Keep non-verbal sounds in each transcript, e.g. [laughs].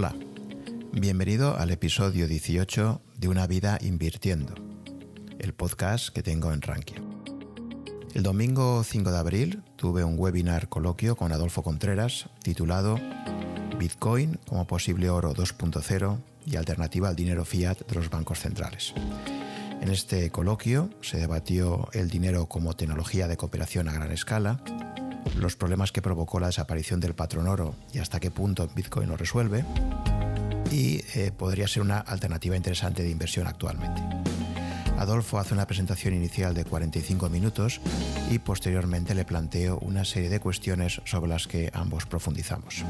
Hola, bienvenido al episodio 18 de Una vida invirtiendo, el podcast que tengo en Rankia. El domingo 5 de abril tuve un webinar coloquio con Adolfo Contreras titulado Bitcoin como posible oro 2.0 y alternativa al dinero fiat de los bancos centrales. En este coloquio se debatió el dinero como tecnología de cooperación a gran escala, los problemas que provocó la desaparición del patrón oro y hasta qué punto Bitcoin lo resuelve, y eh, podría ser una alternativa interesante de inversión actualmente. Adolfo hace una presentación inicial de 45 minutos y posteriormente le planteo una serie de cuestiones sobre las que ambos profundizamos.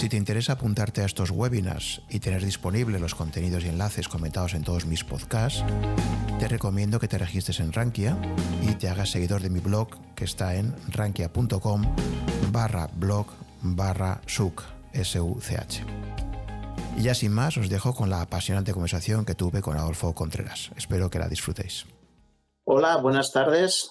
Si te interesa apuntarte a estos webinars y tener disponibles los contenidos y enlaces comentados en todos mis podcasts, te recomiendo que te registres en Rankia y te hagas seguidor de mi blog que está en rankia.com barra blog barra such. Y ya sin más os dejo con la apasionante conversación que tuve con Adolfo Contreras. Espero que la disfrutéis. Hola, buenas tardes.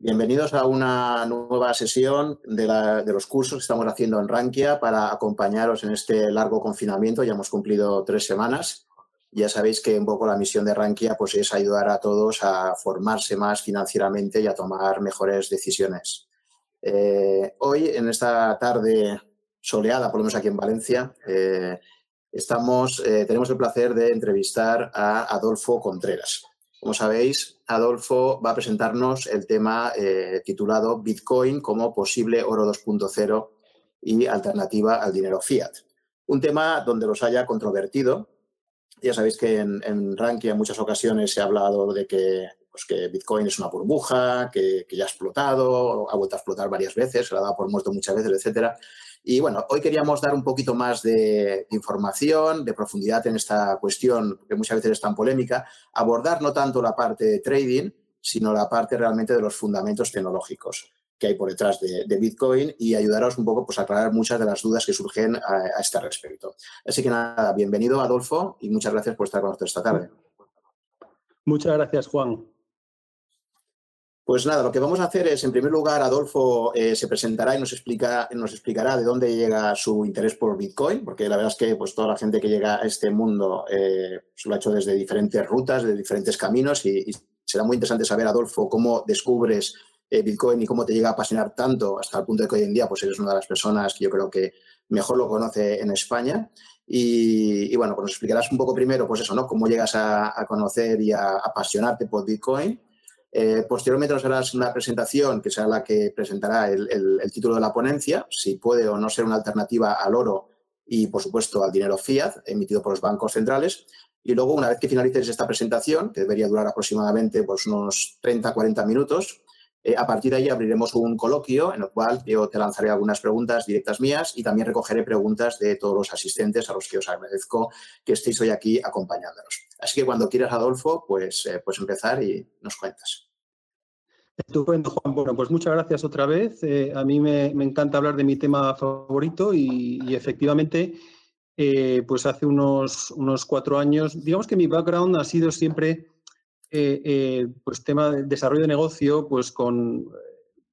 Bienvenidos a una nueva sesión de, los cursos que estamos haciendo en Rankia para acompañaros en este largo confinamiento. Ya hemos cumplido tres semanas. Ya sabéis que un poco la misión de Rankia pues, es ayudar a todos a formarse más financieramente y a tomar mejores decisiones. Eh, hoy, en esta tarde soleada, por lo menos aquí en Valencia, eh, eh, tenemos el placer de entrevistar a Adolfo Contreras. Como sabéis, Adolfo va a presentarnos el tema eh, titulado Bitcoin como posible oro 2.0 y alternativa al dinero fiat. Un tema donde los haya controvertido. Ya sabéis que en, en en muchas ocasiones se ha hablado de que, pues Bitcoin es una burbuja, que, que, ya ha explotado, ha vuelto a explotar varias veces, se la ha dado por muerto muchas veces, etcétera. Y bueno, hoy queríamos dar un poquito más de información, de profundidad en esta cuestión, que muchas veces es tan polémica, abordar no tanto la parte de trading, sino la parte realmente de los fundamentos tecnológicos que hay por detrás de, Bitcoin y ayudaros un poco pues, a aclarar muchas de las dudas que surgen a, a, este respecto. Así que nada, bienvenido Adolfo y muchas gracias por estar con nosotros esta tarde. Muchas gracias, Juan. Pues nada, lo que vamos a hacer es, en primer lugar, Adolfo eh, se presentará y nos, explica, nos explicará de dónde llega su interés por Bitcoin, porque la verdad es que pues, toda la gente que llega a este mundo eh, pues, lo ha hecho desde diferentes rutas, de diferentes caminos, y, será muy interesante saber, Adolfo, cómo descubres eh, Bitcoin y cómo te llega a apasionar tanto hasta el punto de que hoy en día pues, eres una de las personas que yo creo que mejor lo conoce en España. Y, y bueno, pues nos explicarás un poco primero, pues eso, ¿no? Cómo llegas a, a conocer y a apasionarte por Bitcoin eh, posteriormente nos harás una presentación que será la que presentará el, título de la ponencia, si puede o no ser una alternativa al oro y, por supuesto, al dinero fiat emitido por los bancos centrales. Y luego, una vez que finalices esta presentación, que debería durar aproximadamente pues, unos 30-40 minutos, eh, a partir de ahí abriremos un coloquio en el cual yo te lanzaré algunas preguntas directas mías y también recogeré preguntas de todos los asistentes a los que os agradezco que estéis hoy aquí acompañándonos. Así que cuando quieras, Adolfo, pues eh, puedes empezar y nos cuentas. Estupendo, Juan. Bueno, pues muchas gracias otra vez. Eh, a mí me, me, encanta hablar de mi tema favorito y, efectivamente, eh, pues hace unos, unos, cuatro años, digamos que mi background ha sido siempre eh, pues tema de desarrollo de negocio, pues con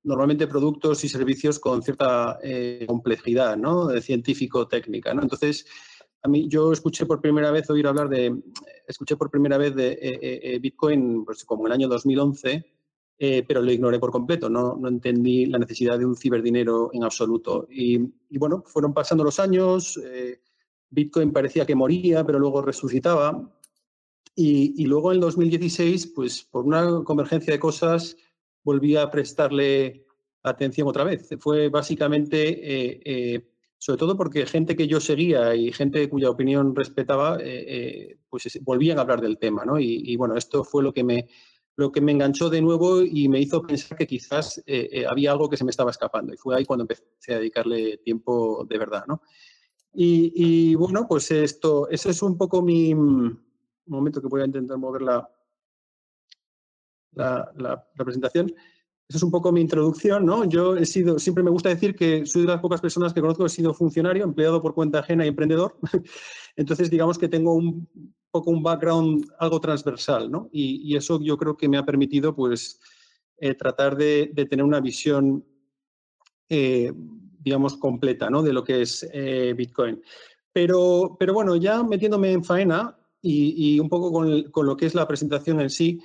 normalmente productos y servicios con cierta complejidad, ¿no? científico-técnica, ¿no? Entonces, a mí yo escuché por primera vez oír hablar de, escuché por primera vez de Bitcoin, pues como en el año 2011 eh, pero lo ignoré por completo, no, no, entendí la necesidad de un ciberdinero en absoluto. Y, y bueno, fueron pasando los años, eh, Bitcoin parecía que moría, pero luego resucitaba. Y, y, luego en 2016, pues por una convergencia de cosas, volví a prestarle atención otra vez. Fue básicamente, eh, eh sobre todo porque gente que yo seguía y gente cuya opinión respetaba, eh, pues volvían a hablar del tema. ¿no? Y, bueno, esto fue lo que me lo que me enganchó de nuevo y me hizo pensar que quizás eh, eh, había algo que se me estaba escapando. Y fue ahí cuando empecé a dedicarle tiempo de verdad, ¿no? Y, y bueno, pues esto, ese es un poco mi un momento que voy a intentar mover la, la, la presentación. Esa es un poco mi introducción, ¿no? Yo he sido, siempre me gusta decir que soy de las pocas personas que conozco, he sido funcionario, empleado por cuenta ajena y emprendedor. [laughs] Entonces, digamos que tengo un poco un background algo transversal, ¿no? Y, y eso yo creo que me ha permitido, pues, eh, tratar de, tener una visión, eh, digamos, completa, ¿no? De lo que es eh, Bitcoin. Pero, pero bueno, ya metiéndome en faena y, un poco con, lo que es la presentación en sí,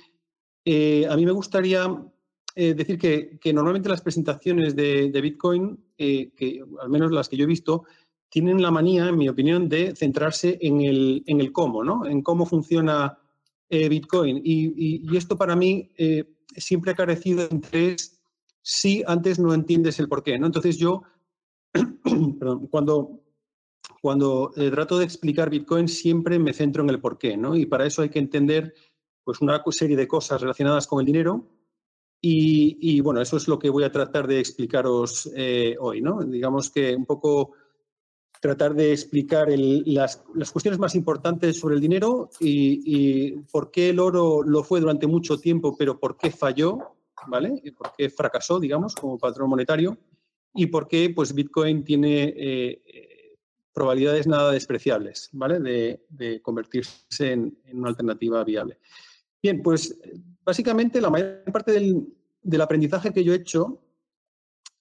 a mí me gustaría eh, decir que, normalmente las presentaciones de, Bitcoin, eh, que al menos las que yo he visto, tienen la manía, en mi opinión, de centrarse en el, cómo, ¿no? En cómo funciona Bitcoin. Y, esto para mí siempre ha carecido en tres si antes no entiendes el por qué, ¿no? Entonces yo, [clears throat] cuando, cuando trato de explicar Bitcoin siempre me centro en el por qué, ¿no? Y para eso hay que entender pues una serie de cosas relacionadas con el dinero, y, bueno, eso es lo que voy a tratar de explicaros eh, hoy, ¿no? Digamos que un poco tratar de explicar las, cuestiones más importantes sobre el dinero y, por qué el oro lo fue durante mucho tiempo, pero por qué falló, ¿vale? Y por qué fracasó, digamos, como patrón monetario y por qué pues, Bitcoin tiene eh, probabilidades nada despreciables, ¿vale? De, convertirse en, en una alternativa viable. Bien, pues básicamente la mayor parte del, aprendizaje que yo he hecho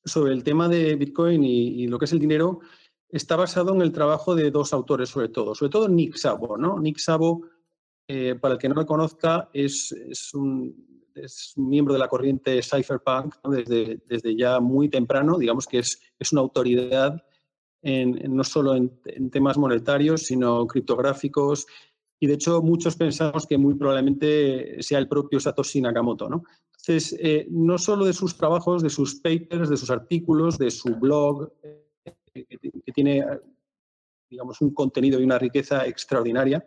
sobre el tema de Bitcoin y, lo que es el dinero está basado en el trabajo de dos autores sobre todo, sobre todo Nick Szabo. ¿no? Nick Szabo, eh, para el que no lo conozca, es, un, miembro de la corriente cypherpunk desde, desde, ya muy temprano, digamos que es, es una autoridad en, no solo en, temas monetarios, sino criptográficos y de hecho muchos pensamos que muy probablemente sea el propio Satoshi Nakamoto. ¿no? Entonces, eh, no solo de sus trabajos, de sus papers, de sus artículos, de su blog, eh, que tiene, digamos, un contenido y una riqueza extraordinaria,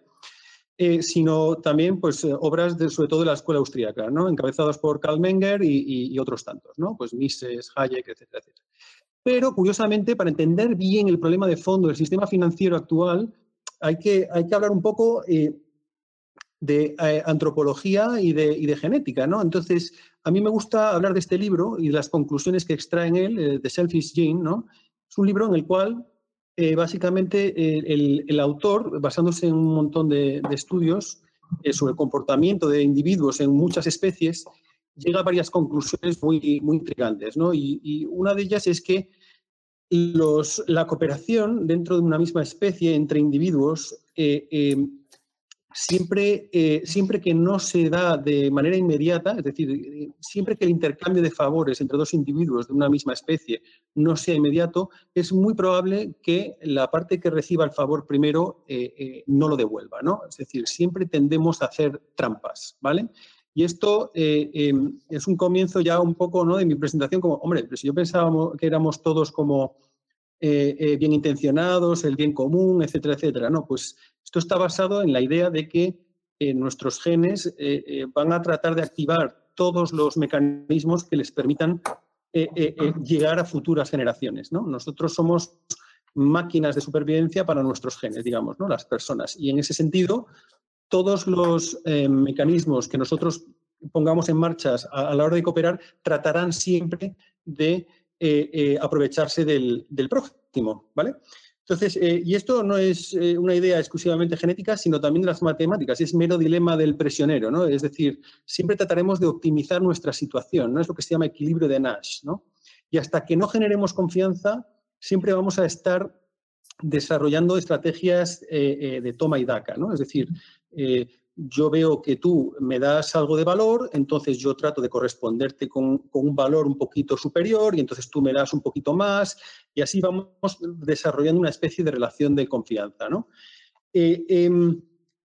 eh, sino también pues, obras de, sobre todo de la escuela austríaca, ¿no? encabezadas por Karl Menger y, otros tantos, ¿no? pues Mises, Hayek, etcétera, etcétera. Pero, curiosamente, para entender bien el problema de fondo del sistema financiero actual, hay que, hay que hablar un poco eh, de eh, antropología y de, y de, genética, ¿no? Entonces, a mí me gusta hablar de este libro y de las conclusiones que extrae en él, de eh, Selfish Gene, ¿no? Es un libro en el cual básicamente el, autor, basándose en un montón de, estudios sobre el comportamiento de individuos en muchas especies, llega a varias conclusiones muy, muy intrigantes, ¿no? Y, y una de ellas es que la cooperación dentro de una misma especie entre individuos, eh, eh, siempre, eh, siempre que no se da de manera inmediata, es decir, siempre que el intercambio de favores entre dos individuos de una misma especie no sea inmediato, es muy probable que la parte que reciba el favor primero no lo devuelva, ¿no? Es decir, siempre tendemos a hacer trampas, ¿vale? Y esto em, es un comienzo ya un poco ¿no? de mi presentación como, hombre, pero si yo pensaba que éramos todos como eh, eh, bien intencionados, el bien común, etcétera, etcétera. No, pues esto está basado en la idea de que eh, nuestros genes van a tratar de activar todos los mecanismos que les permitan llegar a futuras generaciones. ¿no? Nosotros somos máquinas de supervivencia para nuestros genes, digamos, ¿no? las personas. Y en ese sentido, todos los mecanismos que nosotros pongamos en marcha a, la hora de cooperar tratarán siempre de eh, eh, aprovecharse del, próximo, ¿vale? Entonces, eh, y esto no es una idea exclusivamente genética, sino también de las matemáticas, es mero dilema del presionero, ¿no? Es decir, siempre trataremos de optimizar nuestra situación, ¿no? Es lo que se llama equilibrio de Nash, ¿no? Y hasta que no generemos confianza, siempre vamos a estar desarrollando estrategias de toma y daca, ¿no? Es decir, yo veo que tú me das algo de valor, entonces yo trato de corresponderte con, un valor un poquito superior y entonces tú me das un poquito más y así vamos desarrollando una especie de relación de confianza. ¿no? Eh, em,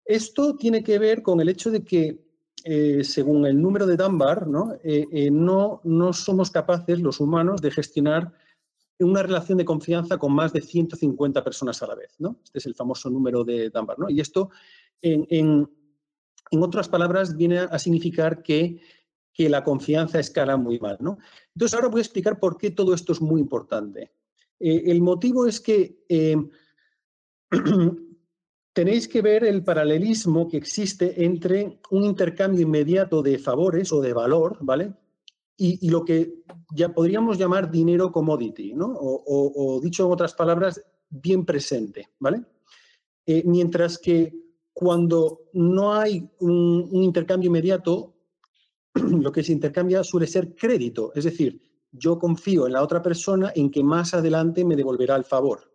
esto tiene que ver con el hecho de que, eh, según el número de Dunbar, ¿no? Eh, no, no somos capaces los humanos de gestionar una relación de confianza con más de 150 personas a la vez. ¿no? Este es el famoso número de Dunbar. ¿no? Y esto en, en otras palabras, viene a significar que, la confianza escala muy mal. ¿no? Entonces, ahora voy a explicar por qué todo esto es muy importante. Eh, el motivo es que eh, [clears throat] tenéis que ver el paralelismo que existe entre un intercambio inmediato de favores o de valor, ¿vale? Y, lo que ya podríamos llamar dinero commodity, ¿no? O, dicho en otras palabras, bien presente, ¿vale? Eh, mientras que cuando no hay un, intercambio inmediato, [clears throat] lo que se intercambia suele ser crédito, es decir, yo confío en la otra persona en que más adelante me devolverá el favor.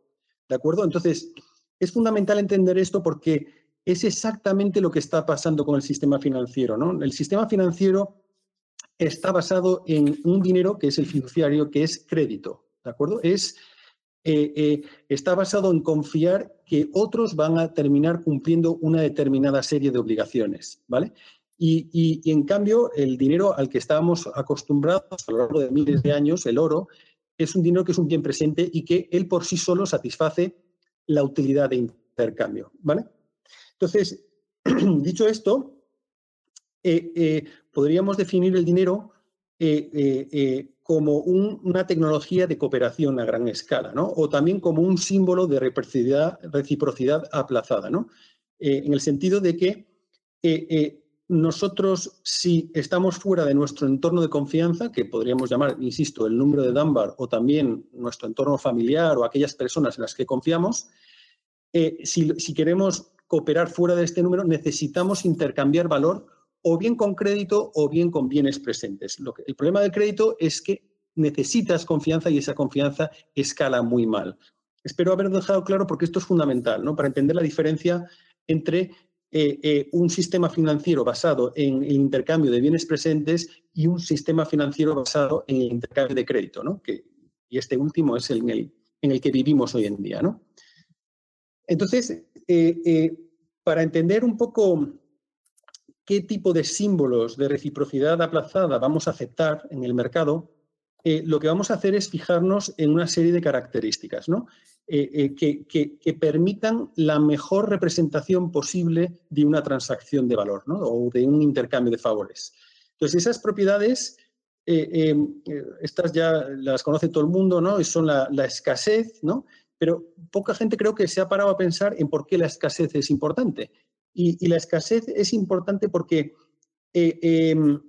¿De acuerdo? Entonces, es fundamental entender esto porque es exactamente lo que está pasando con el sistema financiero. ¿no? El sistema financiero está basado en un dinero que es el fiduciario, que es crédito. ¿De acuerdo? Es, eh, eh, está basado en confiar que otros van a terminar cumpliendo una determinada serie de obligaciones. ¿vale? Y, en cambio, el dinero al que estábamos acostumbrados a lo largo de miles de años, el oro, es un dinero que es un bien presente y que él por sí solo satisface la utilidad de intercambio. ¿vale? Entonces, [clears throat] dicho esto, eh, podríamos definir el dinero eh, como una tecnología de cooperación a gran escala, ¿no? o también como un símbolo de reciprocidad, aplazada, ¿no? en el sentido de que nosotros, si estamos fuera de nuestro entorno de confianza, que podríamos llamar, insisto, el número de Dunbar o también nuestro entorno familiar o aquellas personas en las que confiamos, si, queremos cooperar fuera de este número, necesitamos intercambiar valor o bien con crédito o bien con bienes presentes. Lo que, el problema del crédito es que necesitas confianza y esa confianza escala muy mal. Espero haber dejado claro porque esto es fundamental, ¿no? Para entender la diferencia entre eh, eh, un sistema financiero basado en el intercambio de bienes presentes y un sistema financiero basado en el intercambio de crédito, ¿no? Que, y este último es el en, el, en el que vivimos hoy en día, ¿no? Entonces, eh, para entender un poco qué tipo de símbolos de reciprocidad aplazada vamos a aceptar en el mercado, eh, lo que vamos a hacer es fijarnos en una serie de características que, permitan la mejor representación posible de una transacción de valor o de un intercambio de favores. Entonces, esas propiedades, estas ya las conoce todo el mundo, ¿no? son la, la escasez, ¿no? pero poca gente creo que se ha parado a pensar en por qué la escasez es importante. Y, la escasez es importante porque, eh, em,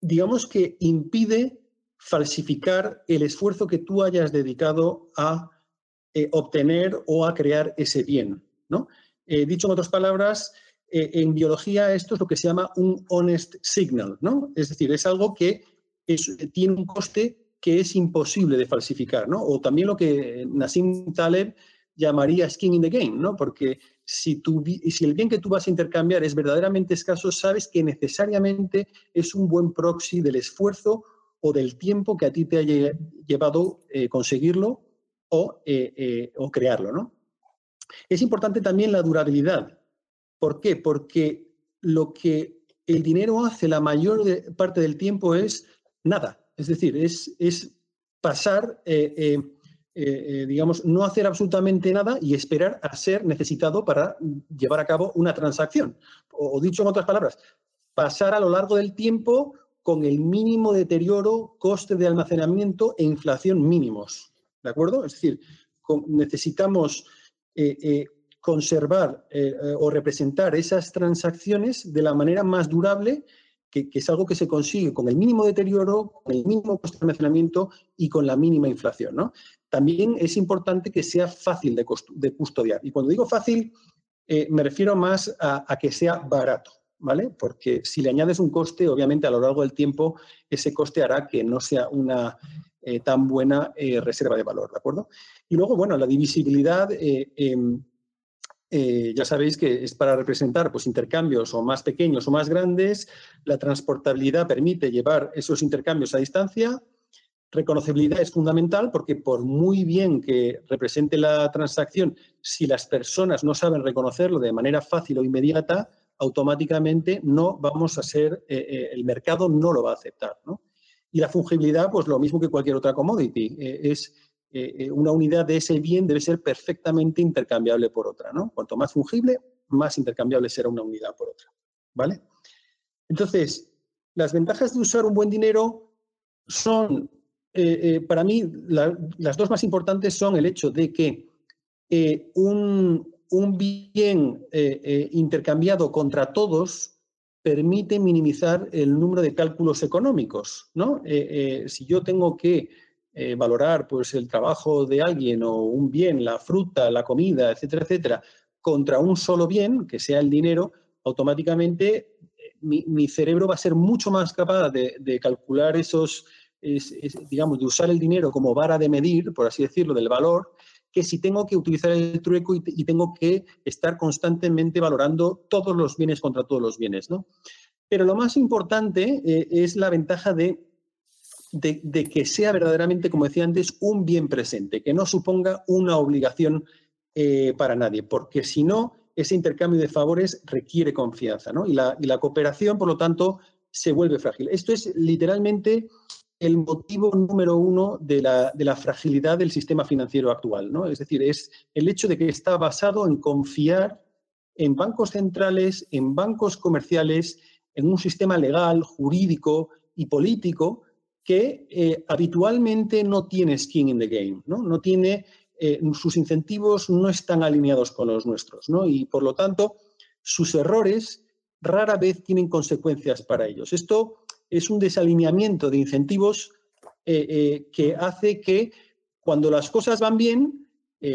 digamos que impide falsificar el esfuerzo que tú hayas dedicado a eh, obtener o a crear ese bien. ¿no? Eh, dicho en otras palabras, en biología esto es lo que se llama un honest signal, ¿no? Es decir, es algo que tiene un coste que es imposible de falsificar, ¿no? O también lo que Nassim Taleb llamaría skin in the game, ¿no? Porque si, el bien que tú vas a intercambiar es verdaderamente escaso, sabes que necesariamente es un buen proxy del esfuerzo o del tiempo que a ti te haya llevado eh, conseguirlo o, eh, eh, o crearlo, ¿no? Es importante también la durabilidad. ¿Por qué? Porque lo que el dinero hace la mayor parte del tiempo es nada. Es decir, es, es pasar, eh, digamos, no hacer absolutamente nada y esperar a ser necesitado para llevar a cabo una transacción. O, dicho en otras palabras, pasar a lo largo del tiempo con el mínimo deterioro, coste de almacenamiento e inflación mínimos. ¿De acuerdo? Es decir, necesitamos conservar o representar esas transacciones de la manera más durable que, es algo que se consigue con el mínimo deterioro, con el mínimo coste de almacenamiento y con la mínima inflación. ¿no? También es importante que sea fácil de, custodiar. Y cuando digo fácil, eh, me refiero más a, que sea barato. ¿Vale? Porque si le añades un coste, obviamente a lo largo del tiempo ese coste hará que no sea una eh, tan buena eh, reserva de valor, ¿de acuerdo? Y luego, bueno, la divisibilidad em, eh, ya sabéis que es para representar pues, intercambios o más pequeños o más grandes. La transportabilidad permite llevar esos intercambios a distancia. Reconocibilidad es fundamental porque por muy bien que represente la transacción, si las personas no saben reconocerlo de manera fácil o inmediata, automáticamente no vamos a ser, eh, eh, el mercado no lo va a aceptar. Y la fungibilidad, pues lo mismo que cualquier otra commodity, es eh, eh, una unidad de ese bien debe ser perfectamente intercambiable por otra. ¿no? Cuanto más fungible, más intercambiable será una unidad por otra. ¿vale? Entonces, las ventajas de usar un buen dinero son, eh, para mí, las dos más importantes son el hecho de que un, un, bien intercambiado contra todos permite minimizar el número de cálculos económicos. ¿no? si yo tengo que eh, valorar pues, el trabajo de alguien o un bien, la fruta, la comida, etcétera, etcétera, contra un solo bien, que sea el dinero, automáticamente eh, mi, cerebro va a ser mucho más capaz de, calcular esos, digamos, de usar el dinero como vara de medir, por así decirlo, del valor, que si tengo que utilizar el trueco y, tengo que estar constantemente valorando todos los bienes contra todos los bienes. ¿no? Pero lo más importante eh, es la ventaja de, de, que sea verdaderamente, como decía antes, un bien presente, que no suponga una obligación eh, para nadie, porque si no, ese intercambio de favores requiere confianza, ¿no? Y la, y la cooperación, por lo tanto, se vuelve frágil. Esto es literalmente el motivo número uno de la, de la, fragilidad del sistema financiero actual. ¿no? Es decir, es el hecho de que está basado en confiar en bancos centrales, en bancos comerciales, en un sistema legal, jurídico y político que eh, habitualmente no tiene skin in the game, no, no tiene, eh, sus incentivos no están alineados con los nuestros, ¿no? y por lo tanto sus errores rara vez tienen consecuencias para ellos. Esto es un desalineamiento de incentivos eh, que hace que cuando las cosas van bien,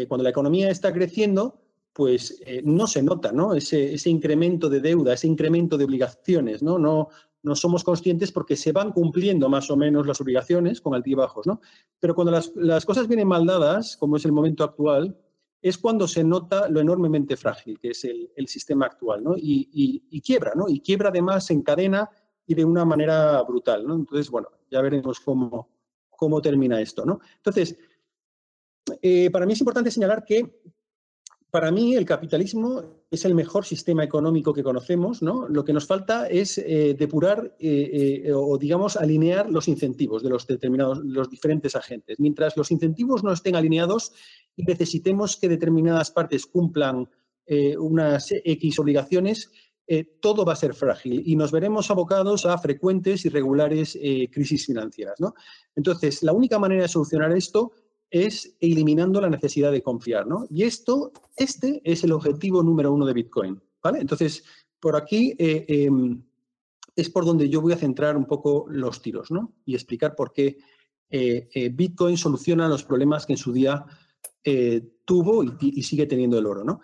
cuando la economía está creciendo, pues no se nota ¿no? Ese, incremento de deuda, ese incremento de obligaciones. ¿no? No, no somos conscientes porque se van cumpliendo más o menos las obligaciones con altibajos. ¿no? Pero cuando las, cosas vienen mal dadas, como es el momento actual, es cuando se nota lo enormemente frágil que es el, sistema actual. ¿no? Y, quiebra, ¿no? y quiebra además en cadena y de una manera brutal. ¿no? Entonces, bueno, ya veremos cómo, cómo termina esto. ¿no? Entonces, eh, para mí es importante señalar que para mí el capitalismo es el mejor sistema económico que conocemos, ¿no? Lo que nos falta es eh, depurar eh, eh, o, digamos, alinear los incentivos de los determinados, los diferentes agentes. Mientras los incentivos no estén alineados y necesitemos que determinadas partes cumplan unas X obligaciones, todo va a ser frágil y nos veremos abocados a frecuentes y regulares crisis financieras, ¿no? Entonces, la única manera de solucionar esto es eliminando la necesidad de confiar, ¿no? Y esto, este es el objetivo número uno de Bitcoin, ¿vale? Entonces, por aquí eh, em, es por donde yo voy a centrar un poco los tiros, ¿no? Y explicar por qué eh, eh, Bitcoin soluciona los problemas que en su día tuvo y, sigue teniendo el oro, ¿no?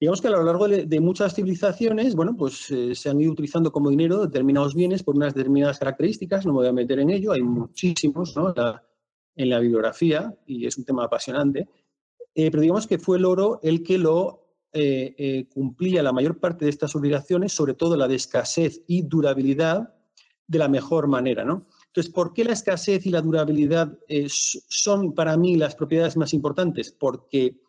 Digamos que a lo largo de, muchas civilizaciones, bueno, pues se han ido utilizando como dinero determinados bienes por unas determinadas características, no me voy a meter en ello, hay muchísimos, ¿no? En la bibliografía y es un tema apasionante, eh, pero digamos que fue el oro el que lo eh, eh, cumplía la mayor parte de estas obligaciones, sobre todo la de escasez y durabilidad, de la mejor manera. ¿no? Entonces, ¿por qué la escasez y la durabilidad son para mí las propiedades más importantes? Porque,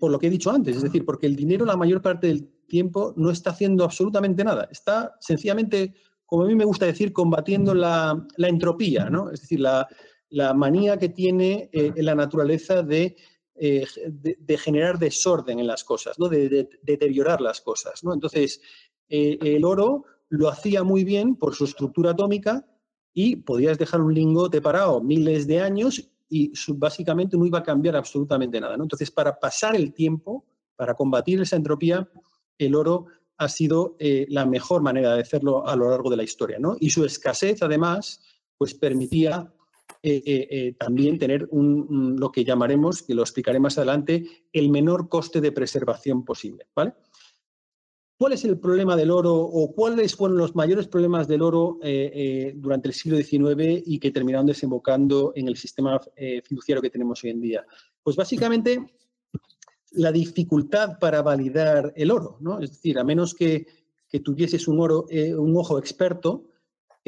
por lo que he dicho antes, es decir, porque el dinero la mayor parte del tiempo no está haciendo absolutamente nada, está sencillamente, como a mí me gusta decir, combatiendo la, la entropía, ¿no? es decir, la, la manía que tiene eh, la naturaleza de, eh, de, generar desorden en las cosas, ¿no? de, deteriorar las cosas. ¿no? Entonces, eh, el oro lo hacía muy bien por su estructura atómica y podías dejar un lingote parado miles de años y básicamente no iba a cambiar absolutamente nada. ¿no? Entonces, para pasar el tiempo, para combatir esa entropía, el oro ha sido la mejor manera de hacerlo a lo largo de la historia. ¿no? Y su escasez, además, pues permitía eh, eh, eh, también tener un, lo que llamaremos, que lo explicaré más adelante, el menor coste de preservación posible. ¿vale? ¿Cuál es el problema del oro o cuáles fueron los mayores problemas del oro durante el siglo XIX y que terminaron desembocando en el sistema fiduciario que tenemos hoy en día? Pues básicamente la dificultad para validar el oro, ¿no? Es decir, a menos que, que tuvieses un, oro, un ojo experto,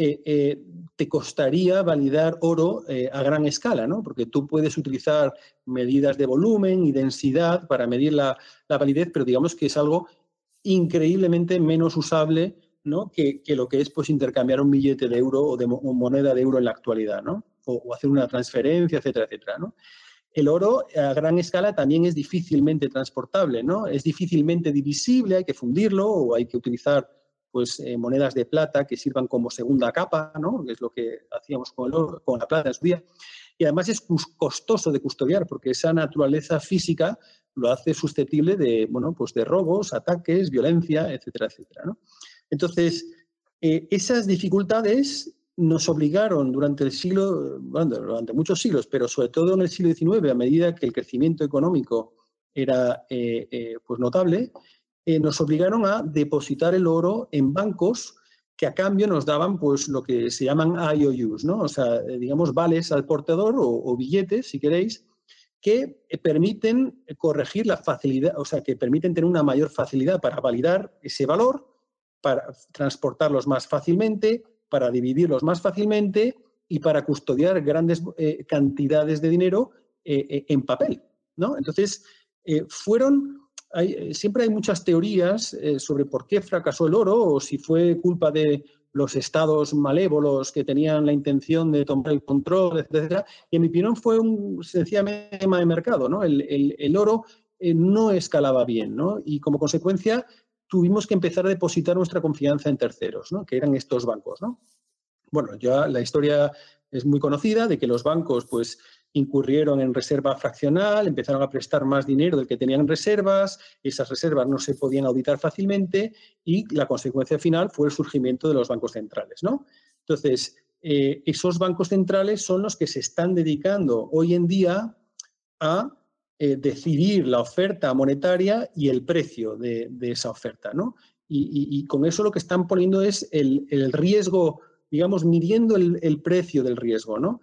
eh, eh, te costaría validar oro eh, a gran escala, ¿no? Porque tú puedes utilizar medidas de volumen y densidad para medir la, validez, pero digamos que es algo increíblemente menos usable ¿no? que, lo que es pues, intercambiar un billete de euro o de moneda de euro en la actualidad, ¿no? O, hacer una transferencia, etcétera, etcétera, ¿no? El oro a gran escala también es difícilmente transportable, ¿no? Es difícilmente divisible, hay que fundirlo o hay que utilizar pues, eh, monedas de plata que sirvan como segunda capa, ¿no? que es lo que hacíamos con, el con la plata en su día. Y además es costoso de custodiar porque esa naturaleza física lo hace susceptible de, bueno, pues de robos, ataques, violencia, etcétera, etcétera. Entonces, eh, esas dificultades nos obligaron durante el siglo, bueno, durante muchos siglos, pero sobre todo en el siglo XIX, a medida que el crecimiento económico era eh, pues notable, eh, nos obligaron a depositar el oro en bancos que a cambio nos daban pues lo que se llaman IOUs, ¿no? O sea, eh, digamos, vales al portador o, billetes, si queréis, que permiten corregir la facilidad, o sea, que permiten tener una mayor facilidad para validar ese valor, para transportarlos más fácilmente, para dividirlos más fácilmente y para custodiar grandes eh, cantidades de dinero eh, eh, en papel. ¿no? Entonces, fueron, siempre hay muchas teorías sobre por qué fracasó el oro o si fue culpa de los estados malévolos que tenían la intención de tomar el control, etc. Y en mi opinión fue un sencillamente tema de mercado. ¿no? El, oro no escalaba bien ¿no? y como consecuencia tuvimos que empezar a depositar nuestra confianza en terceros, ¿no? que eran estos bancos. ¿no? Bueno, ya la historia es muy conocida de que los bancos pues incurrieron en reserva fraccional, empezaron a prestar más dinero del que tenían reservas, esas reservas no se podían auditar fácilmente y la consecuencia final fue el surgimiento de los bancos centrales. ¿no? Entonces, eh, esos bancos centrales son los que se están dedicando hoy en día a eh, decidir la oferta monetaria y el precio de, esa oferta. ¿no? Y, con eso lo que están poniendo es el, el riesgo digamos, midiendo el, precio del riesgo, ¿no?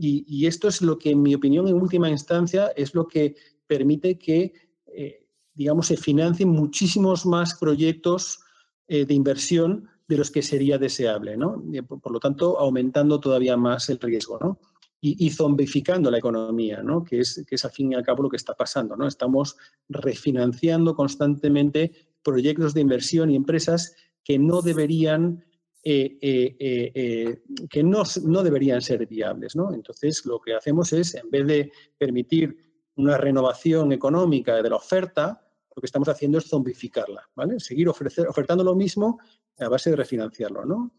Y, esto es lo que, en mi opinión, en última instancia, es lo que permite que, eh, digamos, se financien muchísimos más proyectos eh, de inversión de los que sería deseable, ¿no? Por, lo tanto, aumentando todavía más el riesgo, ¿no? Y, zombificando la economía, ¿no? Que es, que es al fin y al cabo lo que está pasando, ¿no? Estamos refinanciando constantemente proyectos de inversión y empresas que no deberían eh, eh, eh, que no, no, deberían ser viables. ¿no? Entonces, lo que hacemos es, en vez de permitir una renovación económica de la oferta, lo que estamos haciendo es zombificarla, ¿vale? Seguir ofrecer, ofertando lo mismo a base de refinanciarlo, ¿no?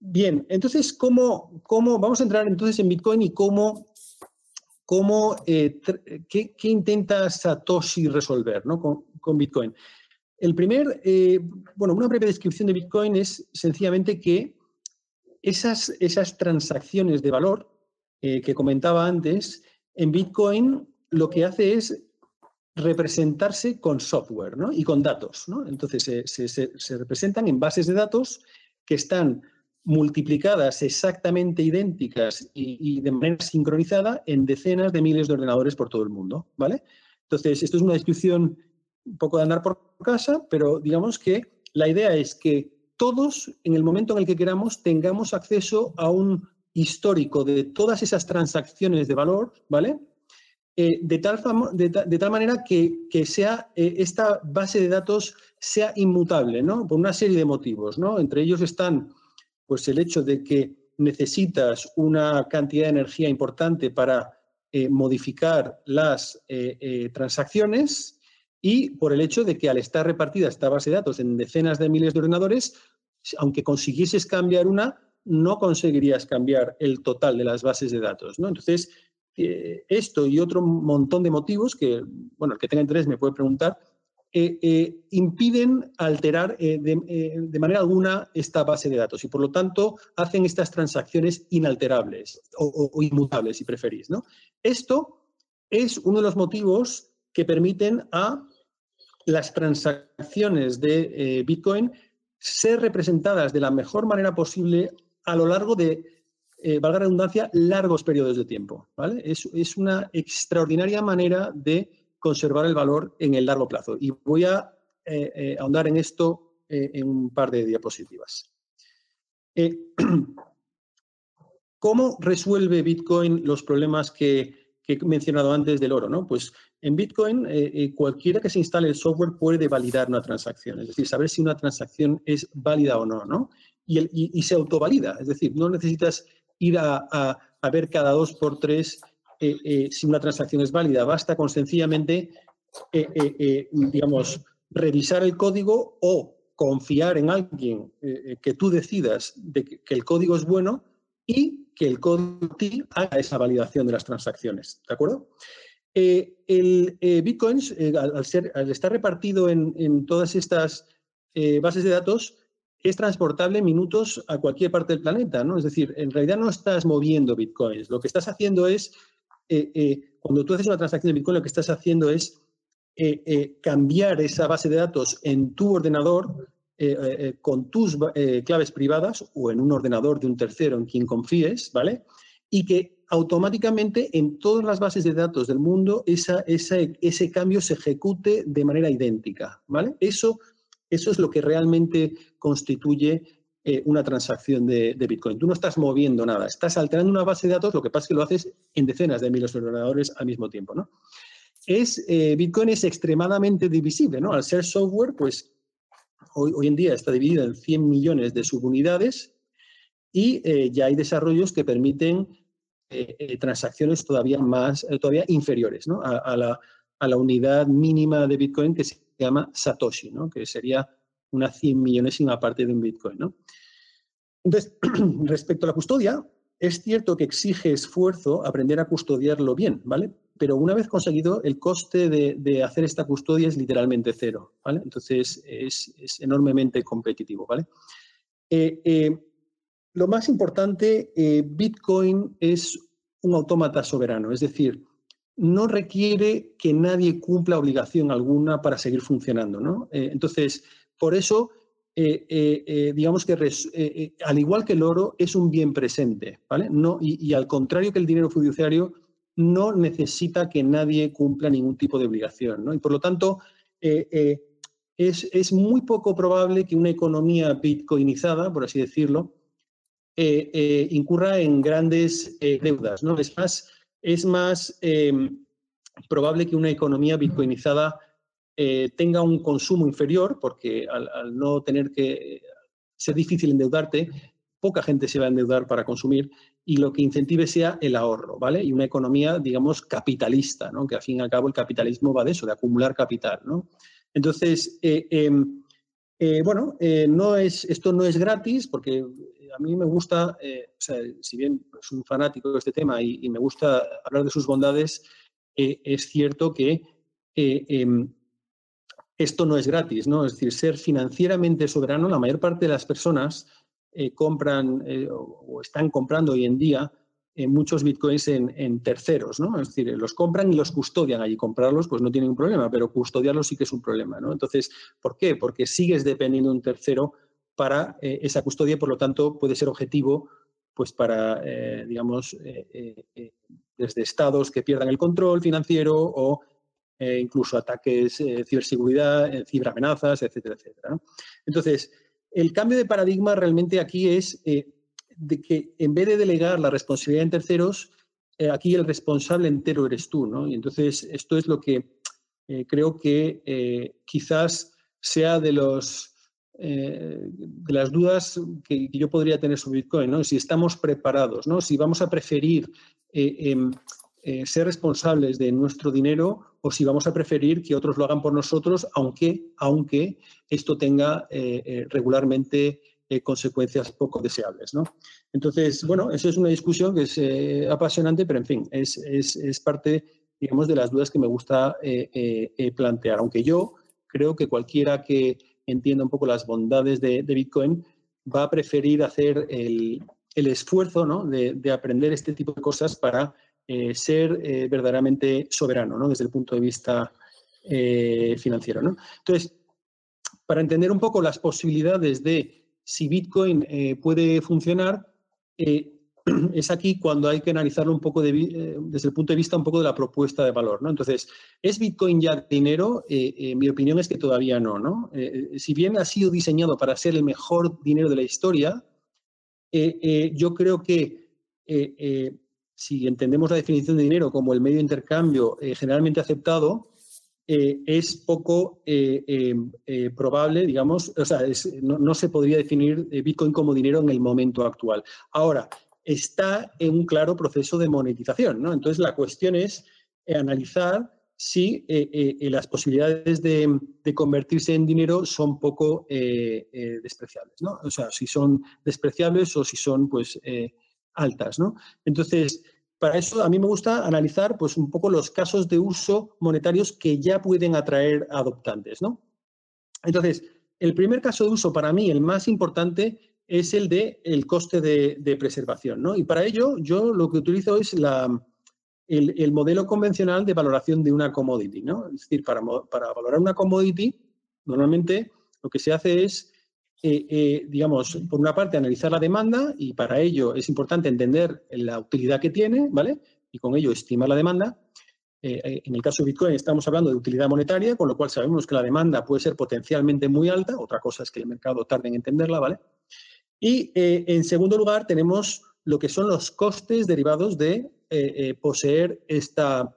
Bien, entonces, ¿cómo, cómo vamos a entrar entonces en Bitcoin y cómo, cómo qué, intenta Satoshi resolver ¿no? con, con Bitcoin? El primer, eh, bueno, una breve descripción de Bitcoin es sencillamente que esas, esas transacciones de valor eh, que comentaba antes, en Bitcoin lo que hace es representarse con software y con datos. Entonces se, representan en bases de datos que están multiplicadas exactamente idénticas y, y, de manera sincronizada en decenas de miles de ordenadores por todo el mundo. ¿vale? Entonces, esto es una descripción un poco de andar por casa, pero digamos que la idea es que todos, en el momento en el que queramos, tengamos acceso a un histórico de todas esas transacciones de valor, ¿vale? Eh, de, tal de, tal manera que, sea eh, esta base de datos sea inmutable, ¿no? Por una serie de motivos, ¿no? Entre ellos están, pues, el hecho de que necesitas una cantidad de energía importante para eh, modificar las transacciones, y por el hecho de que al estar repartida esta base de datos en decenas de miles de ordenadores, aunque consiguieses cambiar una, no conseguirías cambiar el total de las bases de datos. ¿no? Entonces, eh, esto y otro montón de motivos que, bueno, el que tenga interés me puede preguntar, eh, eh, impiden alterar de, manera alguna esta base de datos y por lo tanto hacen estas transacciones inalterables o, o inmutables, si preferís. ¿no? Esto es uno de los motivos que permiten a las transacciones de eh, Bitcoin ser representadas de la mejor manera posible a lo largo de, eh, valga la redundancia, largos periodos de tiempo. ¿vale? Es, es, una extraordinaria manera de conservar el valor en el largo plazo. Y voy a eh, ahondar en esto en un par de diapositivas. [clears throat] ¿Cómo resuelve Bitcoin los problemas que, que, he mencionado antes del oro? ¿no? Pues en Bitcoin, eh, eh, cualquiera que se instale el software puede validar una transacción, es decir, saber si una transacción es válida o no, ¿no? Y, se autovalida, es decir, no necesitas ir a, ver cada dos por tres eh, si una transacción es válida, basta con sencillamente, digamos, revisar el código o confiar en alguien que tú decidas de que, el código es bueno y que el código haga esa validación de las transacciones, ¿de acuerdo? Eh, el eh, Bitcoin, eh, al, al, estar repartido en, todas estas bases de datos, es transportable en minutos a cualquier parte del planeta, ¿no? Es decir, en realidad no estás moviendo bitcoins. Lo que estás haciendo es, cuando tú haces una transacción de bitcoin, lo que estás haciendo es cambiar esa base de datos en tu ordenador con tus claves privadas o en un ordenador de un tercero en quien confíes, ¿vale? Y que automáticamente en todas las bases de datos del mundo esa, ese cambio se ejecute de manera idéntica. ¿vale? Eso, eso es lo que realmente constituye eh, una transacción de, Bitcoin. Tú no estás moviendo nada, estás alterando una base de datos, lo que pasa es que lo haces en decenas de miles de ordenadores al mismo tiempo. ¿no? Es, eh, Bitcoin es extremadamente divisible. ¿no? Al ser software, pues hoy, hoy en día está dividido en 100 millones de subunidades y eh, ya hay desarrollos que permiten transacciones todavía más, todavía inferiores a, la, a, la, unidad mínima de Bitcoin que se llama Satoshi, que sería una 100 millonésima parte de un Bitcoin. Entonces, [clears throat] respecto a la custodia, es cierto que exige esfuerzo aprender a custodiarlo bien, ¿vale? Pero una vez conseguido, el coste de, hacer esta custodia es literalmente cero, ¿vale? Entonces, es, enormemente competitivo, ¿vale? Eh, eh, lo más importante, eh, Bitcoin es un autómata soberano, es decir, no requiere que nadie cumpla obligación alguna para seguir funcionando, ¿no? entonces, por eso, eh, eh, eh, digamos que al igual que el oro, es un bien presente, ¿vale? No, y, al contrario que el dinero fiduciario, no necesita que nadie cumpla ningún tipo de obligación, ¿no? Y por lo tanto, es, muy poco probable que una economía bitcoinizada, por así decirlo, incurra en grandes deudas, ¿no? Es más, es más probable que una economía bitcoinizada eh, tenga un consumo inferior, porque al, no tener que ser difícil endeudarte, poca gente se va a endeudar para consumir y lo que incentive sea el ahorro, ¿vale? Y una economía, digamos, capitalista, ¿no? Que al fin y al cabo el capitalismo va de eso, de acumular capital, ¿no? Entonces, eh, em, eh, bueno, no es, esto no es gratis porque a mí me gusta, o sea, si bien soy un fanático de este tema y, me gusta hablar de sus bondades, es cierto que em, esto no es gratis, ¿no? Es decir, ser financieramente soberano, la mayor parte de las personas eh, compran eh, o están comprando hoy en día eh, muchos bitcoins en, terceros, ¿no? Es decir, los compran y los custodian allí. Comprarlos, pues no tienen un problema, pero custodiarlos sí que es un problema, ¿no? Entonces, ¿por qué? Porque sigues dependiendo de un tercero para esa custodia, por lo tanto, puede ser objetivo, pues para, digamos, desde estados que pierdan el control financiero o eh, incluso ataques, eh, ciberseguridad, eh, ciberamenazas, etcétera, etcétera. Entonces, el cambio de paradigma realmente aquí es de que en vez de delegar la responsabilidad en terceros, aquí el responsable entero eres tú, ¿no? Y entonces esto es lo que creo que quizás sea de los de las dudas que, yo podría tener sobre Bitcoin, ¿no? Si estamos preparados, ¿no? Si vamos a preferir em, ser responsables de nuestro dinero o si vamos a preferir que otros lo hagan por nosotros, aunque, aunque esto tenga eh, eh, regularmente eh, consecuencias poco deseables. ¿no? Entonces, bueno, eso es una discusión que es apasionante, pero en fin, es, es, parte, digamos, de las dudas que me gusta plantear. Aunque yo creo que cualquiera que entienda un poco las bondades de, Bitcoin va a preferir hacer el, el esfuerzo ¿no? de, de aprender este tipo de cosas para eh, ser eh, verdaderamente soberano, ¿no? Desde el punto de vista eh, financiero, ¿no? Entonces, para entender un poco las posibilidades de si Bitcoin puede funcionar, [clears throat] es aquí cuando hay que analizarlo un poco desde el punto de vista un poco de la propuesta de valor, ¿no? Entonces, ¿es Bitcoin ya dinero? mi opinión es que todavía no, ¿no? si bien ha sido diseñado para ser el mejor dinero de la historia, yo creo que si entendemos la definición de dinero como el medio de intercambio eh, generalmente aceptado, eh, es poco eh, probable, digamos, o sea, no, se podría definir Bitcoin como dinero en el momento actual. Ahora, está en un claro proceso de monetización, ¿no? Entonces, la cuestión es analizar si las posibilidades de, de, convertirse en dinero son poco despreciables, ¿no? O sea, si son despreciables o si son, pues, altas, ¿no? Entonces, para eso a mí me gusta analizar pues, un poco los casos de uso monetarios que ya pueden atraer adoptantes. ¿no? Entonces, el primer caso de uso para mí, el más importante, es el de el coste de, preservación. ¿no? Y para ello yo lo que utilizo es la, el, modelo convencional de valoración de una commodity. ¿no? Es decir, para, para valorar una commodity, normalmente lo que se hace es digamos, por una parte, analizar la demanda y para ello es importante entender la utilidad que tiene, ¿vale? Y con ello estimar la demanda. en el caso de Bitcoin estamos hablando de utilidad monetaria, con lo cual sabemos que la demanda puede ser potencialmente muy alta. Otra cosa es que el mercado tarde en entenderla, ¿vale? Y en segundo lugar tenemos lo que son los costes derivados de poseer esta,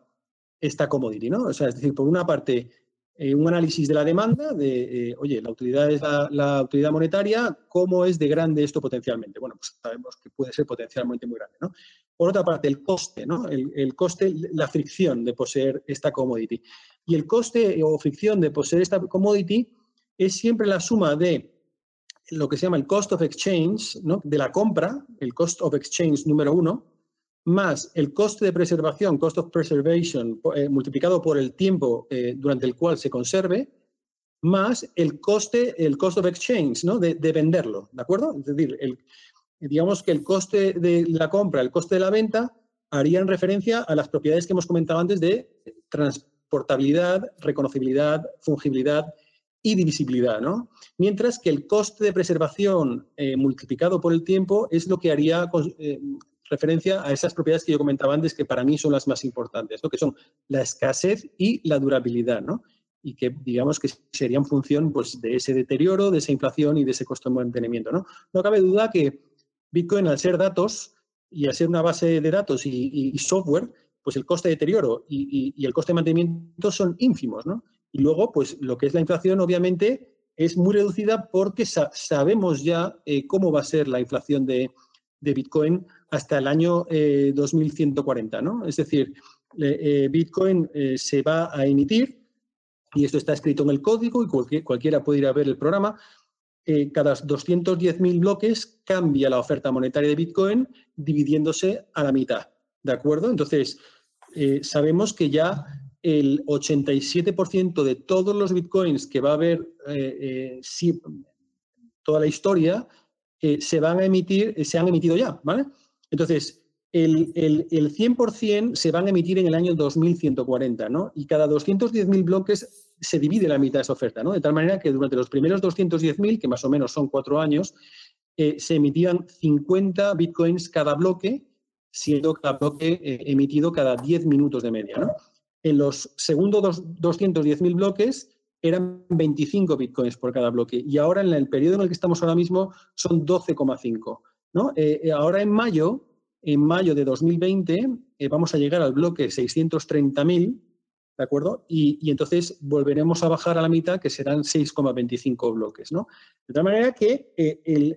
esta commodity, ¿no? O sea, es decir, por una parte, eh, un análisis de la demanda, de, eh, oye, la utilidad es la, utilidad monetaria, ¿cómo es de grande esto potencialmente? Bueno, pues sabemos que puede ser potencialmente muy grande, ¿no? Por otra parte, el coste, ¿no? El, coste, la fricción de poseer esta commodity. Y el coste o fricción de poseer esta commodity es siempre la suma de lo que se llama el cost of exchange. De la compra, el cost of exchange número uno, más el coste de preservación, cost of preservation, eh, multiplicado por el tiempo eh, durante el cual se conserve, más el coste, el cost of exchange. De, venderlo, ¿de acuerdo? Es decir, el, digamos que el coste de la compra, el coste de la venta, harían referencia a las propiedades que hemos comentado antes de transportabilidad, reconocibilidad, fungibilidad y divisibilidad, ¿no? Mientras que el coste de preservación eh, multiplicado por el tiempo es lo que haría referencia a esas propiedades que yo comentaba antes que para mí son las más importantes, ¿no? que son la escasez y la durabilidad, ¿no? y que digamos que serían función pues, de ese deterioro, de esa inflación y de ese costo de mantenimiento. ¿no? no cabe duda que Bitcoin, al ser datos y al ser una base de datos y, software, pues el coste de deterioro y, el coste de mantenimiento son ínfimos. ¿no? Y luego, pues lo que es la inflación, obviamente, es muy reducida porque sabemos ya eh, cómo va a ser la inflación de, de Bitcoin hasta el año 2140, eh, ¿no? Es decir, eh, Bitcoin eh, se va a emitir, y esto está escrito en el código y cualquiera puede ir a ver el programa, cada 210.000 bloques cambia la oferta monetaria de Bitcoin dividiéndose a la mitad, ¿de acuerdo? Entonces, sabemos que ya el 87% de todos los Bitcoins que va a haber si, toda la historia se van a emitir, se han emitido ya, ¿vale? Entonces, el, el, el, 100% se van a emitir en el año 2140, ¿no? Y cada 210.000 bloques se divide la mitad de esa oferta, ¿no? De tal manera que durante los primeros 210.000, que más o menos son cuatro años, eh, se emitían 50 bitcoins cada bloque, siendo cada bloque eh, emitido cada 10 minutos de media, ¿no? En los segundos 210.000 bloques eran 25 bitcoins por cada bloque y ahora en el periodo en el que estamos ahora mismo son 12,5. Eh, eh, ahora en mayo, en mayo de 2020, eh, vamos a llegar al bloque 630.000, ¿de acuerdo? Y, entonces volveremos a bajar a la mitad, que serán 6,25 bloques, ¿no? De tal manera que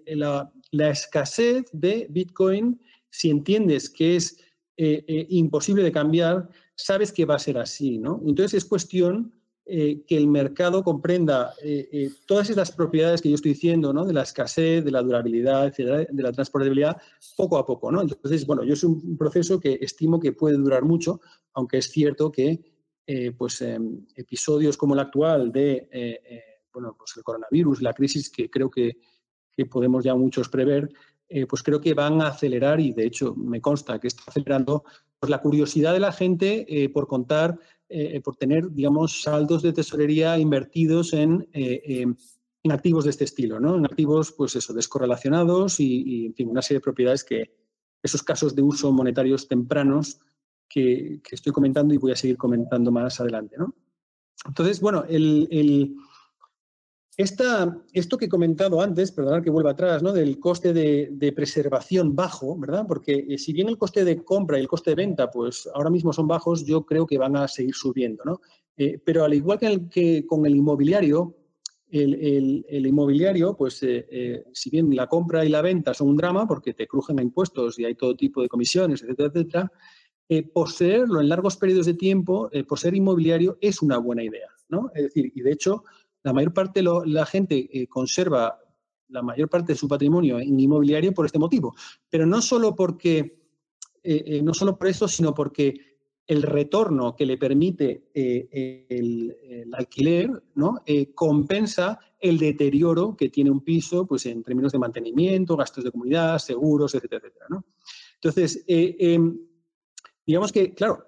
la, la, escasez de Bitcoin, si entiendes que es imposible de cambiar, sabes que va a ser así, ¿no? Entonces es cuestión eh, que el mercado comprenda eh, eh, todas esas propiedades que yo estoy diciendo, ¿no? de la escasez, de la durabilidad, de la transportabilidad, poco a poco. ¿no? Entonces, bueno, yo es un proceso que estimo que puede durar mucho, aunque es cierto que pues, em, episodios como el actual de bueno, pues el coronavirus, la crisis que creo que, que podemos ya muchos prever, pues creo que van a acelerar y de hecho me consta que está acelerando pues, la curiosidad de la gente por contar eh, por tener, digamos, saldos de tesorería invertidos en, eh, em, en activos de este estilo, ¿no? En activos, pues eso, descorrelacionados y, en fin, una serie de propiedades que, esos casos de uso monetarios tempranos que, estoy comentando y voy a seguir comentando más adelante, ¿no? Entonces, bueno, el esto que he comentado antes, perdonad que vuelva atrás, ¿no? del coste de, preservación bajo, ¿verdad? Porque eh, si bien el coste de compra y el coste de venta, pues ahora mismo son bajos, yo creo que van a seguir subiendo, ¿no? Eh, pero al igual que, con el inmobiliario, el, inmobiliario, pues eh, si bien la compra y la venta son un drama porque te crujen a impuestos y hay todo tipo de comisiones, etcétera, etcétera, poseerlo en largos periodos de tiempo, por ser inmobiliario, es una buena idea, ¿no? Es decir, y de hecho, la mayor parte de la gente eh, conserva la mayor parte de su patrimonio en inmobiliario por este motivo. Pero no solo porque, eh, eh, no solo por eso, sino porque el retorno que le permite el, alquiler ¿no? compensa el deterioro que tiene un piso pues, en términos de mantenimiento, gastos de comunidad, seguros, etcétera, etcétera. Entonces, em, digamos que, claro,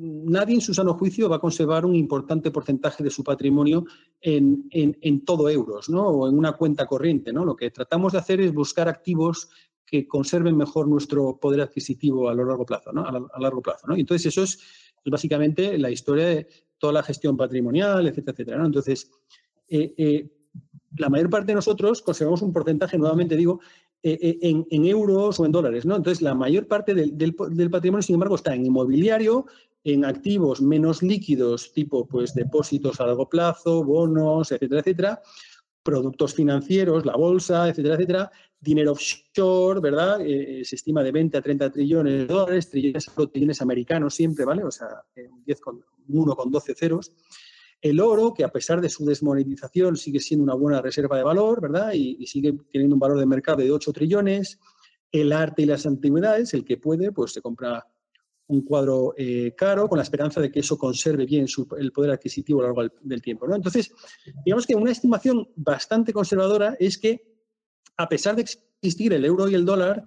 nadie en su sano juicio va a conservar un importante porcentaje de su patrimonio en, en, todo euros, ¿no? O en una cuenta corriente, ¿no? Lo que tratamos de hacer es buscar activos que conserven mejor nuestro poder adquisitivo a lo largo plazo, ¿no? A, largo plazo, ¿no? entonces eso es, básicamente la historia de toda la gestión patrimonial, etcétera, etcétera. Entonces, eh, eh, la mayor parte de nosotros conservamos un porcentaje, nuevamente digo, eh, en, euros o en dólares, ¿no? Entonces, la mayor parte del, patrimonio, sin embargo, está en inmobiliario, en activos menos líquidos, tipo pues depósitos a largo plazo, bonos, etcétera, etcétera, productos financieros, la bolsa, etcétera, etcétera, dinero offshore, ¿verdad? Eh, se estima de 20 a 30 trillones de dólares, trillones, trillones americanos siempre, ¿vale? O sea, 10 con, 1 con 12 ceros. El oro, que a pesar de su desmonetización sigue siendo una buena reserva de valor, ¿verdad? Y, sigue teniendo un valor de mercado de 8 trillones. El arte y las antigüedades, el que puede, pues se compra un cuadro eh, caro con la esperanza de que eso conserve bien el poder adquisitivo a lo largo del, tiempo. ¿no? Entonces, digamos que una estimación bastante conservadora es que, a pesar de existir el euro y el dólar,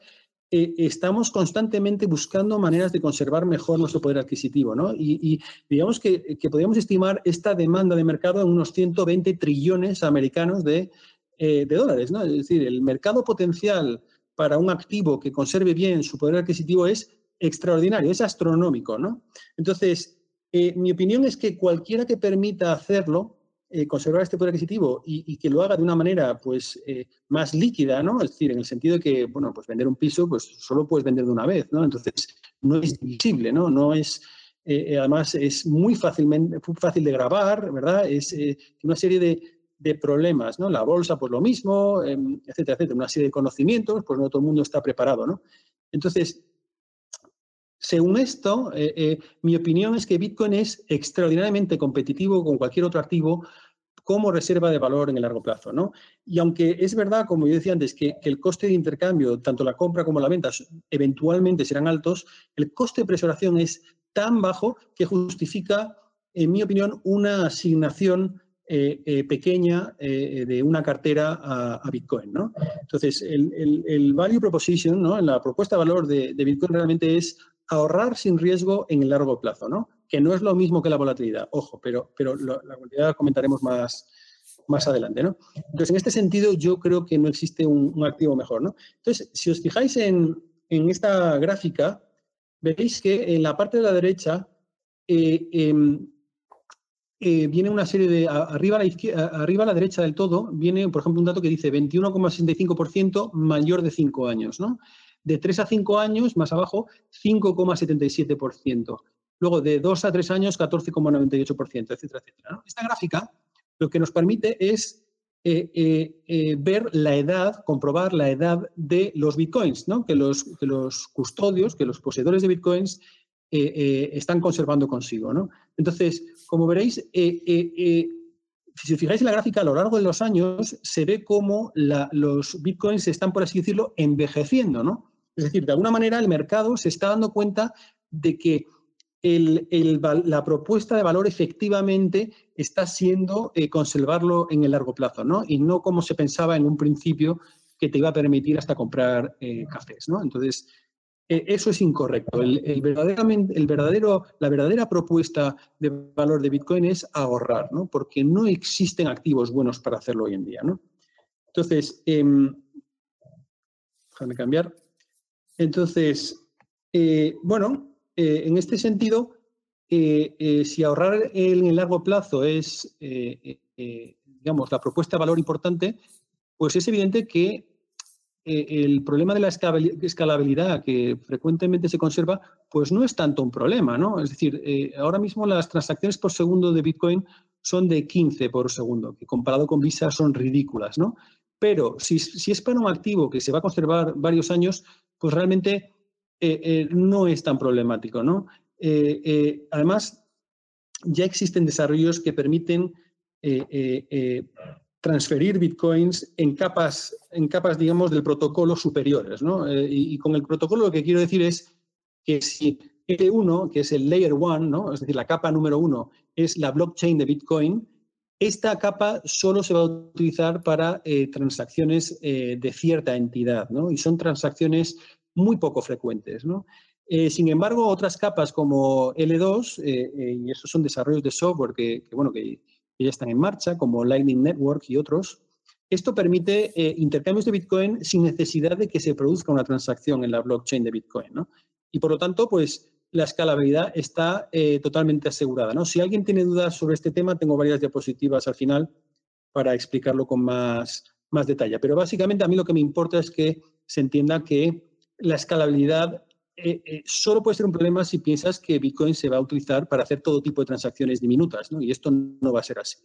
eh, estamos constantemente buscando maneras de conservar mejor nuestro poder adquisitivo. ¿no? Y, digamos que, podríamos estimar esta demanda de mercado en unos 120 trillones americanos de, eh, de dólares. ¿no? Es decir, el mercado potencial para un activo que conserve bien su poder adquisitivo es extraordinario, es astronómico, ¿no? Entonces, eh, mi opinión es que cualquiera que permita hacerlo, eh, conservar este poder adquisitivo y, que lo haga de una manera pues eh, más líquida, ¿no? Es decir, en el sentido de que, bueno, pues vender un piso, pues solo puedes vender de una vez, ¿no? Entonces, no es divisible, ¿no? No es, además, es muy fácilmente, fácil de grabar, ¿verdad? Es una serie de, de problemas, ¿no? La bolsa, pues lo mismo, em, etcétera, etcétera. Una serie de conocimientos, pues no todo el mundo está preparado, ¿no? Entonces, según esto, eh, eh, mi opinión es que Bitcoin es extraordinariamente competitivo con cualquier otro activo como reserva de valor en el largo plazo. ¿no? Y aunque es verdad, como yo decía antes, que, el coste de intercambio, tanto la compra como la venta, eventualmente serán altos, el coste de preservación es tan bajo que justifica, en mi opinión, una asignación eh, pequeña de una cartera a, Bitcoin. ¿no? Entonces, el, value proposition, ¿no? la propuesta de valor de Bitcoin realmente es ahorrar sin riesgo en el largo plazo, ¿no? Que no es lo mismo que la volatilidad, ojo, pero, pero la volatilidad comentaremos más, más adelante, ¿no? Entonces, en este sentido, yo creo que no existe un, activo mejor, ¿no? Entonces, si os fijáis en, esta gráfica, veréis que en la parte de la derecha eh, em, eh, viene una serie de, arriba a, la arriba la derecha del todo, viene, por ejemplo, un dato que dice 21,65% mayor de 5 años, ¿no? De 3 a 5 años, más abajo, 5,77%. Luego, de 2 a 3 años, 14,98%, etcétera, etcétera. Esta gráfica lo que nos permite es eh, eh, eh, ver la edad, comprobar la edad de los bitcoins, ¿no? que, los, custodios, que los poseedores de bitcoins están conservando consigo. Entonces, como veréis, si os fijáis en la gráfica, a lo largo de los años se ve cómo los bitcoins están, por así decirlo, envejeciendo. ¿no? Es decir, de alguna manera el mercado se está dando cuenta de que la propuesta de valor efectivamente está siendo eh, conservarlo en el largo plazo, ¿no? Y no como se pensaba en un principio que te iba a permitir hasta comprar eh, cafés, ¿no? Entonces, e, eso es incorrecto. El, verdadero, la verdadera propuesta de valor de Bitcoin es ahorrar, ¿no? Porque no existen activos buenos para hacerlo hoy en día, ¿no? Entonces, em, déjame cambiar. Entonces, eh, bueno, eh, en este sentido, eh, si ahorrar en el largo plazo es, digamos, la propuesta de valor importante, pues es evidente que el problema de la escalabilidad que frecuentemente se conserva, pues no es tanto un problema, ¿no? Es decir, ahora mismo las transacciones por segundo de Bitcoin son de 15 por segundo, que comparado con Visa son ridículas, ¿no? Pero si, si, es para un activo que se va a conservar varios años, pues realmente eh, eh, no es tan problemático. ¿no? Eh, además, ya existen desarrollos que permiten transferir bitcoins en capas, en capas, digamos, del protocolo superiores. ¿no? Y, con el protocolo lo que quiero decir es que si L1, que es el layer 1, ¿no? es decir, la capa número uno, es la blockchain de Bitcoin, esta capa solo se va a utilizar para transacciones de cierta entidad, ¿no? Y son transacciones muy poco frecuentes. Eh, sin embargo, otras capas como L2, eh, eh, y esos son desarrollos de software que, bueno, ya están en marcha, como Lightning Network y otros. Esto permite eh, intercambios de Bitcoin sin necesidad de que se produzca una transacción en la blockchain de Bitcoin. ¿no? Y por lo tanto, pues la escalabilidad está eh, totalmente asegurada. ¿no? Si alguien tiene dudas sobre este tema, tengo varias diapositivas al final para explicarlo con más, más detalle. Pero básicamente a mí lo que me importa es que se entienda que la escalabilidad eh, eh, solo puede ser un problema si piensas que Bitcoin se va a utilizar para hacer todo tipo de transacciones diminutas, ¿no? Y esto no va a ser así.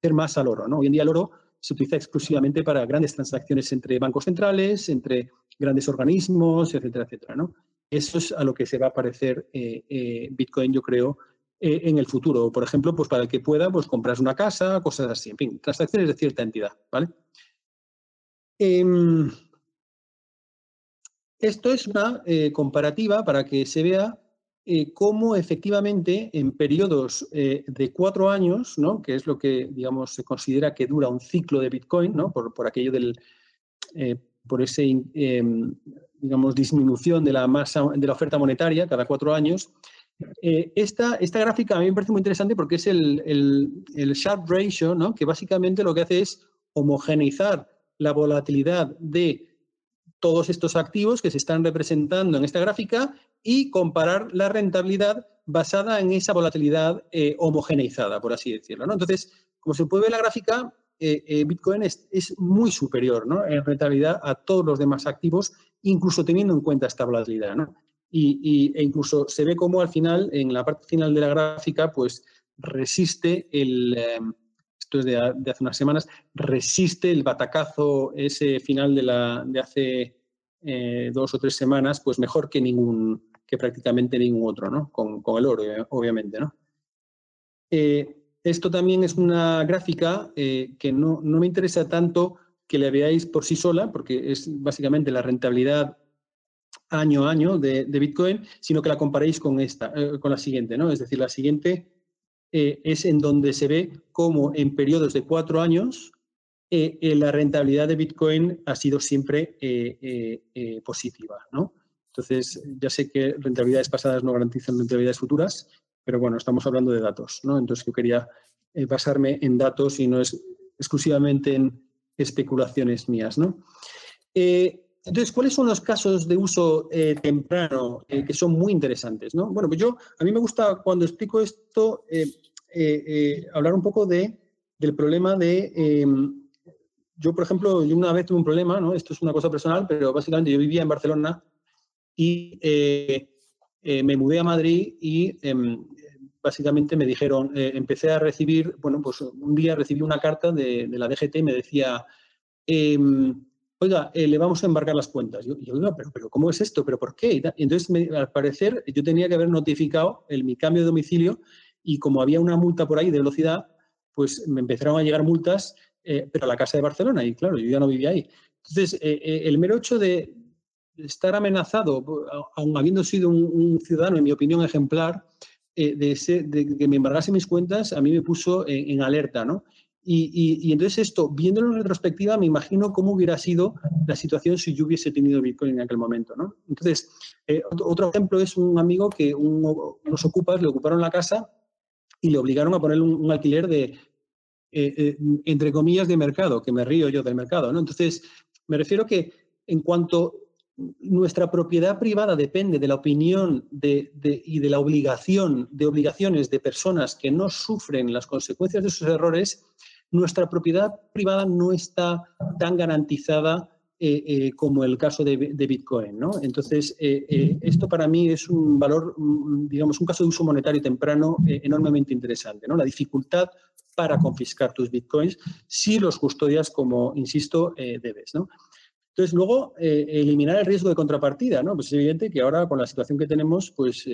Es más al oro, ¿no? Hoy en día el oro se utiliza exclusivamente para grandes transacciones entre bancos centrales, entre grandes organismos, etcétera, etcétera, ¿no? Eso es a lo que se va a parecer eh, Bitcoin, yo creo, en el futuro. Por ejemplo, pues para el que pueda, pues una casa, cosas así, en fin, transacciones de cierta entidad, ¿vale? Em, esto es una eh, comparativa para que se vea eh, cómo efectivamente en periodos eh, de cuatro años, ¿no? que es lo que digamos se considera que dura un ciclo de Bitcoin, ¿no? por, por aquello del por esa em, digamos disminución de la masa de la oferta monetaria cada cuatro años. esta, esta gráfica a mí me parece muy interesante porque es el, el, el Sharp Ratio, ¿no? que básicamente lo que hace es homogeneizar la volatilidad de todos estos activos que se están representando en esta gráfica y comparar la rentabilidad basada en esa volatilidad eh, homogeneizada, por así decirlo. ¿no? Entonces, como se puede ver en la gráfica, eh, eh, Bitcoin es, muy superior ¿no? en rentabilidad a todos los demás activos, incluso teniendo en cuenta esta volatilidad. ¿no? Y, e incluso se ve como al final, en la parte final de la gráfica, pues resiste el, de, hace unas semanas, resiste el batacazo ese final de, la, de hace eh, dos o tres semanas, pues mejor que ningún, que prácticamente ningún otro, ¿no? Con, el oro, obviamente, ¿no? Eh, esto también es una gráfica eh, que no, me interesa tanto que la veáis por sí sola, porque es básicamente la rentabilidad año a año de, Bitcoin, sino que la comparéis con esta, con la siguiente, ¿no? Es decir, la siguiente eh, es en donde se ve cómo en periodos de cuatro años eh, eh, la rentabilidad de Bitcoin ha sido siempre positiva. ¿no? Entonces, ya sé que rentabilidades pasadas no garantizan rentabilidades futuras, pero bueno, estamos hablando de datos. ¿no? Entonces, yo quería basarme en datos y no es exclusivamente en especulaciones mías. ¿no? Entonces, ¿cuáles son los casos de uso eh, temprano eh, que son muy interesantes? ¿no? Bueno, pues yo, a mí me gusta cuando explico esto, eh, hablar un poco de, del problema de, yo por ejemplo, yo una vez tuve un problema, ¿no? esto es una cosa personal, pero básicamente yo vivía en Barcelona y me mudé a Madrid y em, básicamente me dijeron, empecé a recibir, bueno, pues un día recibí una carta de, la DGT y me decía, em, oiga, eh, le vamos a embarcar las cuentas. Yo, yo oiga, pero, pero ¿cómo es esto? ¿Pero por qué? Entonces, al parecer, yo tenía que haber notificado el, mi cambio de domicilio y como había una multa por ahí de velocidad, pues me empezaron a llegar multas, eh, pero a la casa de Barcelona y claro, yo ya no vivía ahí. Entonces, eh, el mero hecho de estar amenazado, aun habiendo sido un, ciudadano, en mi opinión, ejemplar, de, que me embargase mis cuentas, a mí me puso en, alerta, ¿no? Y, entonces esto, viéndolo en retrospectiva, me imagino cómo hubiera sido la situación si yo hubiese tenido Bitcoin en aquel momento. ¿no? Entonces, eh, otro ejemplo es un amigo que unos ocupas le ocuparon la casa y le obligaron a poner un, alquiler de, eh, eh, entre comillas, de mercado, que me río yo del mercado. ¿no? Entonces, me refiero que en cuanto nuestra propiedad privada depende de la opinión y de la obligación de obligaciones de personas que no sufren las consecuencias de sus errores, nuestra propiedad privada no está tan garantizada eh, eh, como el caso de, Bitcoin. ¿no? Entonces, eh, esto para mí es un valor, mm, digamos, un caso de uso monetario temprano enormemente interesante. ¿no? La dificultad para confiscar tus Bitcoins si los custodias como, insisto, debes. ¿no? Entonces, luego, eliminar el riesgo de contrapartida. ¿no? Pues es evidente que ahora, con la situación que tenemos, pues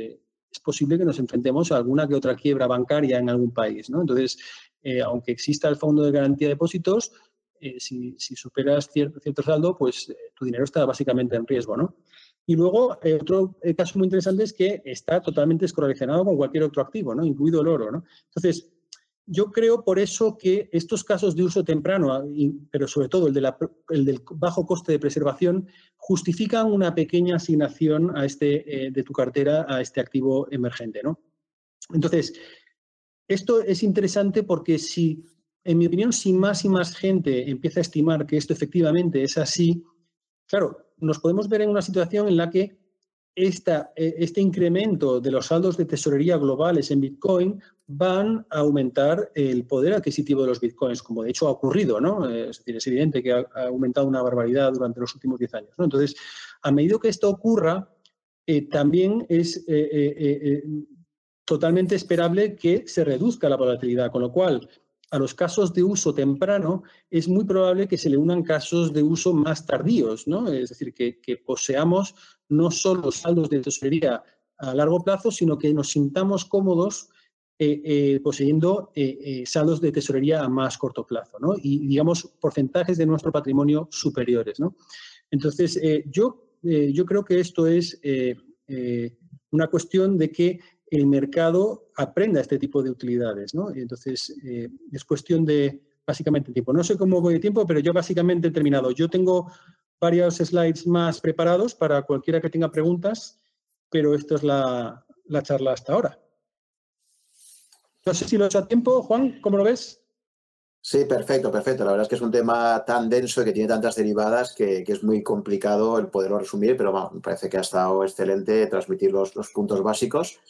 es posible que nos enfrentemos a alguna que otra quiebra bancaria en algún país. ¿no? Entonces, eh, aunque exista el fondo de garantía de depósitos, eh, si, superas cierto, saldo, pues eh, tu dinero está básicamente en riesgo, ¿no? Y luego, otro caso muy interesante es que está totalmente descorrelacionado con cualquier otro activo, ¿no? Incluido el oro, ¿no? Entonces, yo creo por eso que estos casos de uso temprano, pero sobre todo el, de el del bajo coste de preservación, justifican una pequeña asignación a este, de tu cartera a este activo emergente, ¿no? Entonces, esto es interesante porque si, en mi opinión, si más y más gente empieza a estimar que esto efectivamente es así, claro, nos podemos ver en una situación en la que e, este incremento de los saldos de tesorería globales en Bitcoin van a aumentar el poder adquisitivo de los Bitcoins, como de hecho ha ocurrido, ¿no? Es decir, es evidente que ha, aumentado una barbaridad durante los últimos 10 años. Entonces, a medida que esto ocurra, eh, también es eh, eh, totalmente esperable que se reduzca la volatilidad, con lo cual a los casos de uso temprano es muy probable que se le unan casos de uso más tardíos, ¿no? Es decir, que, poseamos no solo saldos de tesorería a largo plazo, sino que nos sintamos cómodos eh, eh, poseyendo eh, saldos de tesorería a más corto plazo, ¿no? Y, digamos, porcentajes de nuestro patrimonio superiores, ¿no? Entonces, yo, yo creo que esto es una cuestión de que el mercado aprenda este tipo de utilidades, ¿no? Y entonces, eh, es cuestión de básicamente tiempo. No sé cómo voy de tiempo, pero yo básicamente he terminado. Yo tengo varios slides más preparados para cualquiera que tenga preguntas, pero esta es la, charla hasta ahora. No sé si lo he hecho a tiempo. Juan, ¿cómo lo ves? Sí, perfecto, perfecto. La verdad es que es un tema tan denso y que tiene tantas derivadas que, es muy complicado el poderlo resumir, pero me parece que ha estado excelente transmitir los, los puntos básicos.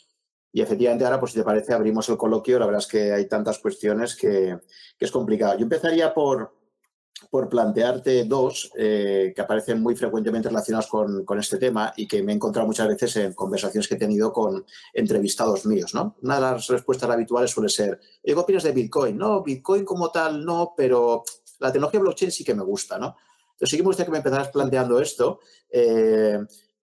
Y efectivamente ahora, pues si te parece, abrimos el coloquio. La verdad es que hay tantas cuestiones que, es complicado. Yo empezaría por, por plantearte dos eh, que aparecen muy frecuentemente relacionados con, este tema y que me he encontrado muchas veces en conversaciones que he tenido con entrevistados míos. ¿no? Una de las respuestas habituales suele ser, ¿qué opinas de Bitcoin? No, Bitcoin como tal no, pero la tecnología blockchain sí que me gusta. ¿no? Entonces sí que me gustaría que me empezaras planteando esto. Eh,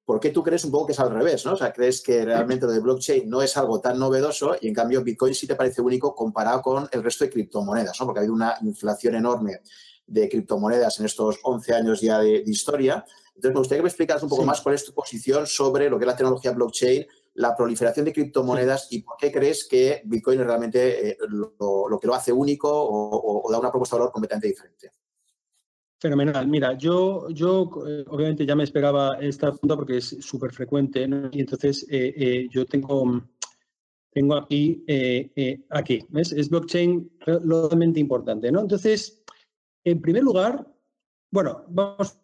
¿por qué tú crees un poco que es al revés? ¿no? O sea, crees que realmente lo de blockchain no es algo tan novedoso y en cambio Bitcoin sí te parece único comparado con el resto de criptomonedas, ¿no? porque ha habido una inflación enorme de criptomonedas en estos 11 años ya de, historia. Entonces, me gustaría que me explicaras un poco más cuál es tu posición sobre lo que es la tecnología blockchain, la proliferación de criptomonedas y por qué crees que Bitcoin es realmente eh, lo, que lo hace único o, o da una propuesta de valor completamente diferente. Fenomenal. Mira, yo, yo eh, obviamente ya me esperaba esta pregunta porque es súper frecuente y entonces eh, eh, yo tengo, tengo aquí, aquí, ¿ves? Es blockchain realmente importante, ¿no? Entonces, en primer lugar, bueno, vamos,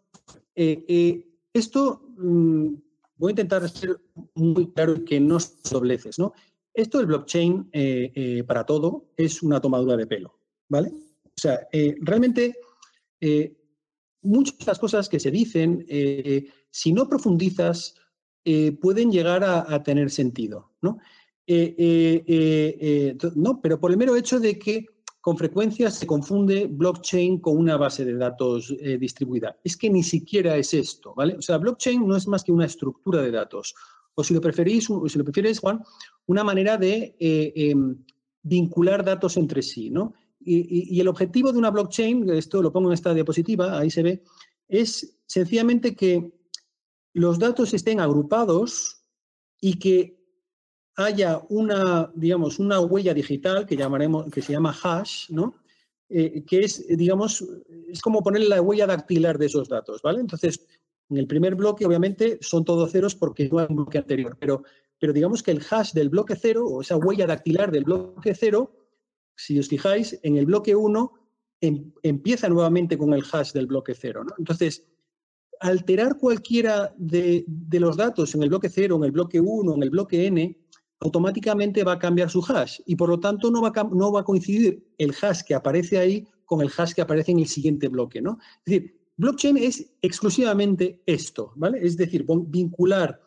esto mm, voy a intentar ser muy claro que no dobleces, ¿no? Esto del blockchain para todo es una tomadura de pelo, ¿vale? O sea, realmente muchas de las cosas que se dicen, eh, si no profundizas, eh, pueden llegar a, tener sentido, ¿no? Eh, ¿no? Pero por el mero hecho de que con frecuencia se confunde blockchain con una base de datos distribuida. Es que ni siquiera es esto, ¿vale? O sea, blockchain no es más que una estructura de datos. O si lo preferís, o si lo prefieres, Juan, una manera de em, vincular datos entre sí, ¿no? Y, el objetivo de una blockchain, esto lo pongo en esta diapositiva, ahí se ve, es sencillamente que los datos estén agrupados y que haya una, digamos, una huella digital que llamaremos, que se llama hash, ¿no? Eh, que es, digamos, es como poner la huella dactilar de esos datos, ¿vale? Entonces, en el primer bloque, obviamente, son todos ceros porque no hay un bloque anterior, pero, pero digamos que el hash del bloque cero, o esa huella dactilar del bloque cero, si os fijáis, en el bloque 1 em, empieza nuevamente con el hash del bloque 0. Entonces, alterar cualquiera de, los datos en el bloque 0, en el bloque 1, en el bloque n, automáticamente va a cambiar su hash y por lo tanto no va, a, no va a coincidir el hash que aparece ahí con el hash que aparece en el siguiente bloque. ¿no? Es decir, blockchain es exclusivamente esto, ¿vale? Es decir, vincular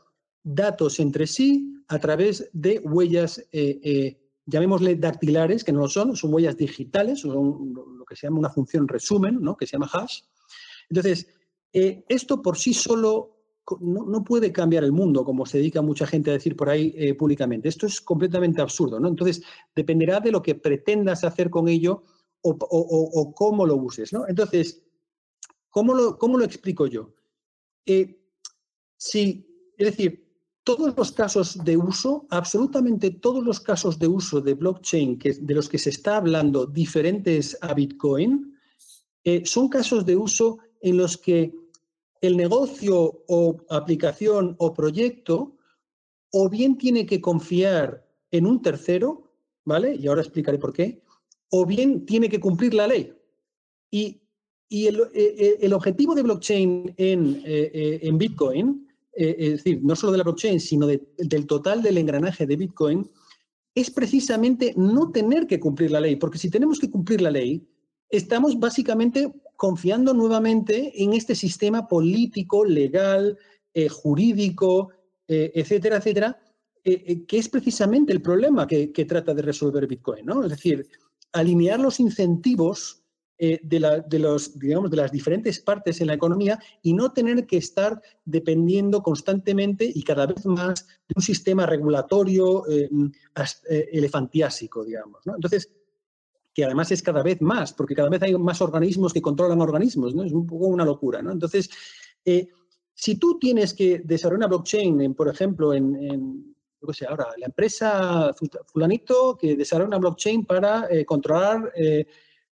datos entre sí a través de huellas eh, eh, llamémosle dactilares, que no lo son, son huellas digitales, son lo que se llama una función resumen, ¿no? que se llama hash. Entonces, eh, esto por sí solo no, puede cambiar el mundo, como se dedica mucha gente a decir por ahí eh, públicamente. Esto es completamente absurdo. ¿no? Entonces, dependerá de lo que pretendas hacer con ello o, cómo lo uses. ¿no? Entonces, ¿cómo lo, cómo lo explico yo? Eh, si, es decir, todos los casos de uso, absolutamente todos los casos de uso de blockchain de los que se está hablando diferentes a Bitcoin, eh, son casos de uso en los que el negocio o aplicación o proyecto o bien tiene que confiar en un tercero ¿vale? Y ahora explicaré por qué. O bien tiene que cumplir la ley. Y, el, eh, el, objetivo de blockchain en Bitcoin, es decir, no solo de la blockchain, sino del total del engranaje de Bitcoin, es precisamente no tener que cumplir la ley, porque si tenemos que cumplir la ley, estamos básicamente confiando nuevamente en este sistema político, legal, eh, jurídico, eh, etcétera, etcétera, eh, que es precisamente el problema que, trata de resolver Bitcoin. ¿no? Es decir, alinear los incentivos de, los, digamos, de las diferentes partes en la economía y no tener que estar dependiendo constantemente y cada vez más de un sistema regulatorio elefantiásico, digamos. Entonces, que además es cada vez más, porque cada vez hay más organismos que controlan organismos, ¿no? Es un poco una locura. Entonces, eh, si tú tienes que desarrollar una blockchain, por ejemplo, en, en sé, ahora, la empresa fulanito que desarrolla una blockchain para eh, controlar, eh,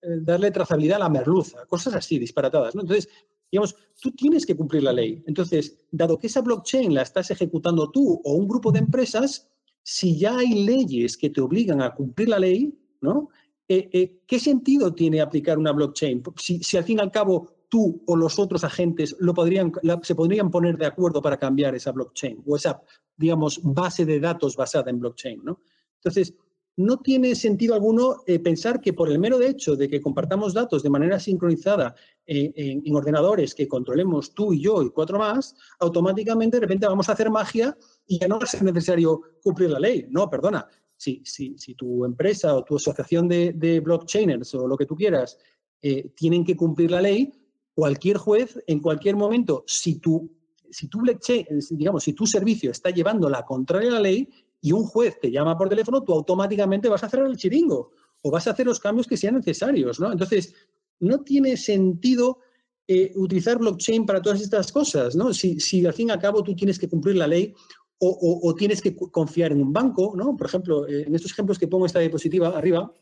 darle trazabilidad a la merluza, cosas así, disparatadas, ¿no? Entonces, digamos, tú tienes que cumplir la ley. Entonces, dado que esa blockchain la estás ejecutando tú o un grupo de empresas, si ya hay leyes que te obligan a cumplir la ley, ¿no? Eh, eh, ¿qué sentido tiene aplicar una blockchain? Si, al fin y al cabo tú o los otros agentes lo podrían, se podrían poner de acuerdo para cambiar esa blockchain o esa, digamos, base de datos basada en blockchain. ¿no? Entonces, no tiene sentido alguno eh, pensar que por el mero hecho de que compartamos datos de manera sincronizada en, en, ordenadores que controlemos tú y yo y cuatro más, automáticamente de repente vamos a hacer magia y ya no va a ser necesario cumplir la ley. No, perdona si, si, tu empresa o tu asociación de, blockchainers o lo que tú quieras eh, tienen que cumplir la ley, cualquier juez en cualquier momento, si tu, si tu blockchain, digamos, si tu servicio está llevando la contraria a la ley y un juez te llama por teléfono, tú automáticamente vas a cerrar el chiringo o vas a hacer los cambios que sean necesarios, ¿no? Entonces, no tiene sentido eh, utilizar blockchain para todas estas cosas, ¿no? Si, si al fin y al cabo tú tienes que cumplir la ley o, tienes que confiar en un banco, ¿no? Por ejemplo, eh, en estos ejemplos que pongo esta diapositiva arriba,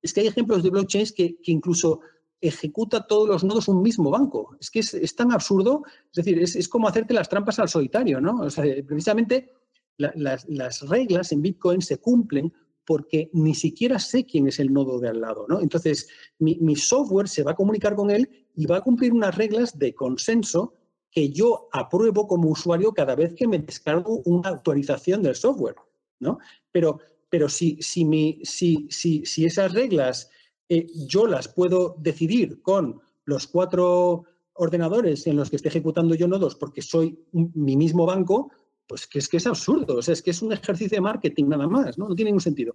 es que hay ejemplos de blockchains que, incluso ejecuta todos los nodos un mismo banco. Es que es, tan absurdo, es decir, es, como hacerte las trampas al solitario, ¿no? O sea, precisamente las, reglas en Bitcoin se cumplen porque ni siquiera sé quién es el nodo de al lado, ¿no? Entonces, mi, mi software se va a comunicar con él y va a cumplir unas reglas de consenso que yo apruebo como usuario cada vez que me descargo una actualización del software, ¿no? Pero, pero si, si, mi, si, si, si esas reglas eh, yo las puedo decidir con los cuatro ordenadores en los que esté ejecutando yo nodos porque soy mi mismo banco, pues que es que es absurdo, o sea, es que es un ejercicio de marketing nada más, ¿no? No tiene ningún sentido.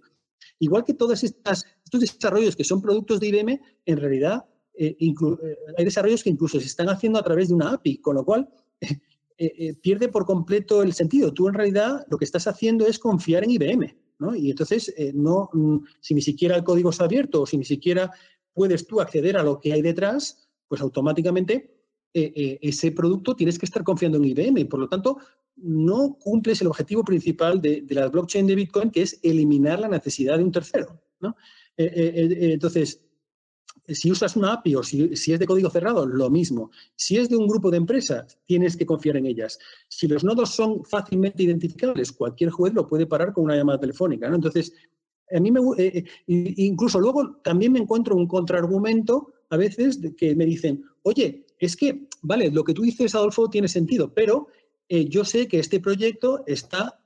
Igual que todos estos desarrollos que son productos de IBM, en realidad eh, eh, hay desarrollos que incluso se están haciendo a través de una API, con lo cual eh, pierde por completo el sentido. Tú en realidad lo que estás haciendo es confiar en IBM. Y entonces, no, mm, si ni siquiera el código está abierto o si ni siquiera puedes tú acceder a lo que hay detrás, pues automáticamente ese producto tienes que estar confiando en IBM y por lo tanto no cumples el objetivo principal de, de la blockchain de Bitcoin, que es eliminar la necesidad de un tercero. ¿no? entonces, si usas una API o si, es de código cerrado, lo mismo. Si es de un grupo de empresas, tienes que confiar en ellas. Si los nodos son fácilmente identificables, cualquier juez lo puede parar con una llamada telefónica. Entonces, a mí me, eh, eh, incluso luego también me encuentro un contraargumento a veces de que me dicen, oye, es que, vale, lo que tú dices, Adolfo, tiene sentido, pero eh, yo sé que este proyecto está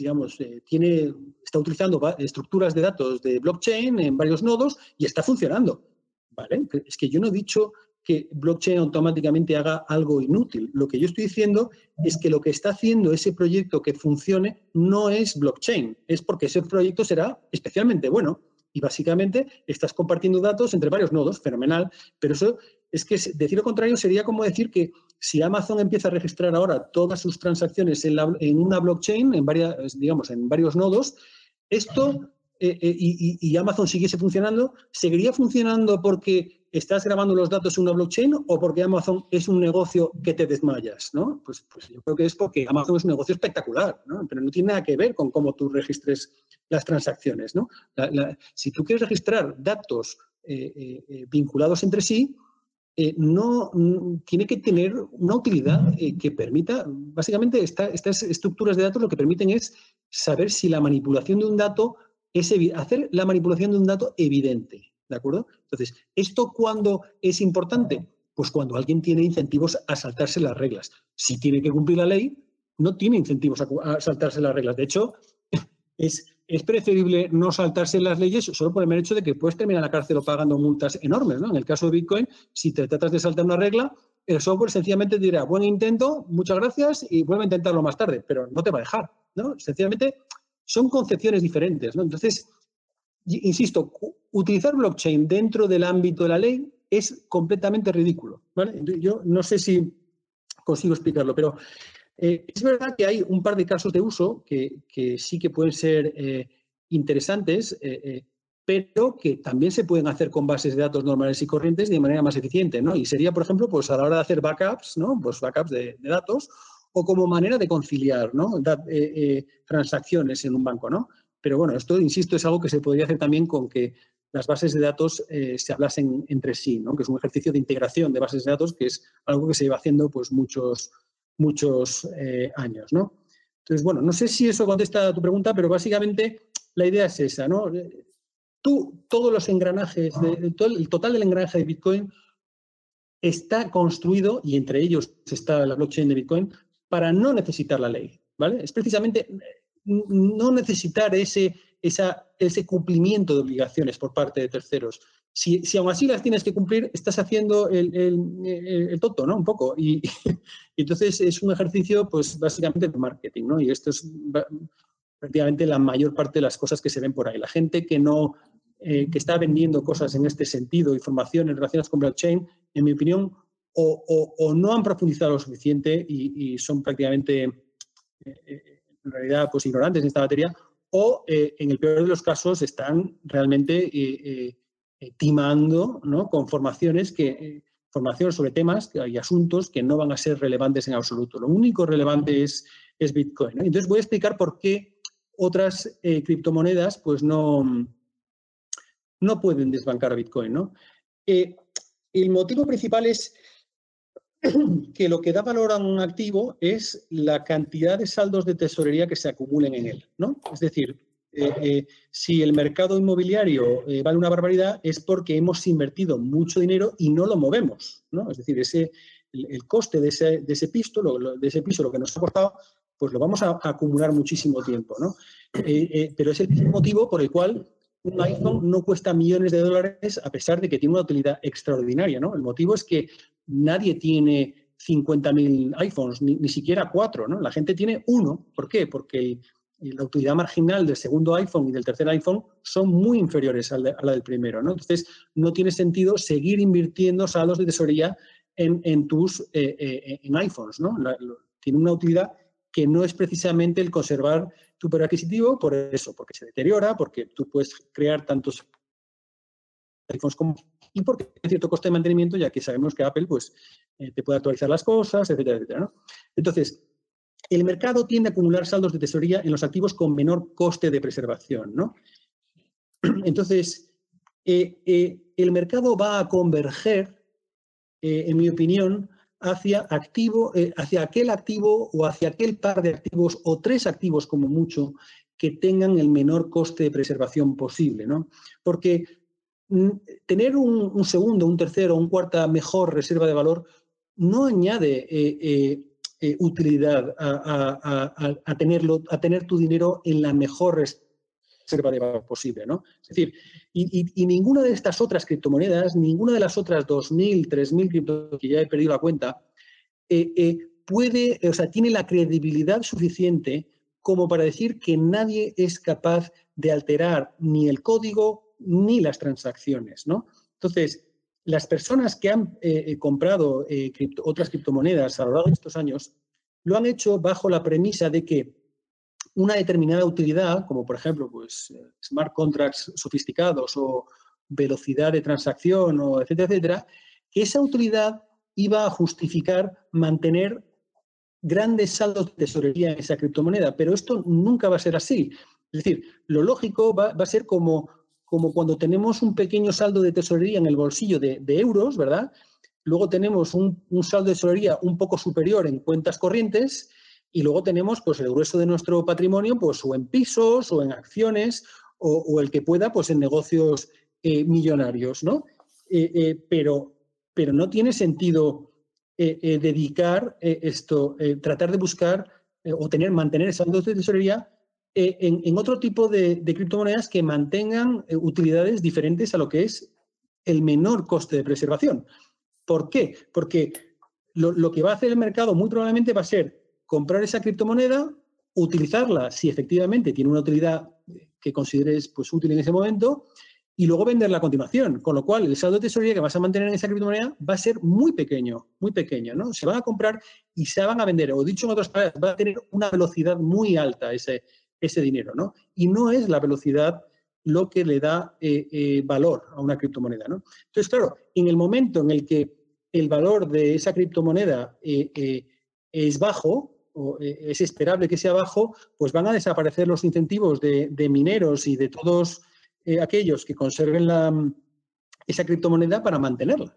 digamos, eh, tiene, está utilizando estructuras de datos de blockchain en varios nodos y está funcionando. ¿vale? Es que yo no he dicho que blockchain automáticamente haga algo inútil. Lo que yo estoy diciendo es que lo que está haciendo ese proyecto que funcione no es blockchain, es porque ese proyecto será especialmente bueno. Y básicamente estás compartiendo datos entre varios nodos, fenomenal, pero eso es que decir lo contrario sería como decir que si Amazon empieza a registrar ahora todas sus transacciones en, una blockchain, en, varias, digamos, en varios nodos, esto eh, eh, y, Amazon siguiese funcionando, ¿seguiría funcionando porque estás grabando los datos en una blockchain o porque Amazon es un negocio que te desmayas? ¿no? Pues, pues yo creo que es porque Amazon es un negocio espectacular, ¿no? pero no tiene nada que ver con cómo tú registres las transacciones. ¿no? si tú quieres registrar datos eh, vinculados entre sí, eh, no tiene que tener una utilidad eh, que permita, básicamente estas estructuras de datos lo que permiten es saber si la manipulación de un dato es hacer la manipulación de un dato evidente, ¿de acuerdo? Entonces, ¿esto cuándo es importante? Pues cuando alguien tiene incentivos a saltarse las reglas. Si tiene que cumplir la ley, no tiene incentivos a, saltarse las reglas. De hecho, [laughs] es, es, preferible no saltarse las leyes solo por el mero hecho de que puedes terminar la cárcel o pagando multas enormes. ¿no? En el caso de Bitcoin, si te tratas de saltar una regla, el software sencillamente dirá, buen intento, muchas gracias y vuelve a intentarlo más tarde, pero no te va a dejar. ¿no? Sencillamente son concepciones diferentes. ¿no? Entonces, insisto, utilizar blockchain dentro del ámbito de la ley es completamente ridículo. Yo no sé si consigo explicarlo, pero eh, es verdad que hay un par de casos de uso que, sí que pueden ser eh, interesantes, eh, pero que también se pueden hacer con bases de datos normales y corrientes de manera más eficiente. ¿no? Y sería, por ejemplo, pues a la hora de hacer backups, ¿no? pues backups de, datos, o como manera de conciliar ¿no? transacciones en un banco. ¿no? Pero bueno, esto, insisto, es algo que se podría hacer también con que las bases de datos se hablasen entre sí, ¿no? que es un ejercicio de integración de bases de datos que es algo que se lleva haciendo pues, muchos, muchos eh, años, ¿no? Entonces, bueno, no sé si eso contesta a tu pregunta, pero básicamente la idea es esa, ¿no? Tú, todos los engranajes, de, todo el total del engranaje de Bitcoin está construido, y entre ellos está la blockchain de Bitcoin, para no necesitar la ley, ¿vale? Es precisamente no necesitar ese, ese cumplimiento de obligaciones por parte de terceros. Si, si, aún así las tienes que cumplir, estás haciendo el, el, tonto, ¿no? Un poco. [laughs] Y, entonces es un ejercicio, pues básicamente de marketing, ¿no? Y esto es prácticamente la mayor parte de las cosas que se ven por ahí. La gente que no, eh, que está vendiendo cosas en este sentido, información en relaciones con blockchain, en mi opinión, o, o, no han profundizado lo suficiente y, son prácticamente, eh, eh, en realidad, pues ignorantes en esta materia, o en el peor de los casos están realmente eh, timando ¿no? con formaciones que eh, sobre temas y asuntos que no van a ser relevantes en absoluto. Lo único relevante es, es Bitcoin. Entonces voy a explicar por qué otras eh, criptomonedas pues no, no pueden desbancar a Bitcoin. ¿no? el motivo principal es [clears throat] que lo que da valor a un activo es la cantidad de saldos de tesorería que se acumulen en él. ¿no? Es decir, eh, eh, si el mercado inmobiliario eh, vale una barbaridad es porque hemos invertido mucho dinero y no lo movemos, ¿no? Es decir, ese, el, coste de ese, piso, lo, de ese piso, lo que nos ha costado, pues lo vamos a, acumular muchísimo tiempo, ¿no? pero es el motivo por el cual un iPhone no cuesta millones de dólares a pesar de que tiene una utilidad extraordinaria, ¿no? El motivo es que nadie tiene 50.000 iPhones, ni, ni, siquiera cuatro, ¿no? La gente tiene uno. ¿Por qué? Porque la utilidad marginal del segundo iPhone y del tercer iPhone son muy inferiores a la, del primero. ¿no? Entonces, no tiene sentido seguir invirtiendo saldos de tesorería en, tus eh, eh, en iPhones. ¿no? tiene una utilidad que no es precisamente el conservar tu poder adquisitivo por eso, porque se deteriora, porque tú puedes crear tantos iPhones como y porque hay cierto coste de mantenimiento, ya que sabemos que Apple pues, eh, te puede actualizar las cosas, etcétera, etcétera. ¿no? Entonces, el mercado tiende a acumular saldos de tesorería en los activos con menor coste de preservación. ¿no? [clears throat] Entonces, eh, eh, el mercado va a converger, eh, en mi opinión, hacia, activo, hacia aquel activo o hacia aquel par de activos o tres activos como mucho que tengan el menor coste de preservación posible. ¿no? Porque mm, tener un, segundo, un tercero, un cuarta mejor reserva de valor no añade eh, utilidad a, tenerlo, a tener tu dinero en la mejor reserva de valor posible. ¿no? Es decir, y, ninguna de estas otras criptomonedas, ninguna de las otras 2.000, 3.000 criptomonedas que ya he perdido la cuenta, eh, eh, puede, o sea, tiene la credibilidad suficiente como para decir que nadie es capaz de alterar ni el código ni las transacciones. ¿no? Entonces, las personas que han eh, eh, comprado eh, otras criptomonedas a lo largo de estos años lo han hecho bajo la premisa de que una determinada utilidad, como por ejemplo pues, smart contracts sofisticados o velocidad de transacción, o etcétera, etcétera, que esa utilidad iba a justificar mantener grandes saldos de tesorería en esa criptomoneda, pero esto nunca va a ser así. Es decir, lo lógico va a ser como como cuando tenemos un pequeño saldo de tesorería en el bolsillo de, euros, ¿verdad? Luego tenemos un, saldo de tesorería un poco superior en cuentas corrientes Y luego tenemos pues, el grueso de nuestro patrimonio pues, o en pisos o en acciones o, el que pueda pues, en negocios eh, millonarios. ¿no? Eh, eh, pero, pero no tiene sentido dedicar esto, tratar de buscar o tener, mantener esa de tesorería en, otro tipo de, criptomonedas que mantengan utilidades diferentes a lo que es el menor coste de preservación. ¿Por qué? Porque lo, lo, que va a hacer el mercado muy probablemente va a ser comprar esa criptomoneda, utilizarla si efectivamente tiene una utilidad que consideres pues, útil en ese momento y luego venderla a continuación. Con lo cual, el saldo de tesorería que vas a mantener en esa criptomoneda va a ser muy pequeño, muy pequeño. ¿no? Se van a comprar y se van a vender. O dicho en otras palabras, va a tener una velocidad muy alta ese, ese dinero. ¿no? Y no es la velocidad lo que le da eh, eh, valor a una criptomoneda. ¿no? Entonces, claro, en el momento en el que el valor de esa criptomoneda eh, es bajo, eh, es esperable que sea bajo, pues van a desaparecer los incentivos de, mineros y de todos aquellos que conserven la, esa criptomoneda para mantenerla.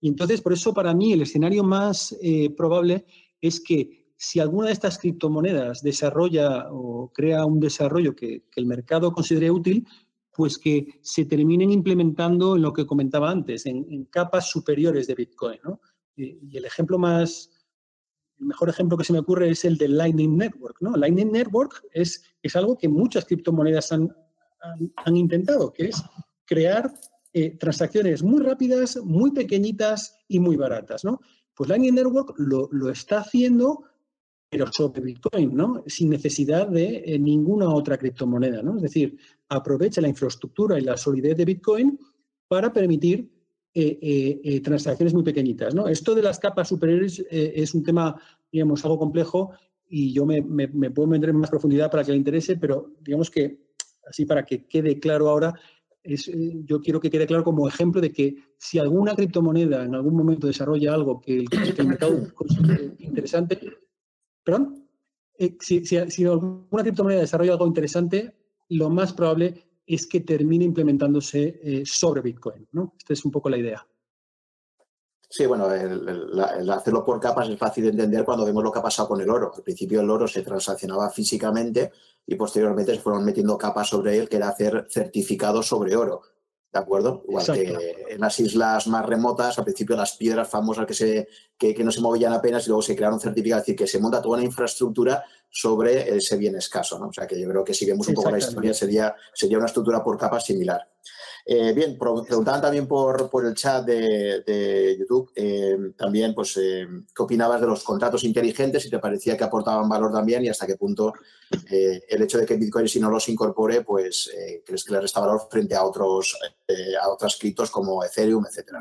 Y entonces, por eso para mí el escenario más probable es que si alguna de estas criptomonedas desarrolla o crea un desarrollo que, el mercado considere útil, pues que se terminen implementando en lo que comentaba antes, en, capas superiores de Bitcoin. y el ejemplo más, el mejor ejemplo que se me ocurre es el del Lightning Network. ¿no? Lightning Network es, es algo que muchas criptomonedas han, han, intentado, que es crear eh, transacciones muy rápidas, muy pequeñitas y muy baratas. ¿no? Pues Lightning Network lo, lo está haciendo, pero sobre Bitcoin, ¿no? sin necesidad de eh, ninguna otra criptomoneda. ¿no? Es decir, aprovecha la infraestructura y la solidez de Bitcoin para permitir eh, eh, transacciones muy pequeñitas. ¿no? Esto de las capas superiores es un tema, digamos, algo complejo y yo me, puedo meter en más profundidad para que le interese, pero digamos que, así para que quede claro ahora, es, yo quiero que quede claro como ejemplo de que si alguna criptomoneda en algún momento desarrolla algo que el, mercado considere interesante, perdón, si, si, si, alguna criptomoneda desarrolla algo interesante, lo más probable es que termine implementándose eh, sobre Bitcoin. ¿no? Esta es un poco la idea. Sí, bueno, el, hacerlo por capas es fácil de entender cuando vemos lo que ha pasado con el oro. Al principio el oro se transaccionaba físicamente y posteriormente se fueron metiendo capas sobre él, que era hacer certificados sobre oro. ¿De acuerdo? Igual que en las islas más remotas, al principio las piedras famosas que, se, que, no se movían apenas y luego se crearon certificados, es decir, que se monta toda una infraestructura sobre ese bien escaso. ¿no? O sea que yo creo que si vemos un poco la historia sería, sería una estructura por capas similar. Eh, bien, preguntaban también por, el chat de, YouTube, eh, también, pues, eh, ¿qué opinabas de los contratos inteligentes? Si te parecía que aportaban valor también y hasta qué punto el hecho de que Bitcoin, si no los incorpore, pues, crees que le resta valor frente a otros, a otros criptos como Ethereum, etcétera.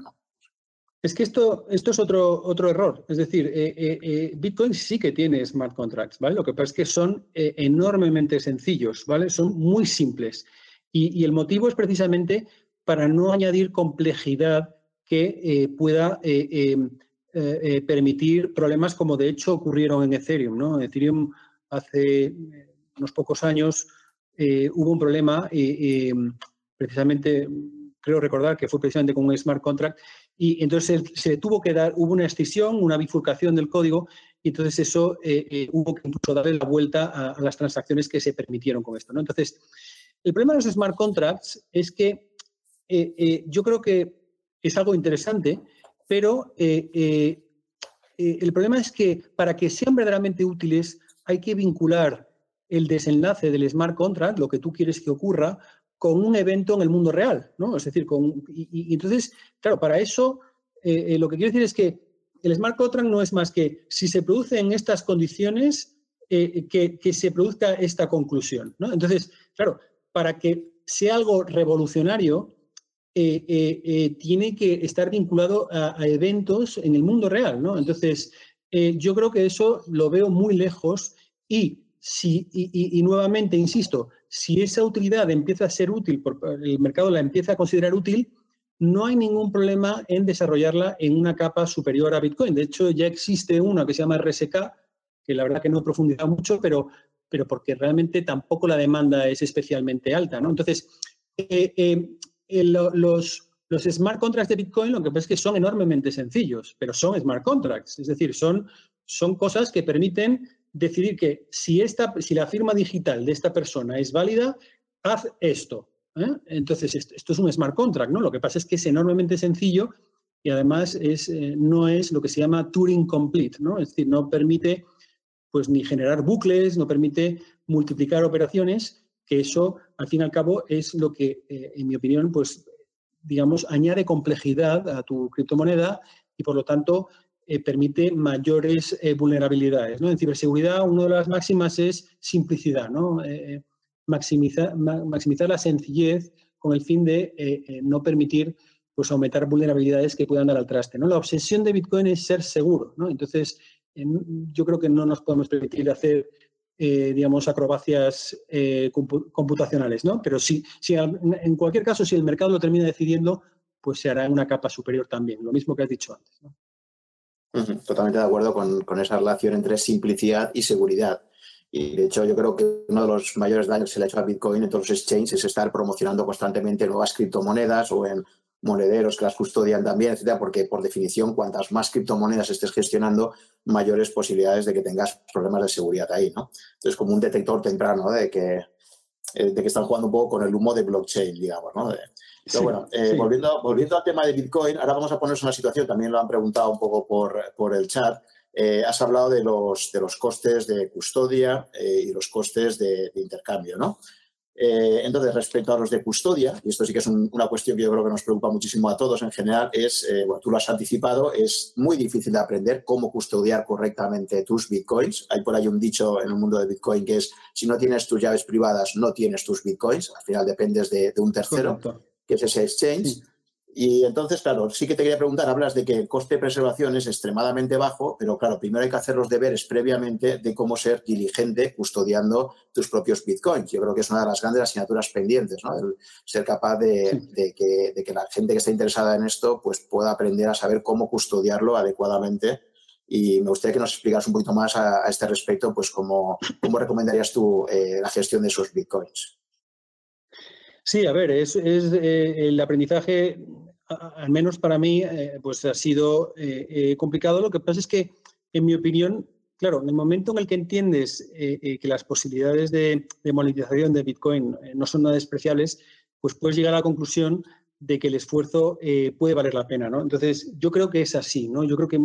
Es que esto, esto es otro, otro error. Es decir, Bitcoin sí que tiene smart contracts, ¿vale? Lo que pasa es que son enormemente sencillos, ¿vale? Son muy simples. Y, el motivo es precisamente para no añadir complejidad que eh, pueda eh, em, eh, permitir problemas como de hecho ocurrieron en Ethereum. ¿no? Ethereum hace unos pocos años hubo un problema, em, precisamente, creo recordar que fue precisamente con un smart contract, y entonces se, tuvo que dar, hubo una extinción, una bifurcación del código, y entonces eso hubo que incluso darle la vuelta a, a, las transacciones que se permitieron con esto. ¿no? Entonces, el problema de los smart contracts es que eh, eh, yo creo que es algo interesante, pero eh, el problema es que para que sean verdaderamente útiles hay que vincular el desenlace del smart contract, lo que tú quieres que ocurra, con un evento en el mundo real, ¿no? Es decir, con, y, entonces, claro, para eso lo que quiero decir es que el smart contract no es más que si se produce en estas condiciones, que, que, se produzca esta conclusión, ¿no? Entonces, claro, para que sea algo revolucionario, eh, eh, eh, tiene que estar vinculado a, eventos en el mundo real, ¿no? Entonces, yo creo que eso lo veo muy lejos y, si, y, nuevamente, insisto, si esa utilidad empieza a ser útil, el mercado la empieza a considerar útil, no hay ningún problema en desarrollarla en una capa superior a Bitcoin. De hecho, ya existe una que se llama RSK, que la verdad que no he profundizado mucho, pero pero porque realmente tampoco la demanda es especialmente alta. ¿no? Entonces, eh, eh, los, los smart contracts de Bitcoin lo que pasa es que son enormemente sencillos, pero son smart contracts, es decir, son, son cosas que permiten decidir que si, esta, si la firma digital de esta persona es válida, haz esto. ¿eh? Entonces, esto, es un smart contract, ¿no? Lo que pasa es que es enormemente sencillo y además es, eh, no es lo que se llama Turing complete, ¿no? Es decir, no permite pues ni generar bucles, no permite multiplicar operaciones, que eso, al fin y al cabo, es lo que, eh, en mi opinión, pues, digamos, añade complejidad a tu criptomoneda y, por lo tanto, permite mayores vulnerabilidades. ¿no? En ciberseguridad, una de las máximas es simplicidad, ¿no? maximizar, maximizar la sencillez con el fin de eh, eh, no permitir pues, aumentar vulnerabilidades que puedan dar al traste. ¿no? La obsesión de Bitcoin es ser seguro. ¿no? Entonces, yo creo que no nos podemos permitir hacer, eh, digamos, acrobacias computacionales. ¿no? Pero sí, si, en cualquier caso, si el mercado lo termina decidiendo, pues se hará en una capa superior también. Lo mismo que has dicho antes. Totalmente de acuerdo con, con esa relación entre simplicidad y seguridad. Y de hecho, yo creo que uno de los mayores daños que se le ha hecho a Bitcoin en todos los exchanges es estar promocionando constantemente nuevas criptomonedas o en monederos que las custodian también, etcétera, porque por definición, cuantas más criptomonedas estés gestionando, mayores posibilidades de que tengas problemas de seguridad ahí, ¿no? Entonces, como un detector temprano de que, eh, de que están jugando un poco con el humo de blockchain, digamos, ¿no? pero bueno, eh, volviendo, volviendo al tema de Bitcoin, ahora vamos a ponernos en una situación, también lo han preguntado un poco por, por el chat, eh, has hablado de los, de los costes de custodia eh, y los costes de, intercambio, ¿no? Eh, entonces, respecto a los de custodia, y esto sí que es una cuestión que yo creo que nos preocupa muchísimo a todos en general, es, bueno, tú lo has anticipado, es muy difícil de aprender cómo custodiar correctamente tus bitcoins. Hay por ahí un dicho en el mundo de Bitcoin que es, si no tienes tus llaves privadas, no tienes tus bitcoins, al final dependes de, un tercero, que es ese exchange. Y entonces, claro, sí que te quería preguntar, hablas de que el coste de preservación es extremadamente bajo, pero claro, primero hay que hacer los deberes previamente de cómo ser diligente custodiando tus propios bitcoins. Yo creo que es una de las grandes asignaturas pendientes, ¿no? El ser capaz de, que, la gente que está interesada en esto pues pueda aprender a saber cómo custodiarlo adecuadamente. Y me gustaría que nos explicaras un poquito más a, este respecto, pues cómo, cómo recomendarías tú eh, la gestión de esos bitcoins. Sí, a ver, es, eh, el aprendizaje, al menos para mí, eh, pues ha sido eh, complicado. Lo que pasa es que, en mi opinión, claro, en el momento en el que entiendes que las posibilidades de, monetización de Bitcoin no son nada despreciables, pues puedes llegar a la conclusión de que el esfuerzo puede valer la pena, ¿no? Entonces, yo creo que es así, ¿no? Yo creo que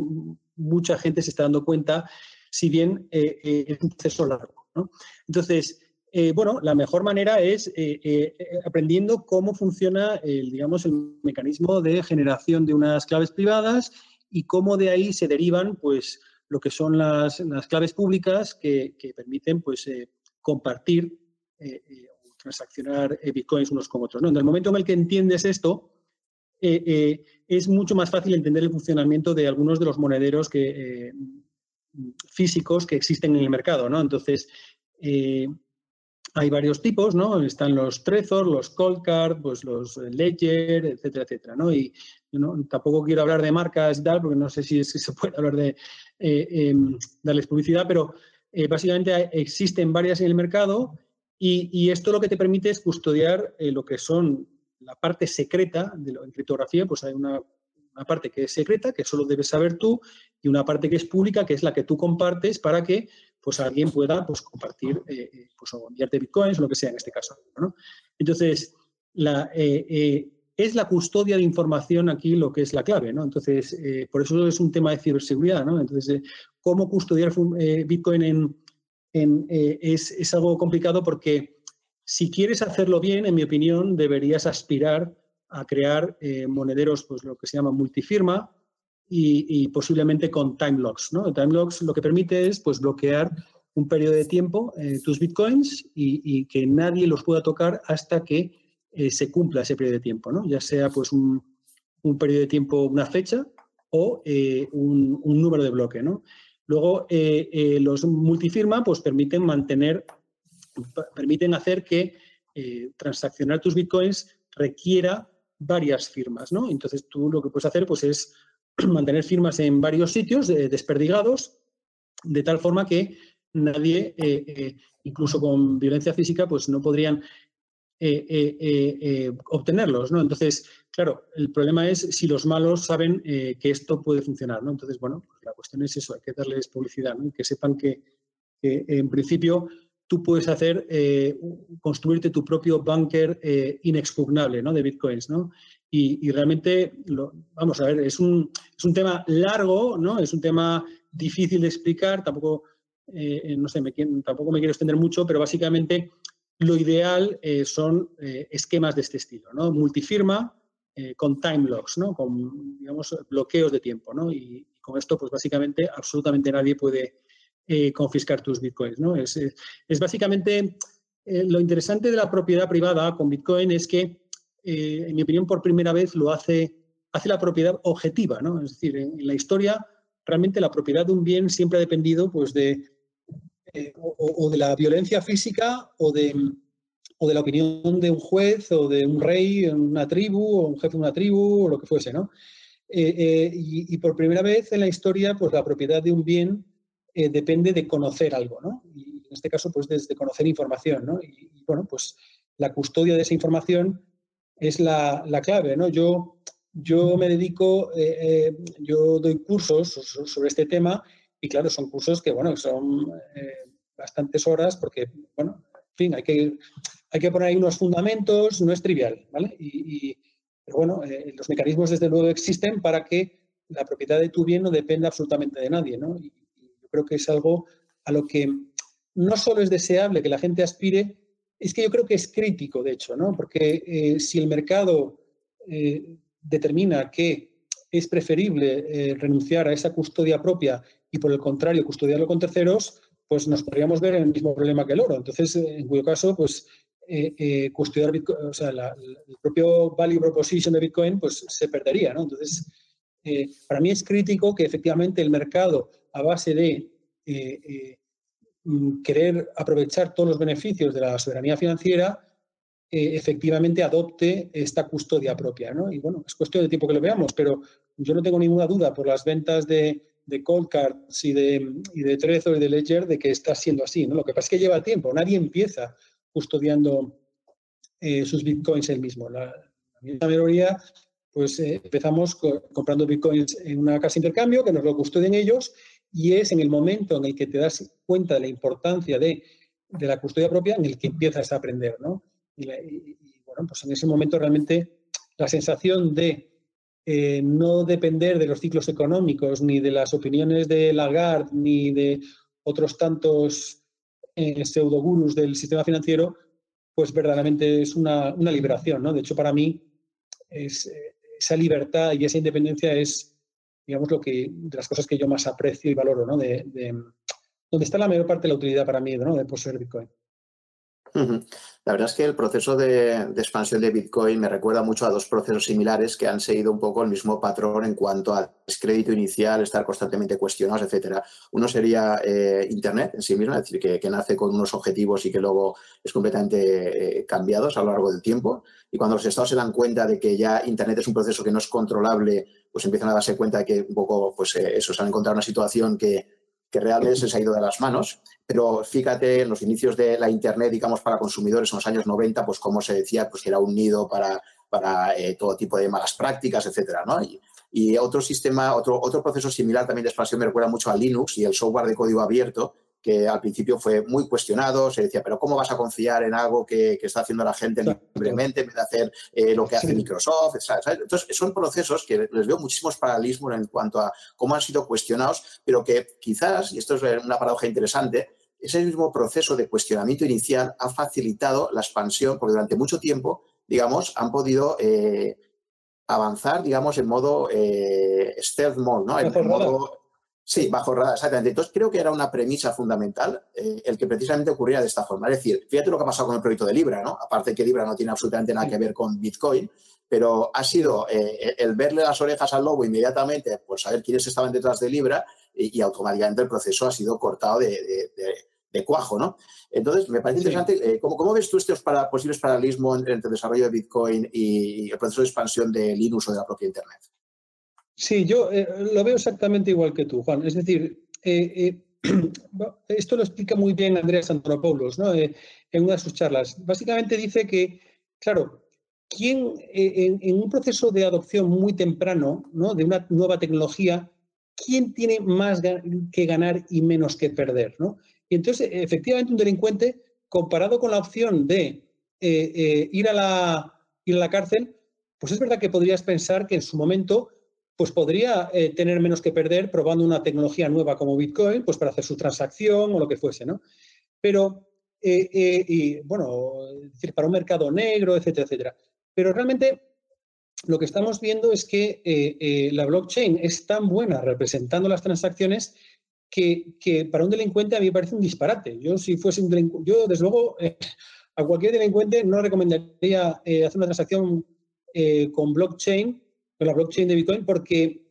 mucha gente se está dando cuenta, si bien es un proceso largo, ¿no? Entonces, eh, bueno, la mejor manera es eh, eh, aprendiendo cómo funciona el, digamos, el mecanismo de generación de unas claves privadas y cómo de ahí se derivan pues, lo que son las, claves públicas que, permiten pues, compartir o transaccionar bitcoins unos con otros. En el momento en el que entiendes esto, es mucho más fácil entender el funcionamiento de algunos de los monederos que, físicos que existen en el mercado. ¿no? Entonces, hay varios tipos, ¿no? Están los Trezor, los Coldcard, pues los Ledger, etcétera, etcétera, ¿no? Y tampoco quiero hablar de marcas y tal, porque no sé si, se puede hablar de eh, em, darles publicidad, pero eh, básicamente existen varias en el mercado y, esto lo que te permite es custodiar eh, lo que son la parte secreta de la criptografía, pues hay una parte que es secreta, que solo debes saber tú, y una parte que es pública, que es la que tú compartes para que pues alguien pueda pues, compartir eh, eh, pues, o enviarte bitcoins o lo que sea en este caso. Entonces, la, eh, es la custodia de información aquí lo que es la clave. ¿no? Entonces, por eso es un tema de ciberseguridad. ¿no? Entonces, cómo custodiar bitcoin en, en, es, es algo complicado porque si quieres hacerlo bien, en mi opinión, deberías aspirar a crear monederos, pues lo que se llama multifirma, y, posiblemente con time locks. time locks lo que permite es pues, bloquear un periodo de tiempo eh, tus bitcoins y, que nadie los pueda tocar hasta que eh, se cumpla ese periodo de tiempo, ¿no? ya sea pues, un, un periodo de tiempo, una fecha o eh, un, un, número de bloque. ¿no? Luego, los multifirma pues, permiten mantener, permiten hacer que transaccionar tus bitcoins requiera varias firmas. ¿no? Entonces, tú lo que puedes hacer pues, es [clears throat] mantener firmas en varios sitios eh, desperdigados, de tal forma que nadie, eh, eh, incluso con violencia física, pues no podrían obtenerlos, ¿no? Entonces, claro, el problema es si los malos saben que esto puede funcionar, ¿no? Entonces, bueno, pues la cuestión es eso, hay que darles publicidad, ¿no? Que sepan que, en principio tú puedes hacer, construirte tu propio bunker eh, inexpugnable ¿no? de bitcoins. ¿no? Y, realmente, vamos a ver, es un, es un tema largo, ¿no? es un tema difícil de explicar, tampoco, eh, no sé, me, tampoco me quiero extender mucho, pero básicamente lo ideal son esquemas de este estilo, ¿no? multifirma con time locks, ¿no? con digamos, bloqueos de tiempo. ¿no? Y, con esto, pues básicamente, absolutamente nadie puede eh, confiscar tus bitcoins. ¿no? Es, es, básicamente eh, lo interesante de la propiedad privada con bitcoin es que, eh, en mi opinión, por primera vez lo hace, hace la propiedad objetiva. ¿no? Es decir, en, la historia, realmente la propiedad de un bien siempre ha dependido pues, de, o, de la violencia física o de, o de la opinión de un juez o de un rey en una tribu o un jefe de una tribu o lo que fuese. ¿no? y, y, por primera vez en la historia, pues la propiedad de un bien eh, depende de conocer algo, ¿no? Y en este caso, pues desde conocer información, ¿no? Y, bueno, pues la custodia de esa información es la, clave, ¿no? Yo, yo me dedico, eh, eh, yo doy cursos sobre este tema y claro, son cursos que, bueno, son bastantes horas porque, bueno, en fin, hay que, hay que poner ahí unos fundamentos, no es trivial, ¿vale? Y, pero bueno, los mecanismos desde luego existen para que la propiedad de tu bien no dependa absolutamente de nadie, ¿no? creo que es algo a lo que no solo es deseable que la gente aspire, es que yo creo que es crítico, de hecho, ¿no? Porque eh, si el mercado eh, determina que es preferible eh, renunciar a esa custodia propia y por el contrario custodiarlo con terceros, pues nos podríamos ver en el mismo problema que el oro. Entonces, en cuyo caso, pues custodiar Bitcoin, o sea, el propio value proposition de Bitcoin, pues se perdería, ¿no? Entonces, para mí es crítico que efectivamente el mercado a base de querer aprovechar todos los beneficios de la soberanía financiera, eh, efectivamente adopte esta custodia propia. ¿no? Y bueno, es cuestión de tiempo que lo veamos, pero yo no tengo ninguna duda por las ventas de, de Cold Cards y de, y de Trezor y de Ledger de que está siendo así. ¿no? Lo que pasa es que lleva tiempo, nadie empieza custodiando sus bitcoins él mismo. La, la mayoría pues empezamos comprando bitcoins en una casa de intercambio que nos lo custodien ellos y es en el momento en el que te das cuenta de la importancia de, la custodia propia en el que empiezas a aprender, ¿no? Y, bueno, pues en ese momento realmente la sensación de eh, no depender de los ciclos económicos, ni de las opiniones de Lagarde, ni de otros tantos eh, pseudogurus del sistema financiero, pues verdaderamente es una, liberación, ¿no? De hecho, para mí, es, eh, esa libertad y esa independencia es digamos, lo que, de las cosas que yo más aprecio y valoro, ¿no? De, donde está la mayor parte de la utilidad para mí, ¿no? De poseer Bitcoin. La verdad es que el proceso de, expansión de Bitcoin me recuerda mucho a dos procesos similares que han seguido un poco el mismo patrón en cuanto al crédito inicial, estar constantemente cuestionados, etcétera. Uno sería eh, Internet en sí mismo, es decir, que, nace con unos objetivos y que luego es completamente eh, cambiados a lo largo del tiempo. Y cuando los estados se dan cuenta de que ya Internet es un proceso que no es controlable, pues empiezan a darse cuenta de que un poco, pues eh, eso, se han encontrado una situación que, que realmente se ha ido de las manos. Pero fíjate, en los inicios de la Internet, digamos, para consumidores en los años 90, pues como se decía, pues que era un nido para, para eh, todo tipo de malas prácticas, etcétera, ¿no? Y, y, otro sistema, otro, otro proceso similar también de expansión me recuerda mucho a Linux y el software de código abierto, que al principio fue muy cuestionado, se decía, pero ¿cómo vas a confiar en algo que, está haciendo la gente libremente en vez de hacer eh, lo que hace Microsoft? Entonces, son procesos que les veo muchísimos paralelismos en cuanto a cómo han sido cuestionados, pero que quizás, y esto es una paradoja interesante, ese mismo proceso de cuestionamiento inicial ha facilitado la expansión, porque durante mucho tiempo, digamos, han podido eh, avanzar, digamos, en modo eh, stealth mode, ¿no? En, modo Sí, bajo radar, exactamente. Entonces creo que era una premisa fundamental eh, el que precisamente ocurriera de esta forma. Es decir, fíjate lo que ha pasado con el proyecto de Libra, ¿no? Aparte que Libra no tiene absolutamente nada que ver con Bitcoin, pero ha sido eh, el verle las orejas al lobo inmediatamente, pues saber quiénes estaban detrás de Libra y, automáticamente el proceso ha sido cortado de, cuajo, ¿no? Entonces, me parece interesante, eh, ¿cómo, ves tú estos para, posibles paralelismos entre el desarrollo de Bitcoin y el proceso de expansión de Linux o de la propia Internet? Sí, yo eh, lo veo exactamente igual que tú, Juan. Es decir, eh, eh, [clears throat] esto lo explica muy bien Andreas Antonopoulos ¿no? en una de sus charlas. Básicamente dice que, claro, ¿quién en, un proceso de adopción muy temprano ¿no? de una nueva tecnología, quién tiene más que ganar y menos que perder? ¿no? Y entonces, efectivamente, un delincuente, comparado con la opción de ir, a la, ir a la cárcel, pues es verdad que podrías pensar que en su momento pues podría tener menos que perder probando una tecnología nueva como Bitcoin, pues para hacer su transacción o lo que fuese, ¿no? Pero, y, bueno, para un mercado negro, etcétera, etcétera. Pero realmente lo que estamos viendo es que eh, eh, la blockchain es tan buena representando las transacciones que, para un delincuente a mí me parece un disparate. Yo si fuese un delincuente, yo desde luego eh, a cualquier delincuente no recomendaría hacer una transacción con blockchain, con la blockchain de Bitcoin, porque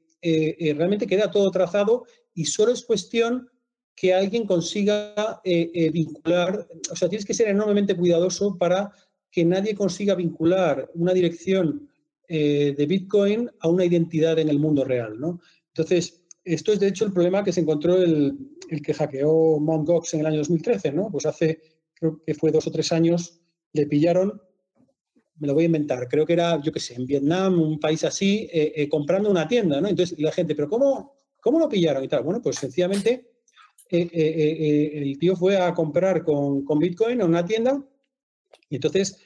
realmente queda todo trazado y solo es cuestión que alguien consiga vincular, o sea, tienes que ser enormemente cuidadoso para que nadie consiga vincular una dirección eh, de Bitcoin a una identidad en el mundo real. ¿no? Entonces, esto es de hecho el problema que se encontró el, que hackeó Mt. Gox en el año 2013. ¿no? Pues hace, creo que fue dos o tres años, le pillaron, me lo voy a inventar, creo que era, yo qué sé, en Vietnam, un país así, eh, eh, comprando una tienda. ¿no? Entonces la gente, ¿pero cómo, cómo lo pillaron y tal? Bueno, pues sencillamente el tío fue a comprar con, con Bitcoin a una tienda y entonces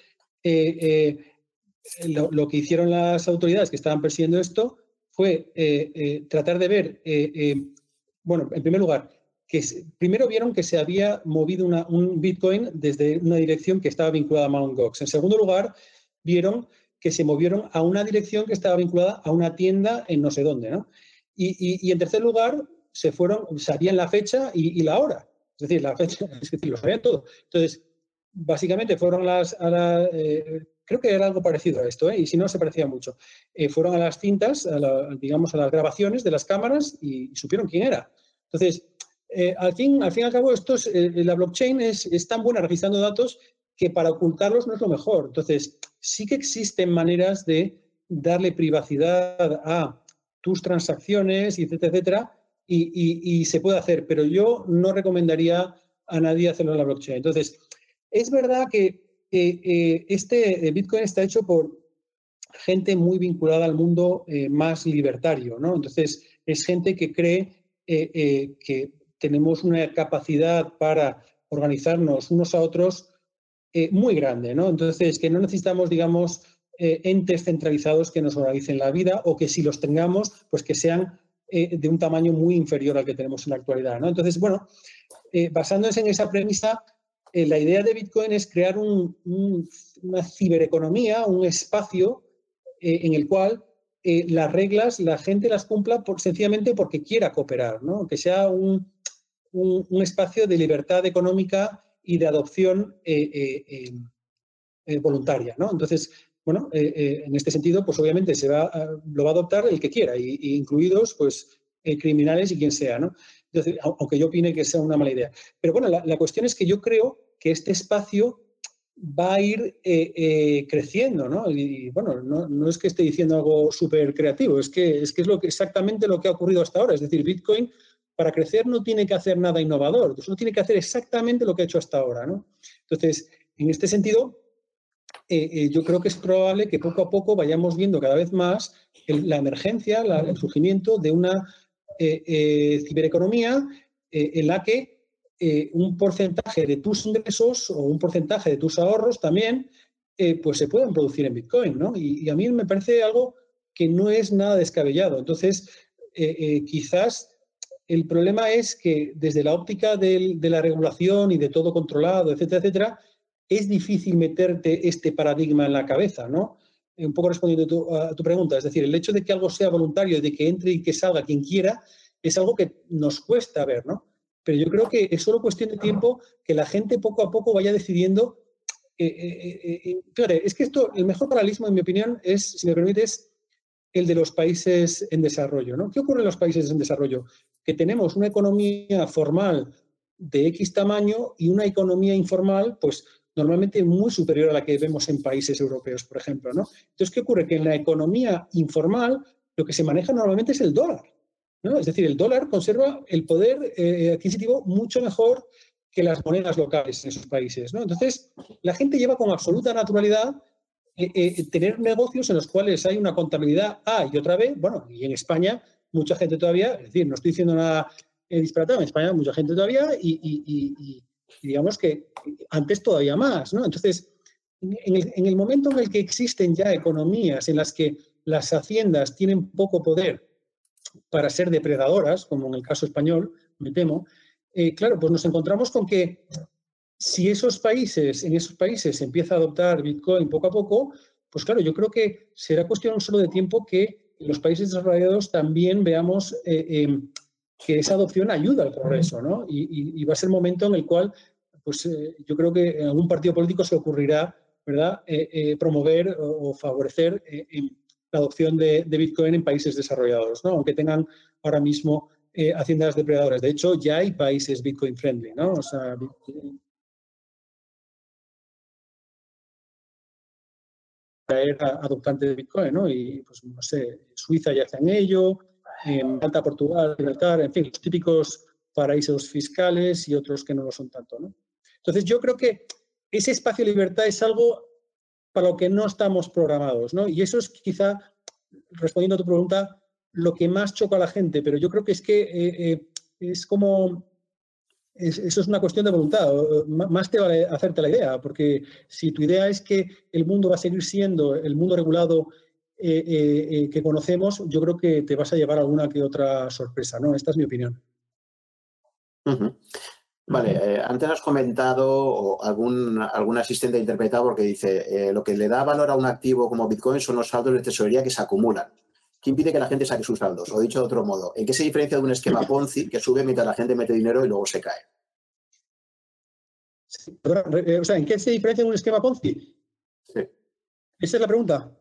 lo, que hicieron las autoridades que estaban persiguiendo esto fue eh, eh, tratar de ver, eh, bueno, en primer lugar, que primero vieron que se había movido un Bitcoin desde una dirección que estaba vinculada a Mt. Gox. En segundo lugar, vieron que se movieron a una dirección que estaba vinculada a una tienda en no sé dónde, ¿no? Y, en tercer lugar, se fueron, sabían la fecha y, la hora. Es decir, la fecha, es decir, lo sabían todo. Entonces, básicamente fueron las, a la, Creo que era algo parecido a esto, ¿eh? y si no, se parecía mucho. Eh, fueron a las cintas, digamos, a las grabaciones de las cámaras y, supieron quién era. Entonces, eh, al, fin, al fin y al cabo, esto la blockchain es, es, tan buena registrando datos que para ocultarlos no es lo mejor. Entonces, sí que existen maneras de darle privacidad a tus transacciones, etcétera, etcétera, y, se puede hacer, pero yo no recomendaría a nadie hacerlo en la blockchain. Entonces, es verdad que eh, este eh, Bitcoin está hecho por gente muy vinculada al mundo eh, más libertario, ¿no? Entonces, es gente que cree que tenemos una capacidad para organizarnos unos a otros muy grande, ¿no? Entonces, que no necesitamos, digamos, entes centralizados que nos organicen la vida o que si los tengamos, pues que sean de un tamaño muy inferior al que tenemos en la actualidad, ¿no? Entonces, bueno, basándose en esa premisa, eh, la idea de Bitcoin es crear una cibereconomía, un espacio eh, en el cual eh, las reglas la gente las cumpla sencillamente porque quiera cooperar, ¿no? que sea un, espacio de libertad económica y de adopción voluntaria. ¿no? Entonces, bueno, en este sentido, pues obviamente se va, lo va a adoptar el que quiera, y, incluidos pues, criminales y quien sea. ¿no? aunque yo opine que sea una mala idea. Pero bueno, la, cuestión es que yo creo que este espacio va a ir eh, eh, creciendo, ¿no? Y, bueno, no, es que esté diciendo algo súper creativo, es que, es que es lo que, exactamente lo que ha ocurrido hasta ahora. Es decir, Bitcoin para crecer no tiene que hacer nada innovador, no tiene que hacer exactamente lo que ha hecho hasta ahora, ¿no? Entonces, en este sentido, eh, yo creo que es probable que poco a poco vayamos viendo cada vez más la emergencia, el surgimiento de una eh, eh, cibereconomía eh, en la que un porcentaje de tus ingresos o un porcentaje de tus ahorros también pues se puedan producir en Bitcoin, ¿no? Y, a mí me parece algo que no es nada descabellado. Entonces, quizás el problema es que desde la óptica de la regulación y de todo controlado, etcétera, etcétera, es difícil meterte este paradigma en la cabeza, ¿no? Eh, un poco respondiendo a tu, pregunta, es decir, el hecho de que algo sea voluntario, de que entre y que salga quien quiera, es algo que nos cuesta ver, ¿no? Pero yo creo que es solo cuestión de tiempo que la gente poco a poco vaya decidiendo. Eh, eh, eh es que esto, el mejor paralelismo, en mi opinión, es, si me permites, el de los países en desarrollo, ¿no? ¿Qué ocurre en los países en desarrollo? Que tenemos una economía formal de X tamaño y una economía informal, pues normalmente muy superior a la que vemos en países europeos, por ejemplo. ¿no? Entonces, ¿qué ocurre? Que en la economía informal lo que se maneja normalmente es el dólar. ¿no? Es decir, el dólar conserva el poder eh, adquisitivo mucho mejor que las monedas locales en esos países. ¿no? Entonces, la gente lleva con absoluta naturalidad eh, eh, tener negocios en los cuales hay una contabilidad A y otra B. Bueno, y en España mucha gente todavía, es decir, no estoy diciendo nada disparatado. En España mucha gente todavía y, digamos que antes todavía más, ¿no? Entonces, en el, momento en el que existen ya economías en las que las haciendas tienen poco poder para ser depredadoras, como en el caso español, me temo, eh, claro, pues nos encontramos con que si esos países, en esos países empieza a adoptar Bitcoin poco a poco, pues claro, yo creo que será cuestión solo de tiempo que los países desarrollados también veamos eh, em, que esa adopción ayuda al progreso, ¿no? Y, va a ser el momento en el cual, pues eh, yo creo que en algún partido político se ocurrirá, ¿verdad?, promover o, favorecer la adopción de, Bitcoin en países desarrollados, ¿no? Aunque tengan ahora mismo haciendas depredadoras. De hecho, ya hay países Bitcoin friendly, ¿no? O sea, adoptante de Bitcoin, ¿no? Y, pues, no sé, Suiza ya está en ello, en Malta, Portugal, Gibraltar, en fin, los típicos paraísos fiscales y otros que no lo son tanto, ¿no? Entonces, yo creo que ese espacio de libertad es algo para lo que no estamos programados, ¿no? Y eso es quizá, respondiendo a tu pregunta, lo que más choca a la gente, pero yo creo que es que eh, eh, es como eso es una cuestión de voluntad. Más te vale hacerte la idea, porque si tu idea es que el mundo va a seguir siendo el mundo regulado eh, eh, eh, que conocemos, yo creo que te vas a llevar alguna que otra sorpresa, ¿no? Esta es mi opinión. Vale, antes has comentado algún, algún asistente interpretado porque dice lo que le da valor a un activo como Bitcoin son los saldos de tesorería que se acumulan. ¿Qué impide que la gente saque sus saldos? O dicho de otro modo, ¿en qué se diferencia de un esquema [clears throat] Ponzi que sube mientras la gente mete dinero y luego se cae? Eh, o sea, ¿en qué se diferencia de un esquema Ponzi? Sí. ¿Esa es la pregunta?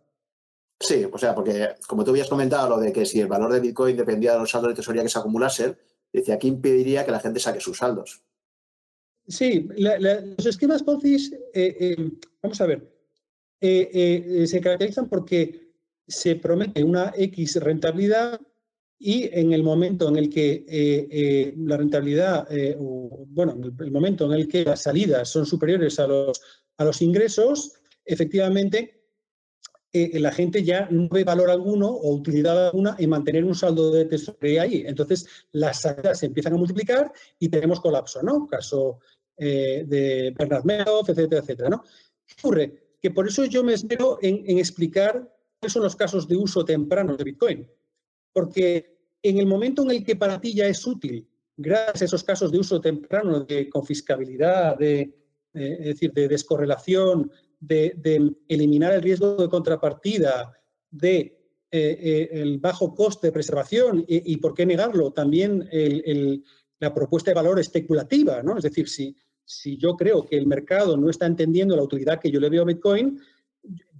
Sí, o sea, porque como tú habías comentado lo de que si el valor de Bitcoin dependía de los saldos de tesorería que se acumulasen, decía, ¿qué impediría que la gente saque sus saldos? Sí, los esquemas Ponzi, eh, eh, vamos a ver, se caracterizan porque se promete una X rentabilidad y en el momento en el que eh, eh, la rentabilidad, eh, bueno, el momento en el que las salidas son superiores a los, a los ingresos, efectivamente la gente ya no ve valor alguno o utilidad alguna en mantener un saldo de tesorería ahí. Entonces, las salidas se empiezan a multiplicar y tenemos colapso, ¿no? Caso de Bernard Madoff, etcétera, etcétera, ¿no? ¿Qué ocurre? Que por eso yo me espero en, en explicar son los casos de uso temprano de Bitcoin. Porque en el momento en el que para ti ya es útil, gracias a esos casos de uso temprano de confiscabilidad, de, eh, es decir, de descorrelación, de, eliminar el riesgo de contrapartida, de eh, eh, el bajo coste de preservación y, por qué negarlo, también la propuesta de valor especulativa, ¿no? Es decir, si, si yo creo que el mercado no está entendiendo la utilidad que yo le veo a Bitcoin,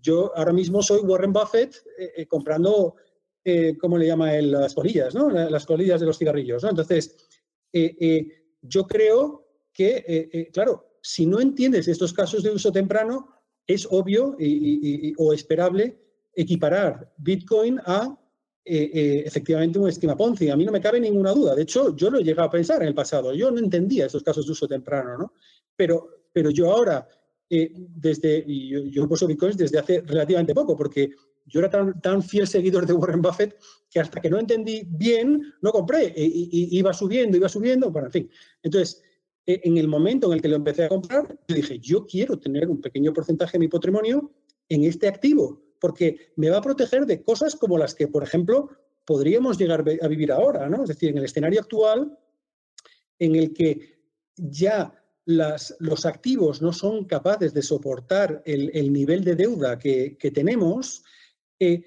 yo ahora mismo soy Warren Buffett eh, eh, comprando, eh, ¿cómo le llama él? Las colillas, ¿no? Las colillas de los cigarrillos. Entonces, yo creo que, claro, si no entiendes estos casos de uso temprano, es obvio o esperable equiparar Bitcoin a efectivamente un esquema Ponzi. A mí no me cabe ninguna duda. De hecho, yo lo he llegado a pensar en el pasado. Yo no entendía estos casos de uso temprano, ¿no? Pero, pero yo ahora eh, desde, y yo, uso bitcoins desde hace relativamente poco, porque yo era tan, tan, fiel seguidor de Warren Buffett que hasta que no entendí bien, no compré. Y, iba subiendo, iba subiendo, bueno, en fin. Entonces, eh, en el momento en el que lo empecé a comprar, yo dije, yo quiero tener un pequeño porcentaje de mi patrimonio en este activo, porque me va a proteger de cosas como las que, por ejemplo, podríamos llegar a vivir ahora, ¿no? Es decir, en el escenario actual, en el que ya los activos no son capaces de soportar el, nivel de deuda que, tenemos, eh,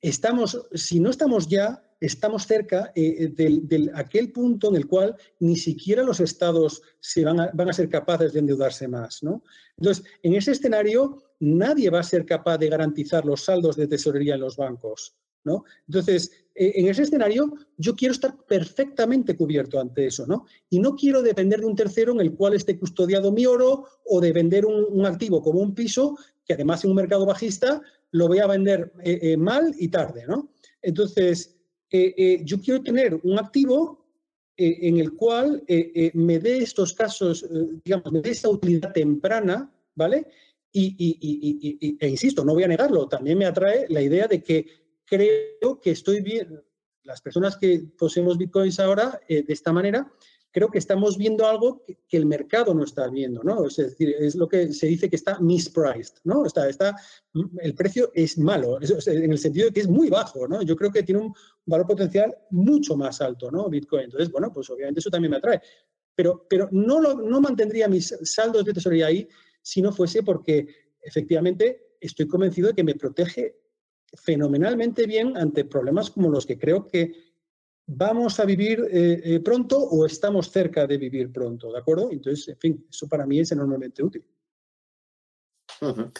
estamos, si no estamos ya, estamos cerca eh, de, aquel punto en el cual ni siquiera los estados se van, a, van a ser capaces de endeudarse más. ¿no? Entonces, en ese escenario, nadie va a ser capaz de garantizar los saldos de tesorería en los bancos. ¿no? Entonces, eh, en ese escenario, yo quiero estar perfectamente cubierto ante eso, ¿no? Y no quiero depender de un tercero en el cual esté custodiado mi oro o de vender un, activo como un piso, que además en un mercado bajista lo voy a vender eh, eh, mal y tarde, ¿no? Entonces, yo quiero tener un activo en el cual me dé estos casos, digamos, me dé esa utilidad temprana, ¿vale? y, e insisto, no voy a negarlo, también me atrae la idea de que creo que estoy bien, las personas que poseemos bitcoins ahora de esta manera, creo que estamos viendo algo que, el mercado no está viendo, ¿no? Es decir, es lo que se dice que está mispriced, ¿no? Está, está, el precio es malo, en el sentido de que es muy bajo, ¿no? Yo creo que tiene un valor potencial mucho más alto, ¿no? Bitcoin. Entonces, bueno, pues obviamente eso también me atrae. Pero, pero no, lo, no mantendría mis saldos de tesorería ahí si no fuese porque efectivamente estoy convencido de que me protege fenomenalmente bien ante problemas como los que creo que vamos a vivir eh, eh, pronto o estamos cerca de vivir pronto, ¿de acuerdo? Entonces, en fin, eso para mí es enormemente útil.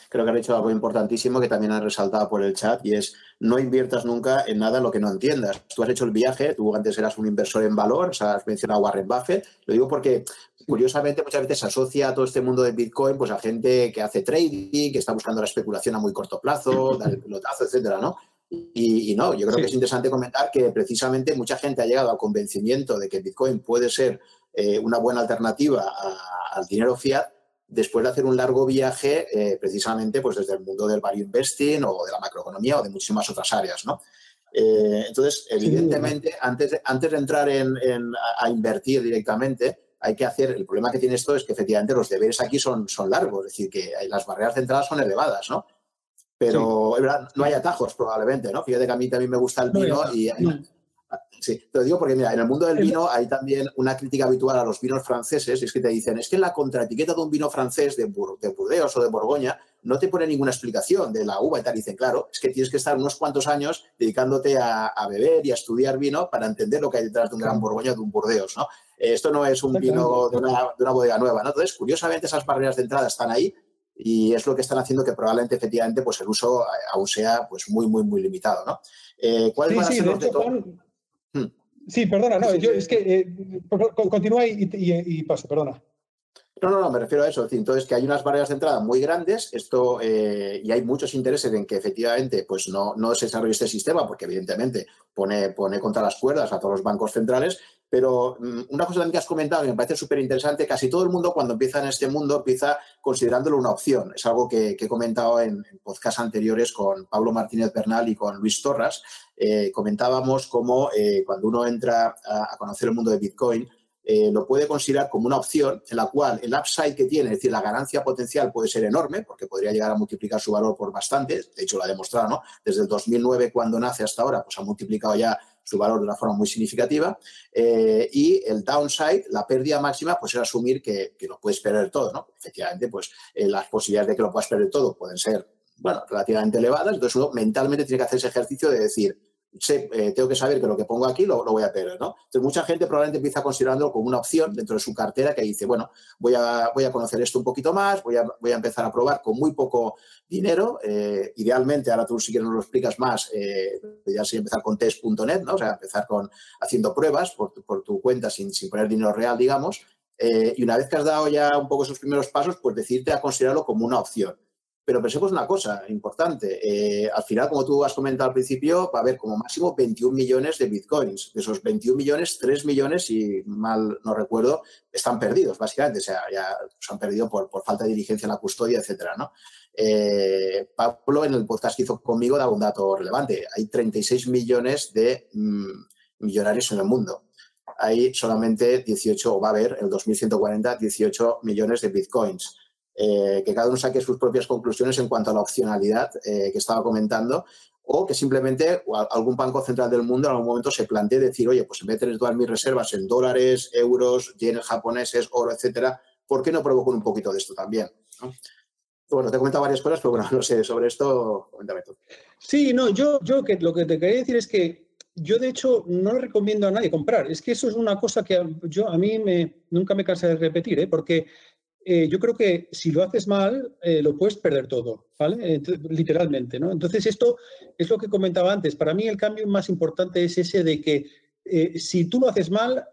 Creo que han hecho algo importantísimo que también han resaltado por el chat y es no inviertas nunca en nada lo que no entiendas. Tú has hecho el viaje, tú antes eras un inversor en valor, o sea, has mencionado a Warren Buffett. Lo digo porque, curiosamente, muchas veces se asocia a todo este mundo de Bitcoin pues a gente que hace trading, que está buscando la especulación a muy corto plazo, [laughs] dar el pelotazo, etcétera, ¿no? Y, no, yo creo que es interesante comentar que precisamente mucha gente ha llegado al convencimiento de que Bitcoin puede ser eh, una buena alternativa al dinero fiat después de hacer un largo viaje eh, precisamente pues desde el mundo del value investing o de la macroeconomía o de muchísimas otras áreas, ¿no? Eh, entonces, evidentemente, antes, de, antes de entrar en, a, invertir directamente, hay que hacer, el problema que tiene esto es que efectivamente los deberes aquí son, son largos, es decir, que las barreras de entrada son elevadas, ¿no? Pero no hay atajos probablemente, ¿no? Fíjate que a mí también me gusta el vino y... Sí, te lo digo porque, mira, en el mundo del vino hay también una crítica habitual a los vinos franceses, y es que te dicen, es que en la contraetiqueta de un vino francés de, de Burdeos o de Borgoña no te pone ninguna explicación de la uva y tal. dicen, claro, es que tienes que estar unos cuantos años dedicándote a, beber y a estudiar vino para entender lo que hay detrás de un gran Borgoña o de un Burdeos, ¿no? Esto no es un vino de una, de una bodega nueva, ¿no? Entonces, curiosamente, esas barreras de entrada están ahí y es lo que están haciendo que probablemente efectivamente pues el uso eh, aún sea pues muy muy muy limitado ¿no? Eh, ¿cuáles van a ser los hmm. Sí, perdona, no, yo, es que eh, continúa y, y, paso, perdona. No, no, no, me refiero a eso. Entonces, que hay unas barreras de entrada muy grandes esto, y hay muchos intereses en que efectivamente pues no, no se desarrolle este sistema, porque evidentemente pone, pone contra las cuerdas a todos los bancos centrales, pero mm, una cosa también que has comentado que me parece súper interesante, casi todo el mundo cuando empieza en este mundo empieza considerándolo una opción. Es algo que, he comentado en, podcasts anteriores con Pablo Martínez Bernal y con Luis Torras. Eh, comentábamos cómo eh, cuando uno entra a, conocer el mundo de Bitcoin, eh, lo puede considerar como una opción en la cual el upside que tiene, es decir, la ganancia potencial puede ser enorme, porque podría llegar a multiplicar su valor por bastante, de hecho lo ha demostrado, ¿no? Desde el 2009, cuando nace hasta ahora, pues ha multiplicado ya su valor de una forma muy significativa. Eh, y el downside, la pérdida máxima, pues es asumir que, lo puedes perder todo, ¿no? Efectivamente, pues eh, las posibilidades de que lo puedas perder todo pueden ser, bueno, relativamente elevadas. Entonces uno mentalmente tiene que hacer ese ejercicio de decir, eh, tengo que saber que lo que pongo aquí lo, voy a perder, ¿no? Entonces, mucha gente probablemente empieza considerándolo como una opción dentro de su cartera que dice, bueno, voy a, voy a conocer esto un poquito más, voy a, voy a empezar a probar con muy poco dinero. Eh, idealmente, ahora tú si quieres nos lo explicas más, eh, ya sería empezar con test.net, ¿no? O sea, empezar con haciendo pruebas por, por tu cuenta sin, sin poner dinero real, digamos. y una vez que has dado ya un poco esos primeros pasos, pues decirte a considerarlo como una opción. Pero pensemos una cosa importante. Eh, al final, como tú has comentado al principio, va a haber como máximo 21 millones de bitcoins. De esos 21 millones, 3 millones, si mal no recuerdo, están perdidos, básicamente. O sea, ya se han perdido por, falta de diligencia en la custodia, etcétera, ¿no? Eh, Pablo, en el podcast que hizo conmigo, daba un dato relevante. Hay 36 millones de mm, millonarios en el mundo. Hay solamente 18, o va a haber en el 2140, 18 millones de bitcoins. Eh, que cada uno saque sus propias conclusiones en cuanto a la opcionalidad eh, que estaba comentando, o que simplemente algún banco central del mundo en algún momento se plantee decir, oye, pues en vez de tener todas mis reservas en dólares, euros, yenes japoneses, oro, etcétera, ¿por qué no provoco un poquito de esto también? Bueno, te he comentado varias cosas, pero bueno, [laughs] no sé, sobre esto, coméntame tú. Sí, no, yo, yo que, lo que te quería decir es que yo de hecho no recomiendo a nadie comprar. Es que eso es una cosa que yo a mí me, nunca me cansa de repetir, ¿eh? porque eh, yo creo que si lo haces mal, eh, lo puedes perder todo, ¿vale? literalmente, ¿no? Entonces, esto es lo que comentaba antes. Para mí el cambio más importante es ese de que eh, si tú lo haces mal,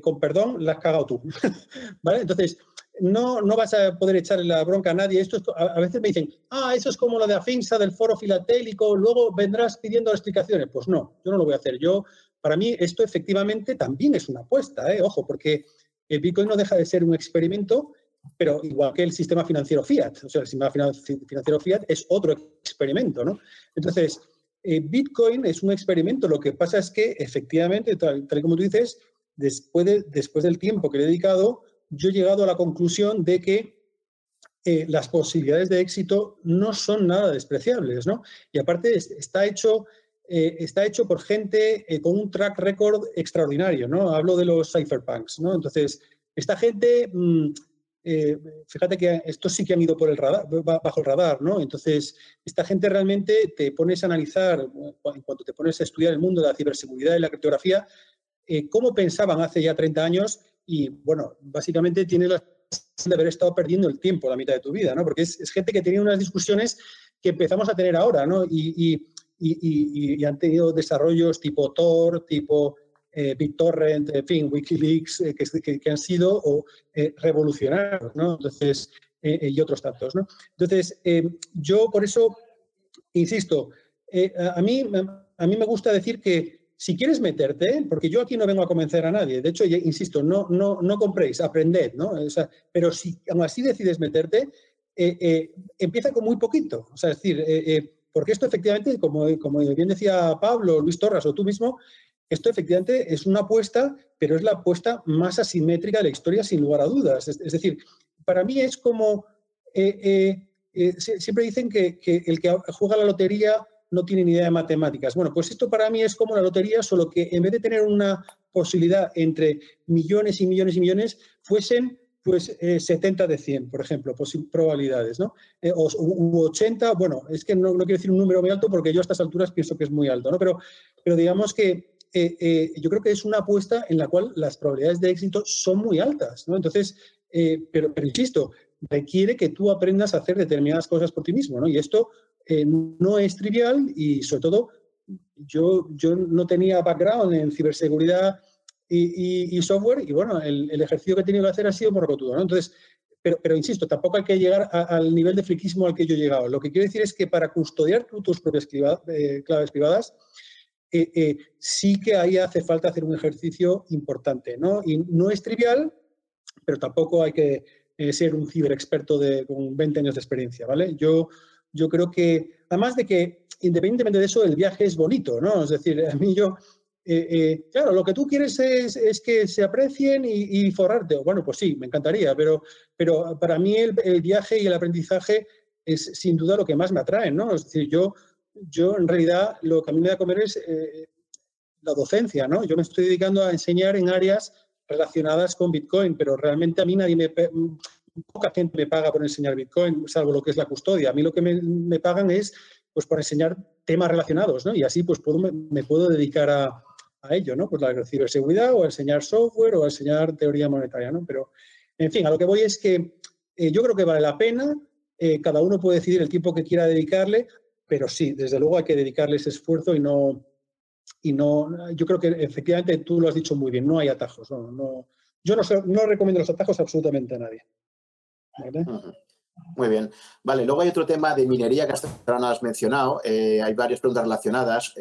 con perdón, la has cagado tú, [laughs] ¿vale? Entonces, no, no vas a poder echarle la bronca a nadie. Esto a, veces me dicen, ah, eso es como lo de Afinsa del foro filatélico, luego vendrás pidiendo explicaciones. Pues no, yo no lo voy a hacer. Yo, para mí, esto efectivamente también es una apuesta, ojo, porque el Bitcoin no deja de ser un experimento pero igual que el sistema financiero fiat, o sea, el sistema financiero fiat es otro experimento, ¿no? Entonces, Bitcoin es un experimento. Lo que pasa es que, efectivamente, tal, y como tú dices, después, del tiempo que he dedicado, yo he llegado a la conclusión de que las posibilidades de éxito no son nada despreciables, ¿no? Y aparte está hecho eh, está hecho por gente eh, con un track record extraordinario, ¿no? Hablo de los cypherpunks, ¿no? Entonces, esta gente, mm, eh, fíjate que estos sí que han ido por el radar, bajo el radar, ¿no? Entonces, esta gente realmente te pones a analizar, en cuanto te pones a estudiar el mundo de la ciberseguridad y la criptografía, cómo pensaban hace ya 30 años y, bueno, básicamente tienes la de haber estado perdiendo el tiempo la mitad de tu vida, ¿no? Porque es, gente que tenía unas discusiones que empezamos a tener ahora, ¿no? y y, han tenido desarrollos tipo Tor, tipo eh, BitTorrent, en fin, Wikileaks, eh, que, han sido eh, revolucionarios, ¿no? Entonces, y otros tantos, ¿no? Entonces, yo por eso, insisto, a, mí, a mí me gusta decir que si quieres meterte, porque yo aquí no vengo a convencer a nadie, de hecho, insisto, no, no, no compréis, aprended, ¿no? pero si aún así decides meterte, empieza con muy poquito. O sea, decir, porque esto efectivamente, como, como bien decía Pablo, Luis Torras o tú mismo, esto efectivamente es una apuesta, pero es la apuesta más asimétrica de la historia sin lugar a dudas. Es, decir, para mí es como, eh, eh, eh, siempre dicen que, el que juega la lotería no tiene ni idea de matemáticas. Bueno, pues esto para mí es como la lotería, solo que en vez de tener una posibilidad entre millones y millones y millones, fuesen pues 70 eh, de 100, por ejemplo, probabilidades, ¿no? O, u 80, bueno, es que no, quiero decir un número muy alto porque yo a estas alturas pienso que es muy alto, ¿no? Pero, pero digamos que eh, yo creo que es una apuesta en la cual las probabilidades de éxito son muy altas, ¿no? Entonces, pero, pero insisto, requiere que tú aprendas a hacer determinadas cosas por ti mismo, ¿no? Y esto no es trivial y sobre todo yo, yo no tenía background en ciberseguridad y, software, y bueno, el, ejercicio que he tenido que hacer ha sido por rotudo, ¿no? Entonces, pero, pero insisto, tampoco hay que llegar al nivel de friquismo al que yo he llegado. Lo que quiero decir es que para custodiar tus propias eh, claves privadas, eh, eh, sí que ahí hace falta hacer un ejercicio importante, ¿no? Y no es trivial, pero tampoco hay que ser un ciberexperto de, con 20 años de experiencia, ¿vale? Yo, yo creo que, además de que, independientemente de eso, el viaje es bonito, ¿no? Es decir, a mí yo eh, eh, claro, lo que tú quieres es, que se aprecien y, forrarte. Bueno, pues sí, me encantaría, pero, pero para mí el, viaje y el aprendizaje es sin duda lo que más me atrae, ¿no? Es decir, yo, yo en realidad lo que a mí me da comer es eh, la docencia, ¿no? Yo me estoy dedicando a enseñar en áreas relacionadas con Bitcoin, pero realmente a mí nadie me... Poca gente me paga por enseñar Bitcoin, salvo lo que es la custodia. A mí lo que me, pagan es pues por enseñar temas relacionados, ¿no? Y así pues puedo, me puedo dedicar a, a ello, ¿no? Pues la ciberseguridad o a enseñar software o a enseñar teoría monetaria, ¿no? Pero, en fin, a lo que voy es que eh, yo creo que vale la pena, eh, cada uno puede decidir el tiempo que quiera dedicarle, pero sí, desde luego hay que dedicarle ese esfuerzo y no, y no, yo creo que efectivamente tú lo has dicho muy bien, no hay atajos, no, no yo no, no recomiendo los atajos absolutamente a nadie. Muy bien. Vale, luego hay otro tema de minería que hasta ahora no has mencionado. Eh, hay varias preguntas relacionadas.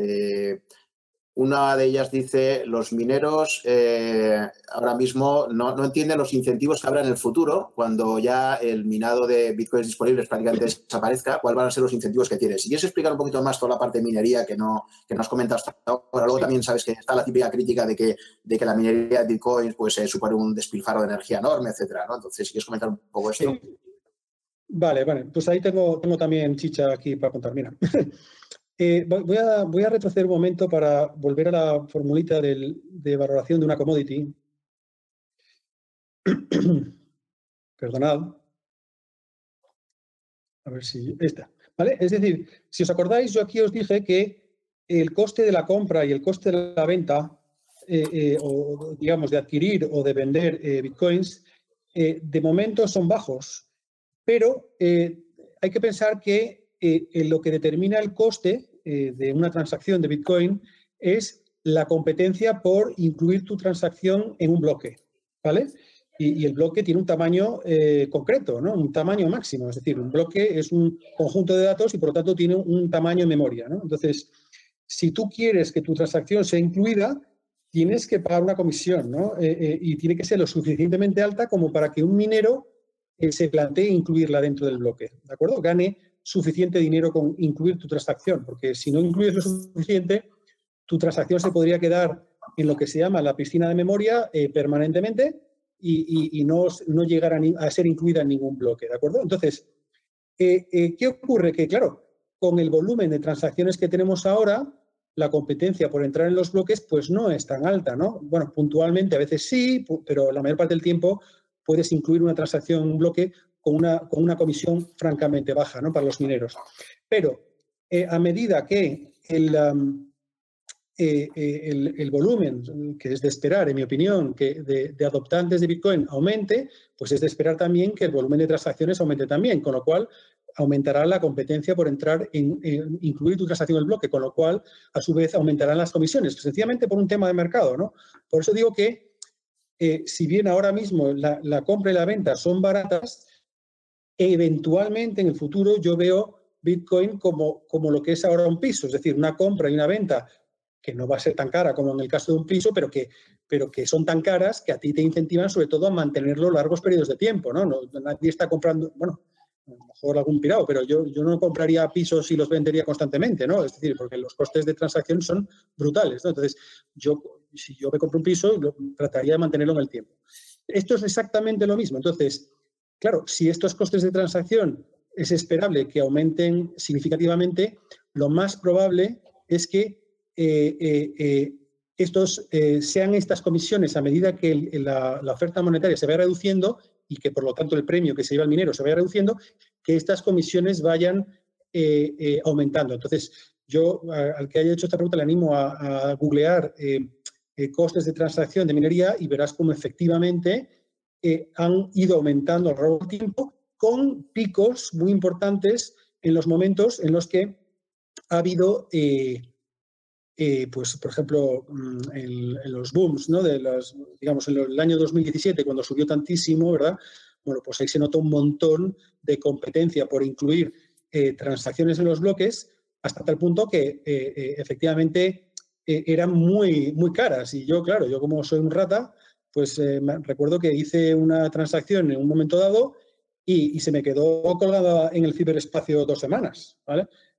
Una de ellas dice, los mineros eh, ahora mismo no, entienden los incentivos que habrá en el futuro cuando ya el minado de bitcoins disponibles prácticamente desaparezca, cuáles van a ser los incentivos que tiene. Si quieres explicar un poquito más toda la parte de minería que no, que no has comentado hasta ahora, luego también sabes que está la típica crítica de que, de que la minería de bitcoins pues, eh, supone un despilfarro de energía enorme, etcétera. Entonces, si quieres comentar un poco esto. Vale, vale. Pues ahí tengo, tengo también chicha aquí para contar. Mira, Eh, voy, a, retroceder un momento para volver a la formulita de valoración de una commodity. [clears throat] Perdonad. A ver si esta. ¿Vale? Es decir, si os acordáis, yo aquí os dije que el coste de la compra y el coste de la venta, eh, eh, o digamos de adquirir o de vender bitcoins, de momento son bajos. Pero hay que pensar que lo que determina el coste eh, de una transacción de Bitcoin es la competencia por incluir tu transacción en un bloque, ¿vale? Y, el bloque tiene un tamaño eh, concreto, ¿no? Un tamaño máximo, es decir, un bloque es un conjunto de datos y por lo tanto tiene un tamaño en memoria. Entonces, si tú quieres que tu transacción sea incluida, tienes que pagar una comisión, ¿no? Eh, y tiene que ser lo suficientemente alta como para que un minero se plantee incluirla dentro del bloque, ¿de acuerdo? Gane suficiente dinero con incluir tu transacción, porque si no incluyes lo suficiente, tu transacción se podría quedar en lo que se llama la piscina de memoria eh, permanentemente y, no, no, llegar a, ser incluida en ningún bloque, ¿de acuerdo? Entonces, eh, eh, ¿qué ocurre? Que, claro, con el volumen de transacciones que tenemos ahora, la competencia por entrar en los bloques pues no es tan alta, ¿no? Bueno, puntualmente a veces sí, pero la mayor parte del tiempo puedes incluir una transacción en un bloque con una, con una comisión francamente baja, ¿no? Para los mineros. Pero a medida que el, eh, eh, el, volumen, que es de esperar, en mi opinión, que de, adoptantes de Bitcoin aumente, pues es de esperar también que el volumen de transacciones aumente también, con lo cual aumentará la competencia por entrar en, incluir tu transacción en el bloque, con lo cual, a su vez, aumentarán las comisiones, sencillamente por un tema de mercado, ¿no? Por eso digo que, eh, si bien ahora mismo la compra y la venta son baratas, eventualmente en el futuro yo veo Bitcoin como, como lo que es ahora un piso, es decir, una compra y una venta que no va a ser tan cara como en el caso de un piso, pero que, pero que son tan caras que a ti te incentivan sobre todo a mantenerlo largos periodos de tiempo, ¿no? nadie está comprando, bueno, a lo mejor algún pirado, pero yo, yo no compraría pisos y los vendería constantemente, ¿no? Es decir, porque los costes de transacción son brutales, ¿no? Entonces, yo, si yo me compro un piso, trataría de mantenerlo en el tiempo. Esto es exactamente lo mismo. Entonces, claro, si estos costes de transacción es esperable que aumenten significativamente, lo más probable es que eh, eh, eh, estos, sean estas comisiones a medida que la, oferta monetaria se vaya reduciendo y que por lo tanto el premio que se lleva al minero se vaya reduciendo, que estas comisiones vayan aumentando. Entonces, yo al que haya hecho esta pregunta le animo a, googlear costes de transacción de minería y verás cómo efectivamente han ido aumentando a lo largo tiempo con picos muy importantes en los momentos en los que ha habido eh, pues, por ejemplo, mm, en, los booms, ¿no? De las, digamos, en el año 2017, cuando subió tantísimo, ¿verdad? Bueno, pues ahí se notó un montón de competencia por incluir eh, transacciones en los bloques, hasta tal punto que eh, efectivamente eran muy, muy caras. Y yo, claro, yo como soy un rata, pues recuerdo que hice una transacción en un momento dado y, y, se me quedó colgada en el ciberespacio dos semanas.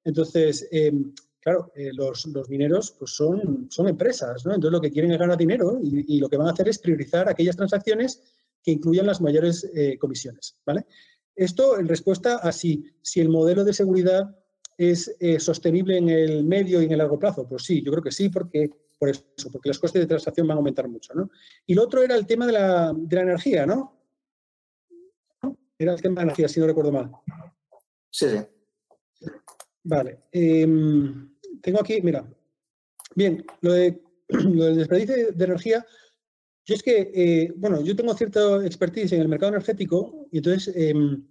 Entonces, em, claro, eh, los, mineros pues son, son empresas, ¿no? Entonces lo que quieren es ganar dinero y, lo que van a hacer es priorizar aquellas transacciones que incluyan las mayores eh, comisiones, ¿vale? Esto en respuesta a si, si el modelo de seguridad es eh, sostenible en el medio y en el largo plazo. Pues sí, yo creo que sí, porque por eso, porque los costes de transacción van a aumentar mucho, ¿no? Y lo otro era el tema de la, de la energía, ¿no? Era el tema de la energía, si no recuerdo mal. Sí, sí. Vale. Em, tengo aquí, mira, bien, lo, de, [clears throat] lo del desperdicio de energía, yo es que, eh, bueno, yo tengo cierta expertise en el mercado energético y entonces, em,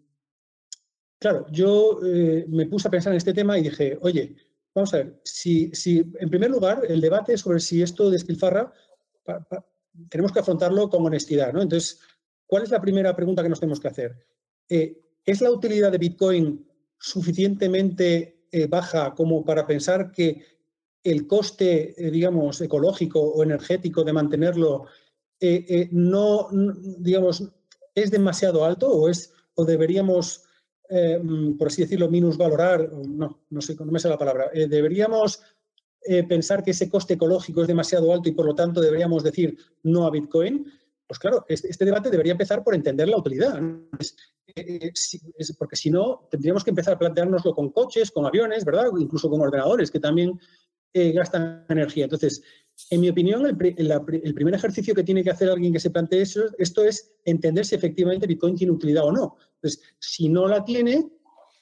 claro, yo eh, me puse a pensar en este tema y dije, oye, vamos a ver, si, si en primer lugar el debate sobre si esto despilfarra, tenemos que afrontarlo con honestidad, ¿no? Entonces, ¿cuál es la primera pregunta que nos tenemos que hacer? Eh, ¿Es la utilidad de Bitcoin suficientemente eh, baja como para pensar que el coste, eh, digamos, ecológico o energético de mantenerlo no, digamos, es demasiado alto o, es, o deberíamos, mm, por así decirlo, minusvalorar, no, no sé, no me sé la palabra, deberíamos pensar que ese coste ecológico es demasiado alto y por lo tanto deberíamos decir no a Bitcoin. Pues claro, este, debate debería empezar por entender la utilidad. Eh, porque si no, tendríamos que empezar a planteárnoslo con coches, con aviones, ¿verdad? Incluso con ordenadores que también eh, gastan energía. Entonces, en mi opinión, el, primer ejercicio que tiene que hacer alguien que se plantee eso, esto es entender si efectivamente Bitcoin tiene utilidad o no. Entonces, si no la tiene,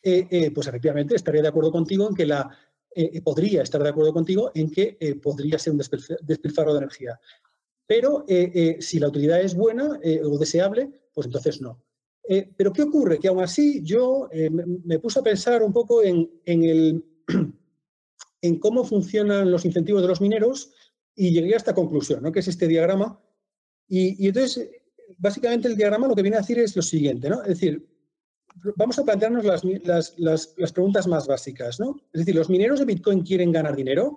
eh, pues efectivamente estaría de acuerdo contigo en que la, podría estar de acuerdo contigo en que podría ser un despilfarro de energía. Pero eh, eh, si la utilidad es buena eh, o deseable, pues entonces no. pero ¿qué ocurre? Que aún así yo me, puse a pensar un poco [clears throat] en, cómo funcionan los incentivos de los mineros y llegué a esta conclusión, ¿no? que es este diagrama. Y, entonces, básicamente el diagrama lo que viene a decir es lo siguiente, ¿no? Es decir, vamos a plantearnos las, las, las, preguntas más básicas, ¿no? Es decir, ¿los mineros de Bitcoin quieren ganar dinero?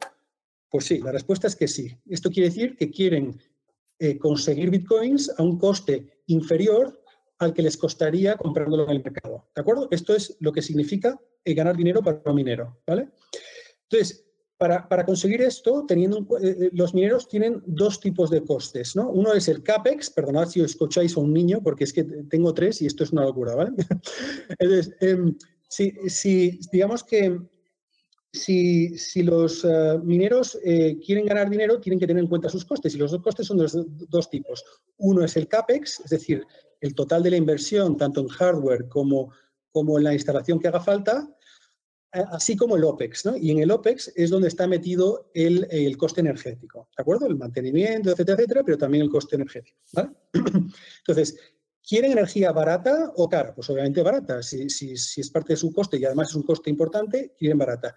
Pues sí, la respuesta es que sí. Esto quiere decir que quieren eh, conseguir bitcoins a un coste inferior al que les costaría comprándolo en el mercado. ¿De acuerdo? Esto es lo que significa ganar dinero para un minero, ¿vale? Entonces, para, conseguir esto, teniendo los mineros tienen dos tipos de costes, ¿no? Uno es el CAPEX, perdonad si os escucháis a un niño, porque es que tengo tres y esto es una locura, ¿vale? [laughs] Entonces, em, si, digamos que si, los eh, mineros eh, quieren ganar dinero, tienen que tener en cuenta sus costes. Y los dos costes son de dos tipos. Uno es el CAPEX, es decir, el total de la inversión, tanto en hardware como, como en la instalación que haga falta, eh, así como el OPEX. ¿no? Y en el OPEX es donde está metido el, coste energético, ¿de acuerdo? El mantenimiento, etcétera, etcétera, pero también el coste energético. [clears throat] Entonces, ¿Quieren energía barata o cara? Pues obviamente barata. Si, es parte de su coste y además es un coste importante, quieren barata.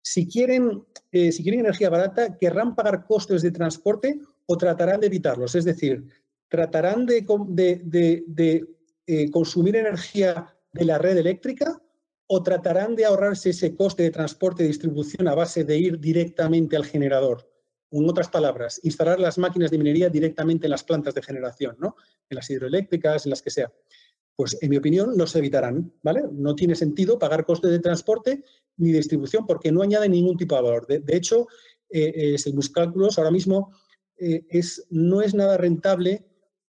Si quieren, eh, si quieren energía barata, ¿querrán pagar costes de transporte o tratarán de evitarlos? Es decir, ¿tratarán de, eh, consumir energía de la red eléctrica o tratarán de ahorrarse ese coste de transporte y distribución a base de ir directamente al generador? en otras palabras, instalar las máquinas de minería directamente en las plantas de generación, ¿no? En las hidroeléctricas, en las que sea. Pues, en mi opinión, los evitarán, ¿vale? No tiene sentido pagar costes de transporte ni distribución porque no añade ningún tipo de valor. De, hecho, eh, según mis cálculos, ahora mismo eh, es, no es nada rentable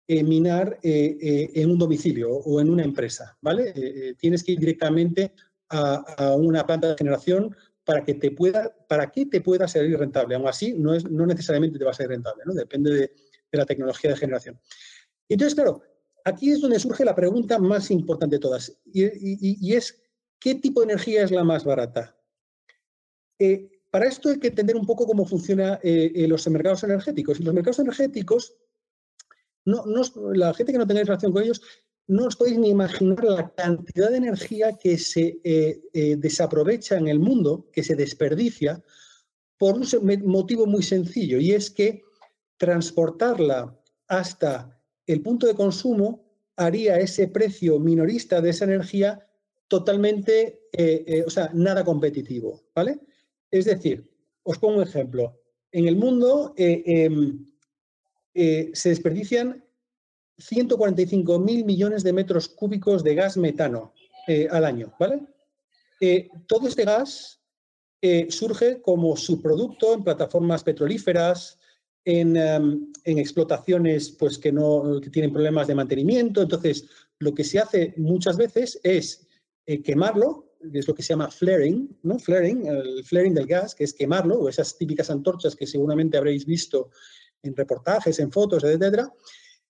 minar en un domicilio o en una empresa, ¿vale? tienes que ir directamente a, una planta de generación para que te pueda, para que te pueda salir rentable. Aún así, no, es, no necesariamente te va a ser rentable, ¿no? depende de, la tecnología de generación. Entonces, claro, aquí es donde surge la pregunta más importante de todas, y, es, ¿qué tipo de energía es la más barata? Eh, para esto hay que entender un poco cómo funcionan eh, eh, los mercados energéticos. Y los mercados energéticos, no, la gente que no tenga relación con ellos no os podéis ni imaginar la cantidad de energía que se eh, eh, desaprovecha en el mundo, que se desperdicia, por un motivo muy sencillo, y es que transportarla hasta el punto de consumo haría ese precio minorista de esa energía totalmente, eh, o sea, nada competitivo, ¿vale? Es decir, os pongo un ejemplo. En el mundo em, se desperdician 145 mil millones de metros cúbicos de gas metano eh, al año, ¿vale? Eh, todo este gas eh, surge como subproducto en plataformas petrolíferas, en, em, explotaciones pues, que, no, que tienen problemas de mantenimiento. Entonces, lo que se hace muchas veces es quemarlo, es lo que se llama flaring, ¿no? Flaring, el flaring del gas, que es quemarlo, o esas típicas antorchas que seguramente habréis visto en reportajes, en fotos, etcétera,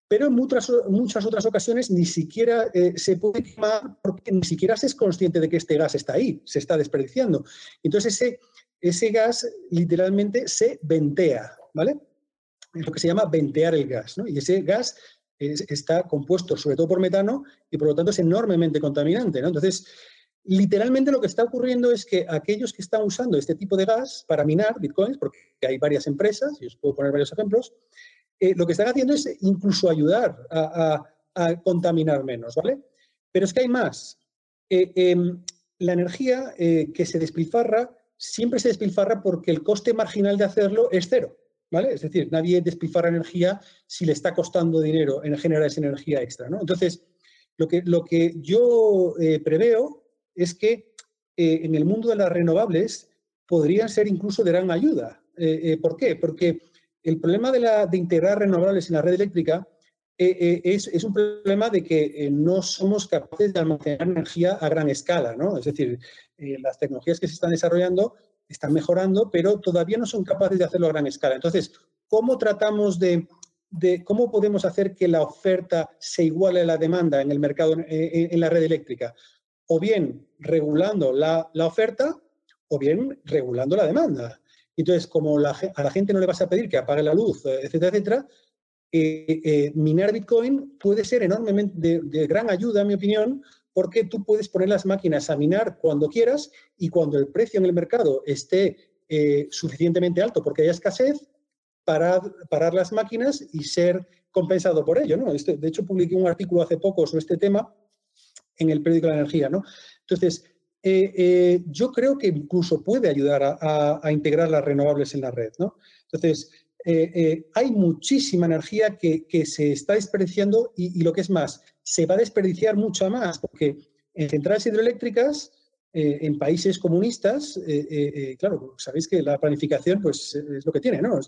pero en muchas, muchas otras ocasiones ni siquiera eh, se puede quemar porque ni siquiera se es consciente de que este gas está ahí, se está desperdiciando. Entonces ese, ese gas literalmente se ventea, ¿vale? Es lo que se llama ventear el gas, ¿no? Y ese gas está compuesto sobre todo por metano y por lo tanto es enormemente contaminante, ¿no? Entonces, literalmente lo que está ocurriendo es que aquellos que están usando este tipo de gas para minar bitcoins, porque hay varias empresas, y os puedo poner varios ejemplos, eh, lo que están haciendo es incluso ayudar a, contaminar menos, ¿vale? Pero es que hay más. Eh, em, la energía eh, que se despilfarra siempre se despilfarra porque el coste marginal de hacerlo es cero, ¿vale? Es decir, nadie despilfarra energía si le está costando dinero en generar esa energía extra, ¿no? Entonces, lo que, lo que yo preveo es que en el mundo de las renovables podrían ser incluso de gran ayuda. ¿Por qué? Porque el problema de, integrar renovables en la red eléctrica eh, eh, es, un problema de que eh, no somos capaces de almacenar energía a gran escala, ¿no? Es decir, las tecnologías que se están desarrollando están mejorando, pero todavía no son capaces de hacerlo a gran escala. Entonces, ¿cómo tratamos de, cómo podemos hacer que la oferta se iguale a la demanda en el mercado, en la red eléctrica? O bien regulando la, la oferta o bien regulando la demanda. Entonces, como a la gente no le vas a pedir que apague la luz, eh, etcétera, etcétera, eh, eh, minar Bitcoin puede ser enormemente de, gran ayuda, en mi opinión, porque tú puedes poner las máquinas a minar cuando quieras y cuando el precio en el mercado esté suficientemente alto porque haya escasez, parar, parar las máquinas y ser compensado por ello. ¿no? De hecho, publiqué un artículo hace poco sobre este tema en el periódico de la energía. ¿no? Entonces, eh, eh, yo creo que incluso puede ayudar a, integrar las renovables en la red. ¿no? Entonces, eh, hay muchísima energía que, se está desperdiciando y, lo que es más, se va a desperdiciar mucha más, porque en centrales hidroeléctricas en países comunistas, claro, sabéis que la planificación pues, es lo que tiene, ¿no?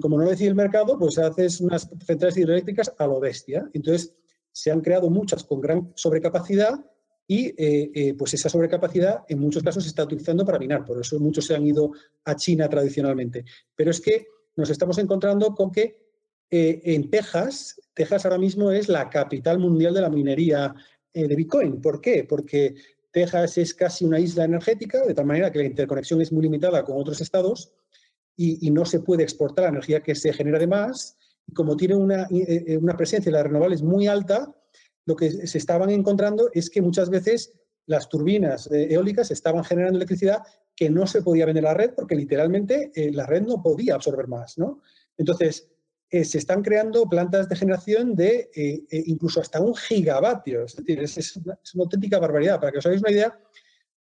como no decide el mercado, pues haces unas centrales hidroeléctricas a lo bestia. Entonces, se han creado muchas con gran sobrecapacidad y eh, eh, pues esa sobrecapacidad en muchos casos se está utilizando para minar, por eso muchos se han ido a China tradicionalmente. Pero es que nos estamos encontrando con que eh, en Texas, Texas ahora mismo es la capital mundial de la minería de Bitcoin. ¿Por qué? Porque Texas es casi una isla energética, de tal manera que la interconexión es muy limitada con otros estados y, y no se puede exportar la energía que se genera de más. Y como tiene una, una presencia de las renovables muy alta, lo que se estaban encontrando es que muchas veces las turbinas eólicas estaban generando electricidad que no se podía vender a la red porque literalmente eh, la red no podía absorber más. ¿no? Entonces, eh, se están creando plantas de generación de eh, incluso hasta un gigavatio. Es decir, es, una, auténtica barbaridad. Para que os hagáis una idea,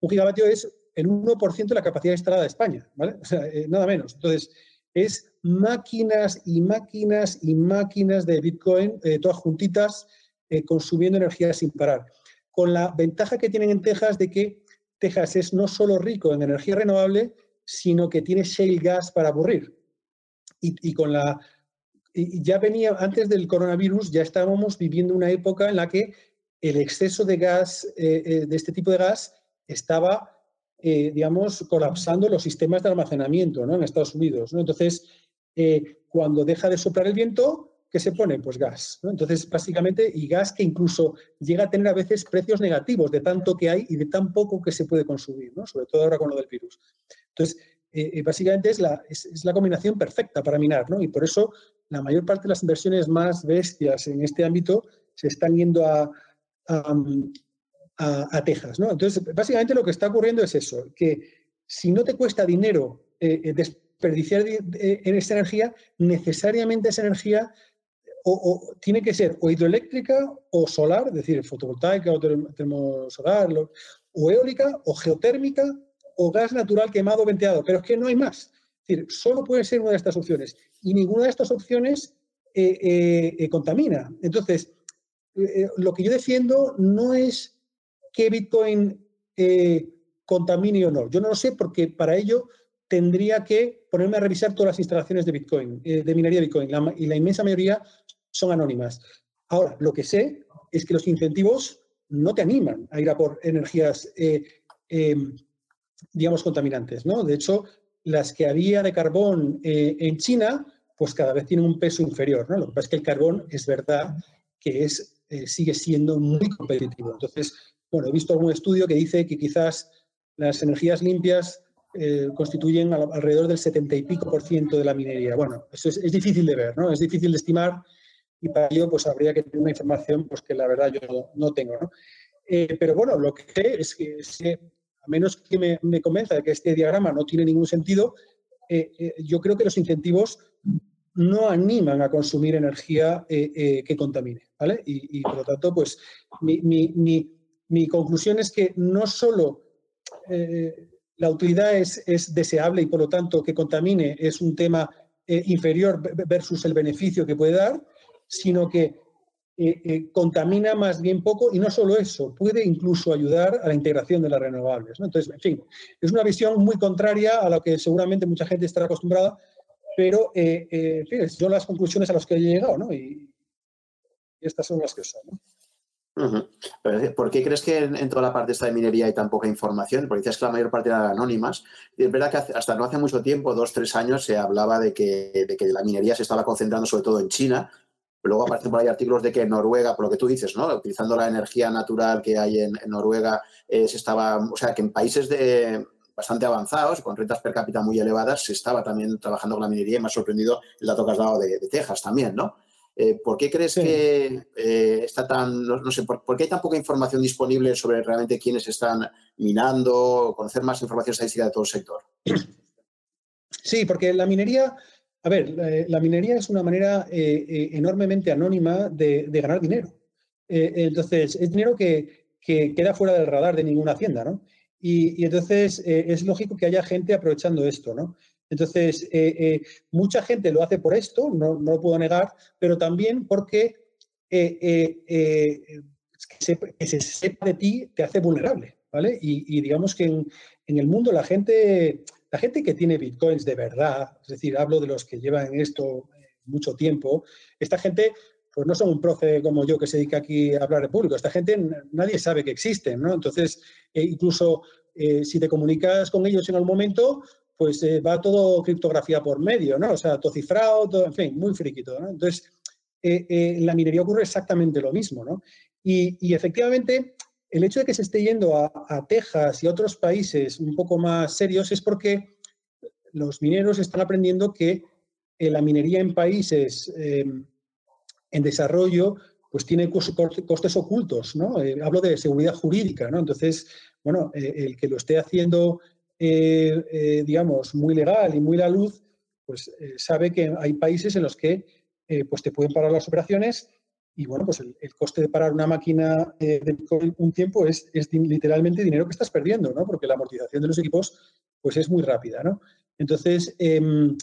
un gigavatio es el 1% de la capacidad instalada de España, ¿vale? O sea, nada menos. Entonces, es máquinas y máquinas y máquinas de Bitcoin, todas juntitas, eh, consumiendo energía sin parar. Con la ventaja que tienen en Texas de que Texas es no solo rico en energía renovable, sino que tiene shale gas para aburrir. Y, con la. ya venía, antes del coronavirus, ya estábamos viviendo una época en la que el exceso de gas, eh, eh, de este tipo de gas, estaba, digamos, colapsando los sistemas de almacenamiento en Estados Unidos. Entonces, cuando deja de soplar el viento, ¿qué se pone? Pues gas. Entonces, básicamente, y gas que incluso llega a tener a veces precios negativos de tanto que hay y de tan poco que se puede consumir, ¿no? sobre todo ahora con lo del virus. Entonces, eh, eh, básicamente es la, es, la, combinación perfecta para minar, ¿no? Y por eso la mayor parte de las inversiones más bestias en este ámbito se están yendo a, Texas, ¿no? Entonces, básicamente lo que está ocurriendo es eso, que si no te cuesta dinero eh, desperdiciar en esta energía, necesariamente esa energía o, tiene que ser o hidroeléctrica o solar, es decir, fotovoltaica o termosolar, o eólica o geotérmica o gas natural quemado o venteado, pero es que no hay más. Es decir, solo puede ser una de estas opciones y ninguna de estas opciones eh, eh, eh, contamina. Entonces, lo que yo defiendo no es que Bitcoin contamine o no. Yo no lo sé porque para ello tendría que ponerme a revisar todas las instalaciones de Bitcoin, de minería de Bitcoin, y la inmensa mayoría son anónimas. Ahora, lo que sé es que los incentivos no te animan a ir a por energías, eh, em, digamos, contaminantes. ¿no? De hecho, las que había de carbón eh, en China, pues cada vez tienen un peso inferior. ¿no? Lo que pasa es que el carbón es verdad que es, eh, sigue siendo muy competitivo. Entonces, bueno, he visto algún estudio que dice que quizás las energías limpias constituyen alrededor del 70 y pico por ciento de la minería. Bueno, eso es, difícil de ver, ¿no? Es difícil de estimar y para ello pues habría que tener una información pues, que la verdad yo no tengo. ¿no? Eh, pero bueno, lo que sé es que, a menos que me, me, convenza de que este diagrama no tiene ningún sentido, eh, eh, yo creo que los incentivos no animan a consumir energía que contamine. ¿vale? Y, por lo tanto, pues mi, mi, mi conclusión es que no solo la utilidad es, es, deseable y por lo tanto que contamine es un tema inferior versus el beneficio que puede dar, sino que eh, eh, contamina más bien poco y no solo eso, puede incluso ayudar a la integración de las renovables. Entonces, en fin, es una visión muy contraria a lo que seguramente mucha gente estará acostumbrada, pero eh, en fin, son las conclusiones a las que he llegado, ¿no? Y, estas son las que son. ¿Por qué crees que en, toda la parte esta de minería hay tan poca información? Porque dices que la mayor parte eran anónimas. Y es verdad que hasta no hace mucho tiempo, dos, tres años, se hablaba de que, de que la minería se estaba concentrando sobre todo en China, Luego aparecen por ahí artículos de que Noruega, por lo que tú dices, ¿no? Utilizando la energía natural que hay en, Noruega, eh, se estaba, o sea, que en países de, bastante avanzados, con rentas per cápita muy elevadas, se estaba también trabajando con la minería y me ha sorprendido el dato que has dado de, Texas también, ¿no? Eh, ¿Por qué crees que eh, está tan, no, sé, por, qué hay tan poca información disponible sobre realmente quiénes están minando, conocer más información estadística de todo el sector? Sí, porque la minería a ver, la, minería es una manera eh, eh, enormemente anónima de, ganar dinero. Eh, entonces, es dinero que, queda fuera del radar de ninguna hacienda, ¿no? Y, entonces es lógico que haya gente aprovechando esto, ¿no? Entonces, mucha gente lo hace por esto, no, lo puedo negar, pero también porque que, se, sepa de ti te hace vulnerable, ¿vale? Y, digamos que en, el mundo la gente, la gente que tiene bitcoins de verdad, es decir, hablo de los que llevan esto mucho tiempo, esta gente pues no son un profe como yo que se dedica aquí a hablar de público. Esta gente nadie sabe que existen, ¿no? Entonces, eh, incluso eh, si te comunicas con ellos en algún momento, pues eh, va todo criptografía por medio, ¿no? O sea, todo cifrado, todo, en fin, muy friquito, ¿no? Entonces, en la minería ocurre exactamente lo mismo, ¿no? Y, efectivamente, el hecho de que se esté yendo a, Texas y otros países un poco más serios es porque los mineros están aprendiendo que la minería en países en desarrollo pues tiene costes ocultos, ¿no? Eh, hablo de seguridad jurídica, ¿no? Entonces, bueno, eh, el que lo esté haciendo, eh, digamos, muy legal y muy la luz, pues sabe que hay países en los que pues te pueden parar las operaciones y, bueno, pues el, coste de parar una máquina de un tiempo es, es, literalmente dinero que estás perdiendo, ¿no? Porque la amortización de los equipos, pues es muy rápida, ¿no? Entonces, em,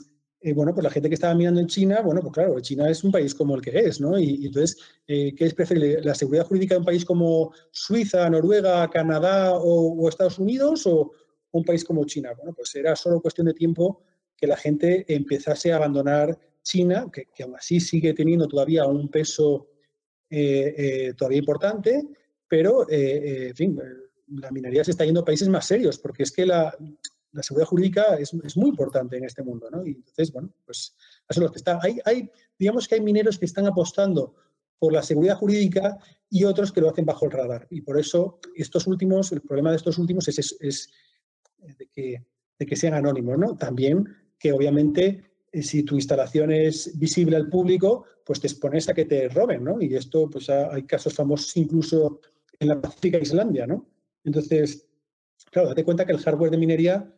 eh, bueno, pues la gente que estaba mirando en China, bueno, pues claro, China es un país como el que es, ¿no? Y, entonces, eh, ¿qué es preferible? ¿La seguridad jurídica de un país como Suiza, Noruega, Canadá o, Estados Unidos o un país como China? Bueno, pues era solo cuestión de tiempo que la gente empezase a abandonar China, que, aún así sigue teniendo todavía un peso eh, todavía importante, pero, en fin, la minería se está yendo a países más serios, porque es que la, seguridad jurídica es, muy importante en este mundo, ¿no? Y entonces, bueno, pues eso es que está. Hay, digamos que hay mineros que están apostando por la seguridad jurídica y otros que lo hacen bajo el radar. Y por eso estos últimos, el problema de estos últimos es, de, que, de, que, sean anónimos, ¿no? También que obviamente eh, si tu instalación es visible al público, pues te expones a que te roben, ¿no? Y esto, pues hay casos famosos incluso en la Pacífica Islandia, ¿no? Entonces, claro, date cuenta que el hardware de minería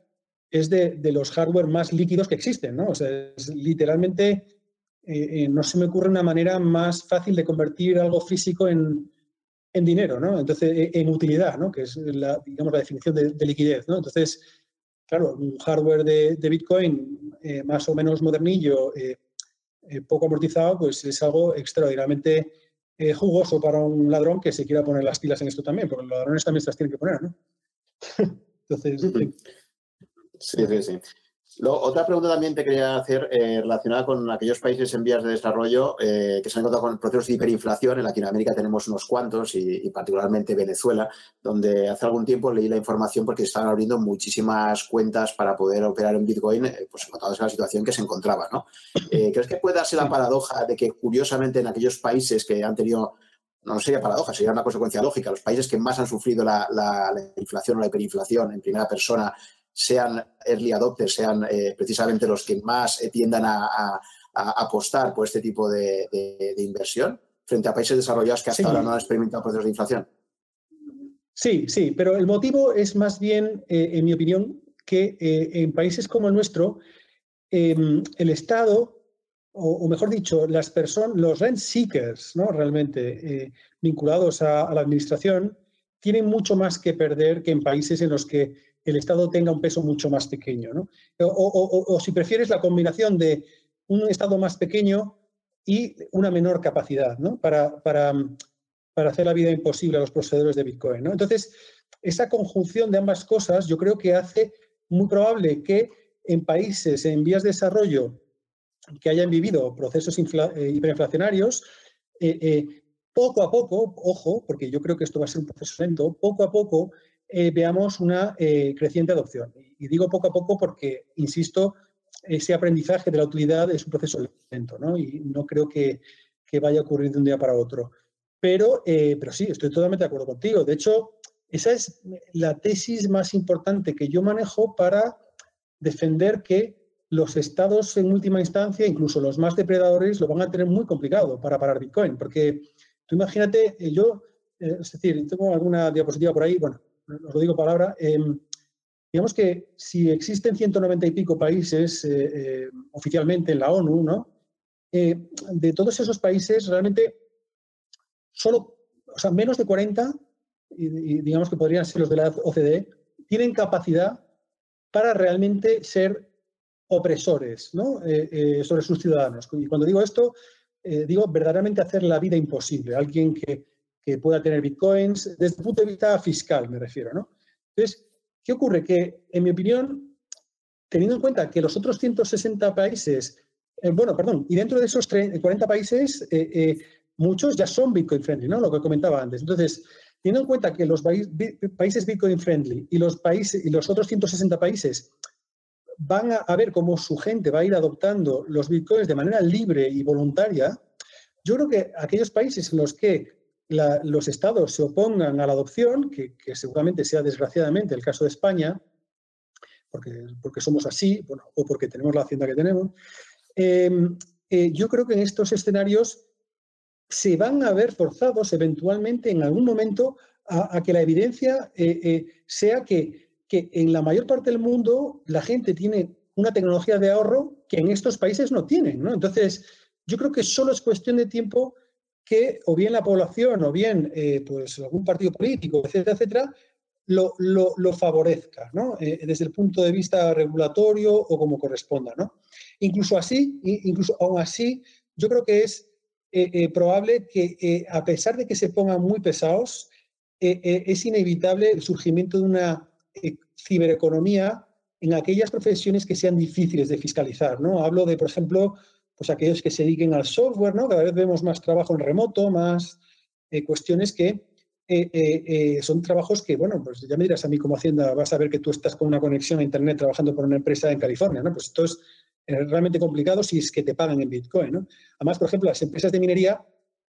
es de, los hardware más líquidos que existen, ¿no? O sea, es literalmente, eh, eh, no se me ocurre una manera más fácil de convertir algo físico en, dinero, ¿no? Entonces, e, en utilidad, ¿no? Que es la, digamos, la definición de, liquidez, ¿no? Entonces, claro, un hardware de, Bitcoin eh, más o menos modernillo, poco amortizado, pues es algo extraordinariamente jugoso para un ladrón que se quiera poner las pilas en esto también, porque los ladrones también se las tienen que poner, ¿no? [laughs] Entonces, Sí, sí, sí. Otra pregunta también te quería hacer eh, relacionada con aquellos países en vías de desarrollo eh, que se han encontrado con procesos de hiperinflación. En Latinoamérica tenemos unos cuantos y, particularmente Venezuela, donde hace algún tiempo leí la información porque estaban abriendo muchísimas cuentas para poder operar en Bitcoin, eh, pues encontrados en la situación que se encontraba. ¿no? ¿Crees que puede darse la paradoja de que curiosamente en aquellos países que han tenido no sería paradoja, sería una consecuencia lógica. Los países que más han sufrido la, la, inflación o la hiperinflación en primera persona sean early adopters, sean eh, precisamente los que más eh, tiendan a, apostar por este tipo de, inversión frente a países desarrollados que hasta ahora no han experimentado procesos de inflación? Sí, sí, pero el motivo es más bien, eh, en mi opinión, que en países como el nuestro, em, el Estado, o, mejor dicho, las personas, los rent seekers, ¿no? realmente vinculados a la administración, tienen mucho más que perder que en países en los que el Estado tenga un peso mucho más pequeño. ¿no? O, si prefieres, la combinación de un Estado más pequeño y una menor capacidad ¿no? para, para, para, hacer la vida imposible a los poseedores de Bitcoin. ¿no? Entonces, esa conjunción de ambas cosas yo creo que hace muy probable que en países en vías de desarrollo que hayan vivido procesos eh, hiperinflacionarios, eh, eh, poco a poco, ojo, porque yo creo que esto va a ser un proceso lento, poco a poco eh, veamos una eh, creciente adopción. Y digo poco a poco porque, insisto, ese aprendizaje de la utilidad es un proceso lento, ¿no? Y no creo que, vaya a ocurrir de un día para otro. Pero, eh, pero sí, estoy totalmente de acuerdo contigo. De hecho, esa es la tesis más importante que yo manejo para defender que los estados en última instancia, incluso los más depredadores, lo van a tener muy complicado para parar Bitcoin. Porque tú imagínate, yo, es decir, tengo alguna diapositiva por ahí, bueno, os lo digo palabra, em, digamos que si existen 190 y pico países eh, eh, oficialmente en la ONU, ¿no? Eh, de todos esos países, realmente solo, o sea, menos de 40, y, digamos que podrían ser los de la OCDE, tienen capacidad para realmente ser opresores ¿no? sobre sus ciudadanos. Y cuando digo esto, digo verdaderamente hacer la vida imposible. Alguien que que pueda tener bitcoins, desde el punto de vista fiscal me refiero, ¿no? Entonces, ¿qué ocurre? Que, en mi opinión, teniendo en cuenta que los otros 160 países, eh, bueno, perdón, y dentro de esos 40 países, eh, eh, muchos ya son Bitcoin friendly, ¿no? Lo que comentaba antes. Entonces, teniendo en cuenta que los países Bitcoin friendly y los, países, y los otros 160 países van a, ver cómo su gente va a ir adoptando los bitcoins de manera libre y voluntaria, yo creo que aquellos países en los que los estados se opongan a la adopción, que, seguramente sea desgraciadamente el caso de España, porque, porque somos así, o porque tenemos la hacienda que tenemos, em, eh, yo creo que en estos escenarios se van a ver forzados eventualmente en algún momento a, que la evidencia eh, eh, sea que, que en la mayor parte del mundo la gente tiene una tecnología de ahorro que en estos países no tienen. Entonces, yo creo que solo es cuestión de tiempo que o bien la población o bien eh, pues algún partido político, etcétera, etcétera, lo, lo, favorezca, ¿no? Eh, desde el punto de vista regulatorio o como corresponda. ¿no? Incluso así, incluso aún así, yo creo que es eh, probable que a pesar de que se pongan muy pesados, es inevitable el surgimiento de una cibereconomía en aquellas profesiones que sean difíciles de fiscalizar. ¿no? Hablo de, por ejemplo, pues aquellos que se dediquen al software, ¿no? Cada vez vemos más trabajo en remoto, más eh, cuestiones que eh, eh, son trabajos que, bueno, pues ya me dirás a mí como Hacienda, vas a ver que tú estás con una conexión a Internet trabajando por una empresa en California, ¿no? Pues esto es realmente complicado si es que te pagan en Bitcoin, ¿no? Además, por ejemplo, las empresas de minería,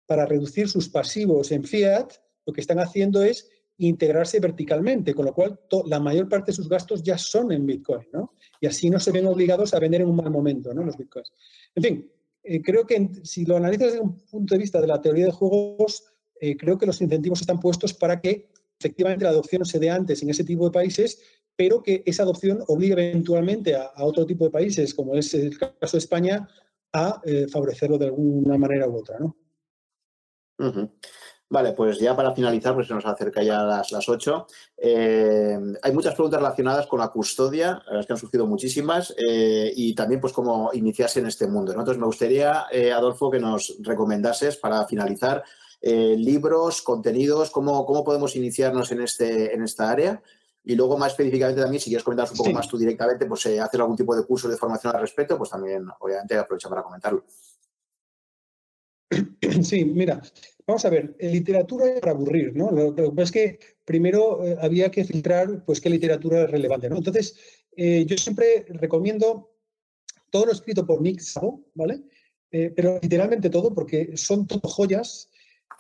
para reducir sus pasivos en fiat, lo que están haciendo es integrarse verticalmente, con lo cual la mayor parte de sus gastos ya son en Bitcoin, ¿no? Y así no se ven obligados a vender en un mal momento, ¿no? Los Bitcoins. En fin, eh, creo que si lo analizas desde un punto de vista de la teoría de juegos, eh, creo que los incentivos están puestos para que efectivamente la adopción se dé antes en ese tipo de países, pero que esa adopción obligue eventualmente a, otro tipo de países, como es el caso de España, a eh, favorecerlo de alguna manera u otra, ¿no? Vale, pues ya para finalizar, pues se nos acerca ya las, las 8. Eh, hay muchas preguntas relacionadas con la custodia, las que han surgido muchísimas, eh, y también pues cómo iniciarse en este mundo. Entonces me gustaría, eh, Adolfo, que nos recomendases para finalizar libros, contenidos, cómo, cómo podemos iniciarnos en, este, en esta área. Y luego, más específicamente también, si quieres comentar un poco más tú directamente, pues hacer algún tipo de curso de formación al respecto, pues también, obviamente, aprovecha para comentarlo. [clears throat] Sí, mira, vamos a ver, literatura para aburrir, ¿no? Lo, que pasa es que primero eh, había que filtrar, pues, qué literatura es relevante, ¿no? Entonces, eh, yo siempre recomiendo todo lo escrito por Nick Sabo, ¿vale? Eh, pero literalmente todo, porque son todo joyas.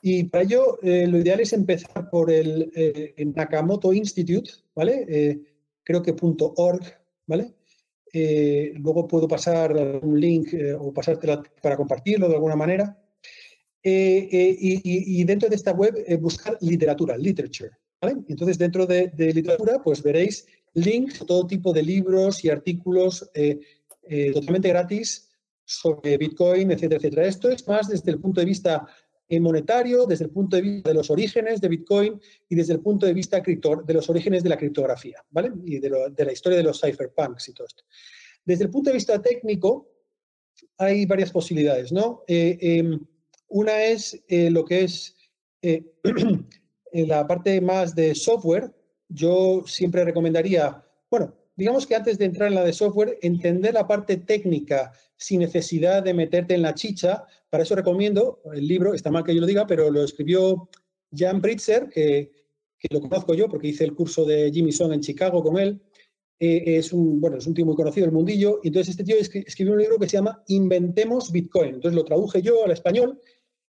Y para ello, lo ideal es empezar por el Nakamoto Institute, ¿vale? creo que .org, ¿vale? luego puedo pasar un link o pasártela para compartirlo de alguna manera. Eh, eh, y, dentro de esta web eh, buscar literatura, literature. Entonces, dentro de, literatura, pues veréis links todo tipo de libros y artículos totalmente gratis sobre Bitcoin, etcétera, etcétera. Esto es más desde el punto de vista monetario, desde el punto de vista de los orígenes de Bitcoin y desde el punto de vista de los orígenes de la criptografía, ¿vale? Y de, la historia de los cypherpunks y todo esto. Desde el punto de vista técnico, hay varias posibilidades, ¿no? Em, una es eh, lo que es eh, [clears throat] la parte más de software. Yo siempre recomendaría, bueno, digamos que antes de entrar en la de software, entender la parte técnica sin necesidad de meterte en la chicha. Para eso recomiendo el libro, está mal que yo lo diga, pero lo escribió Jan Britzer, que, lo conozco yo porque hice el curso de Jimmy Song en Chicago con él. Eh, es, un, bueno, es un tío muy conocido el mundillo. Entonces, este tío escribió un libro que se llama Inventemos Bitcoin. Entonces, lo traduje yo al español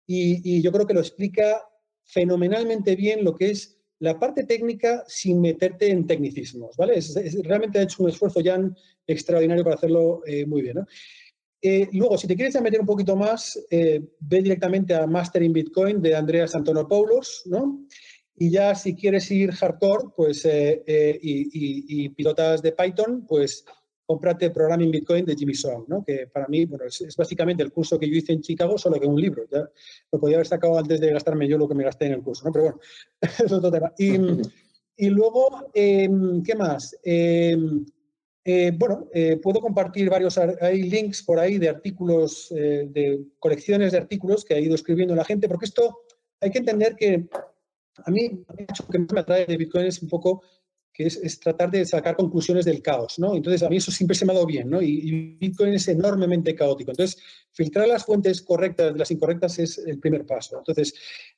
y, yo creo que lo explica fenomenalmente bien lo que es la parte técnica sin meterte en tecnicismos, ¿vale? realmente ha hecho un esfuerzo ya extraordinario para hacerlo eh, muy bien, eh, luego, si te quieres meter un poquito más, ve directamente a Mastering Bitcoin de Andreas Antonopoulos, ¿no? Y ya si quieres ir hardcore, pues, y, y, pilotas de Python, pues cómprate Programming Bitcoin de Jimmy Song, ¿no? que para mí bueno, es, básicamente el curso que yo hice en Chicago, solo que un libro. Ya lo podía haber sacado antes de gastarme yo lo que me gasté en el curso, ¿no? pero bueno, [laughs] es otro tema. Y, luego, em, ¿qué más? Em, eh, bueno, eh, puedo compartir varios, hay links por ahí de artículos, eh, de colecciones de artículos que ha ido escribiendo la gente, porque esto hay que entender que a mí, lo que me atrae de Bitcoin es un poco que es, tratar de sacar conclusiones del caos, ¿no? Entonces, a mí eso siempre se me ha dado bien, ¿no? Y, Bitcoin es enormemente caótico. Entonces, filtrar las fuentes correctas de las incorrectas es el primer paso. Entonces,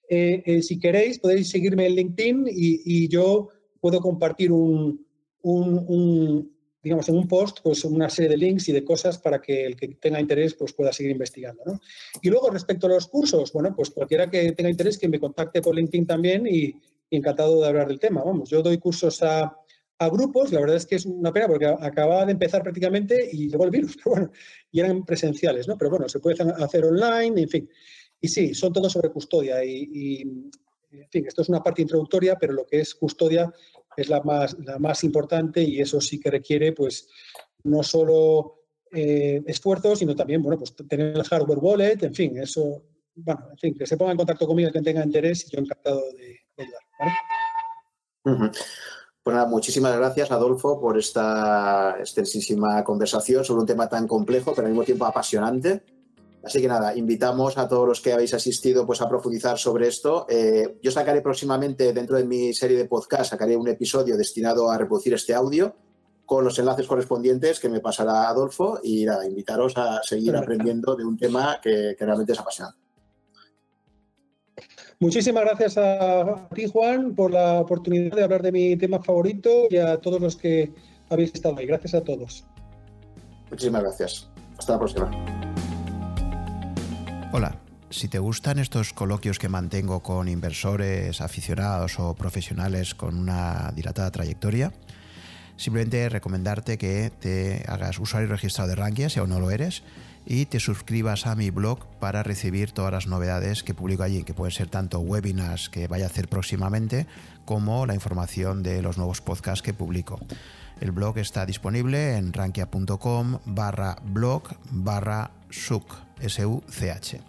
eh, eh, si queréis, podéis seguirme en LinkedIn y, yo puedo compartir un, digamos, en un post, pues una serie de links y de cosas para que el que tenga interés pues pueda seguir investigando. ¿no? Y luego, respecto a los cursos, bueno, pues cualquiera que tenga interés que me contacte por LinkedIn también y, encantado de hablar del tema. Vamos, yo doy cursos a, a, grupos, la verdad es que es una pena porque acababa de empezar prácticamente y llegó el virus, [laughs] pero bueno, y eran presenciales, ¿no? Pero bueno, se puede hacer online, en fin. Y sí, son todos sobre custodia y, en fin, esto es una parte introductoria, pero lo que es custodia es la más, la más importante y eso sí que requiere, pues, no solo eh, esfuerzos, sino también, bueno, pues tener el hardware wallet, en fin, eso, bueno, en fin, que se ponga en contacto conmigo, que tenga interés y yo encantado de, ayudar. Pues nada, muchísimas gracias, Adolfo, por esta extensísima conversación sobre un tema tan complejo, pero al mismo tiempo apasionante. Así que nada, invitamos a todos los que habéis asistido pues, a profundizar sobre esto. Eh, yo sacaré próximamente, dentro de mi serie de podcast, sacaré un episodio destinado a reproducir este audio con los enlaces correspondientes que me pasará Adolfo y nada, invitaros a seguir aprendiendo de un tema que, realmente es apasionante. Muchísimas gracias a ti, Juan, por la oportunidad de hablar de mi tema favorito y a todos los que habéis estado ahí. Gracias a todos. Muchísimas gracias. Hasta la próxima. Hola, si te gustan estos coloquios que mantengo con inversores, aficionados o profesionales con una dilatada trayectoria, simplemente recomendarte que te hagas usuario registrado de Rankia, si aún no lo eres, y te suscribas a mi blog para recibir todas las novedades que publico allí, que pueden ser tanto webinars que vaya a hacer próximamente, como la información de los nuevos podcasts que publico. El blog está disponible en rankia.com barra blog barra suc. SUCH.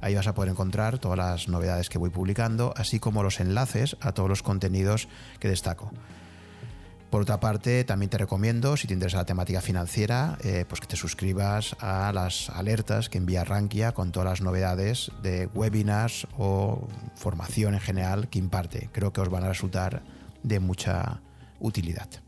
Ahí vas a poder encontrar todas las novedades que voy publicando, así como los enlaces a todos los contenidos que destaco. Por otra parte, también te recomiendo, si te interesa la temática financiera, eh, pues que te suscribas a las alertas que envía Rankia con todas las novedades de webinars o formación en general que imparte. Creo que os van a resultar de mucha utilidad.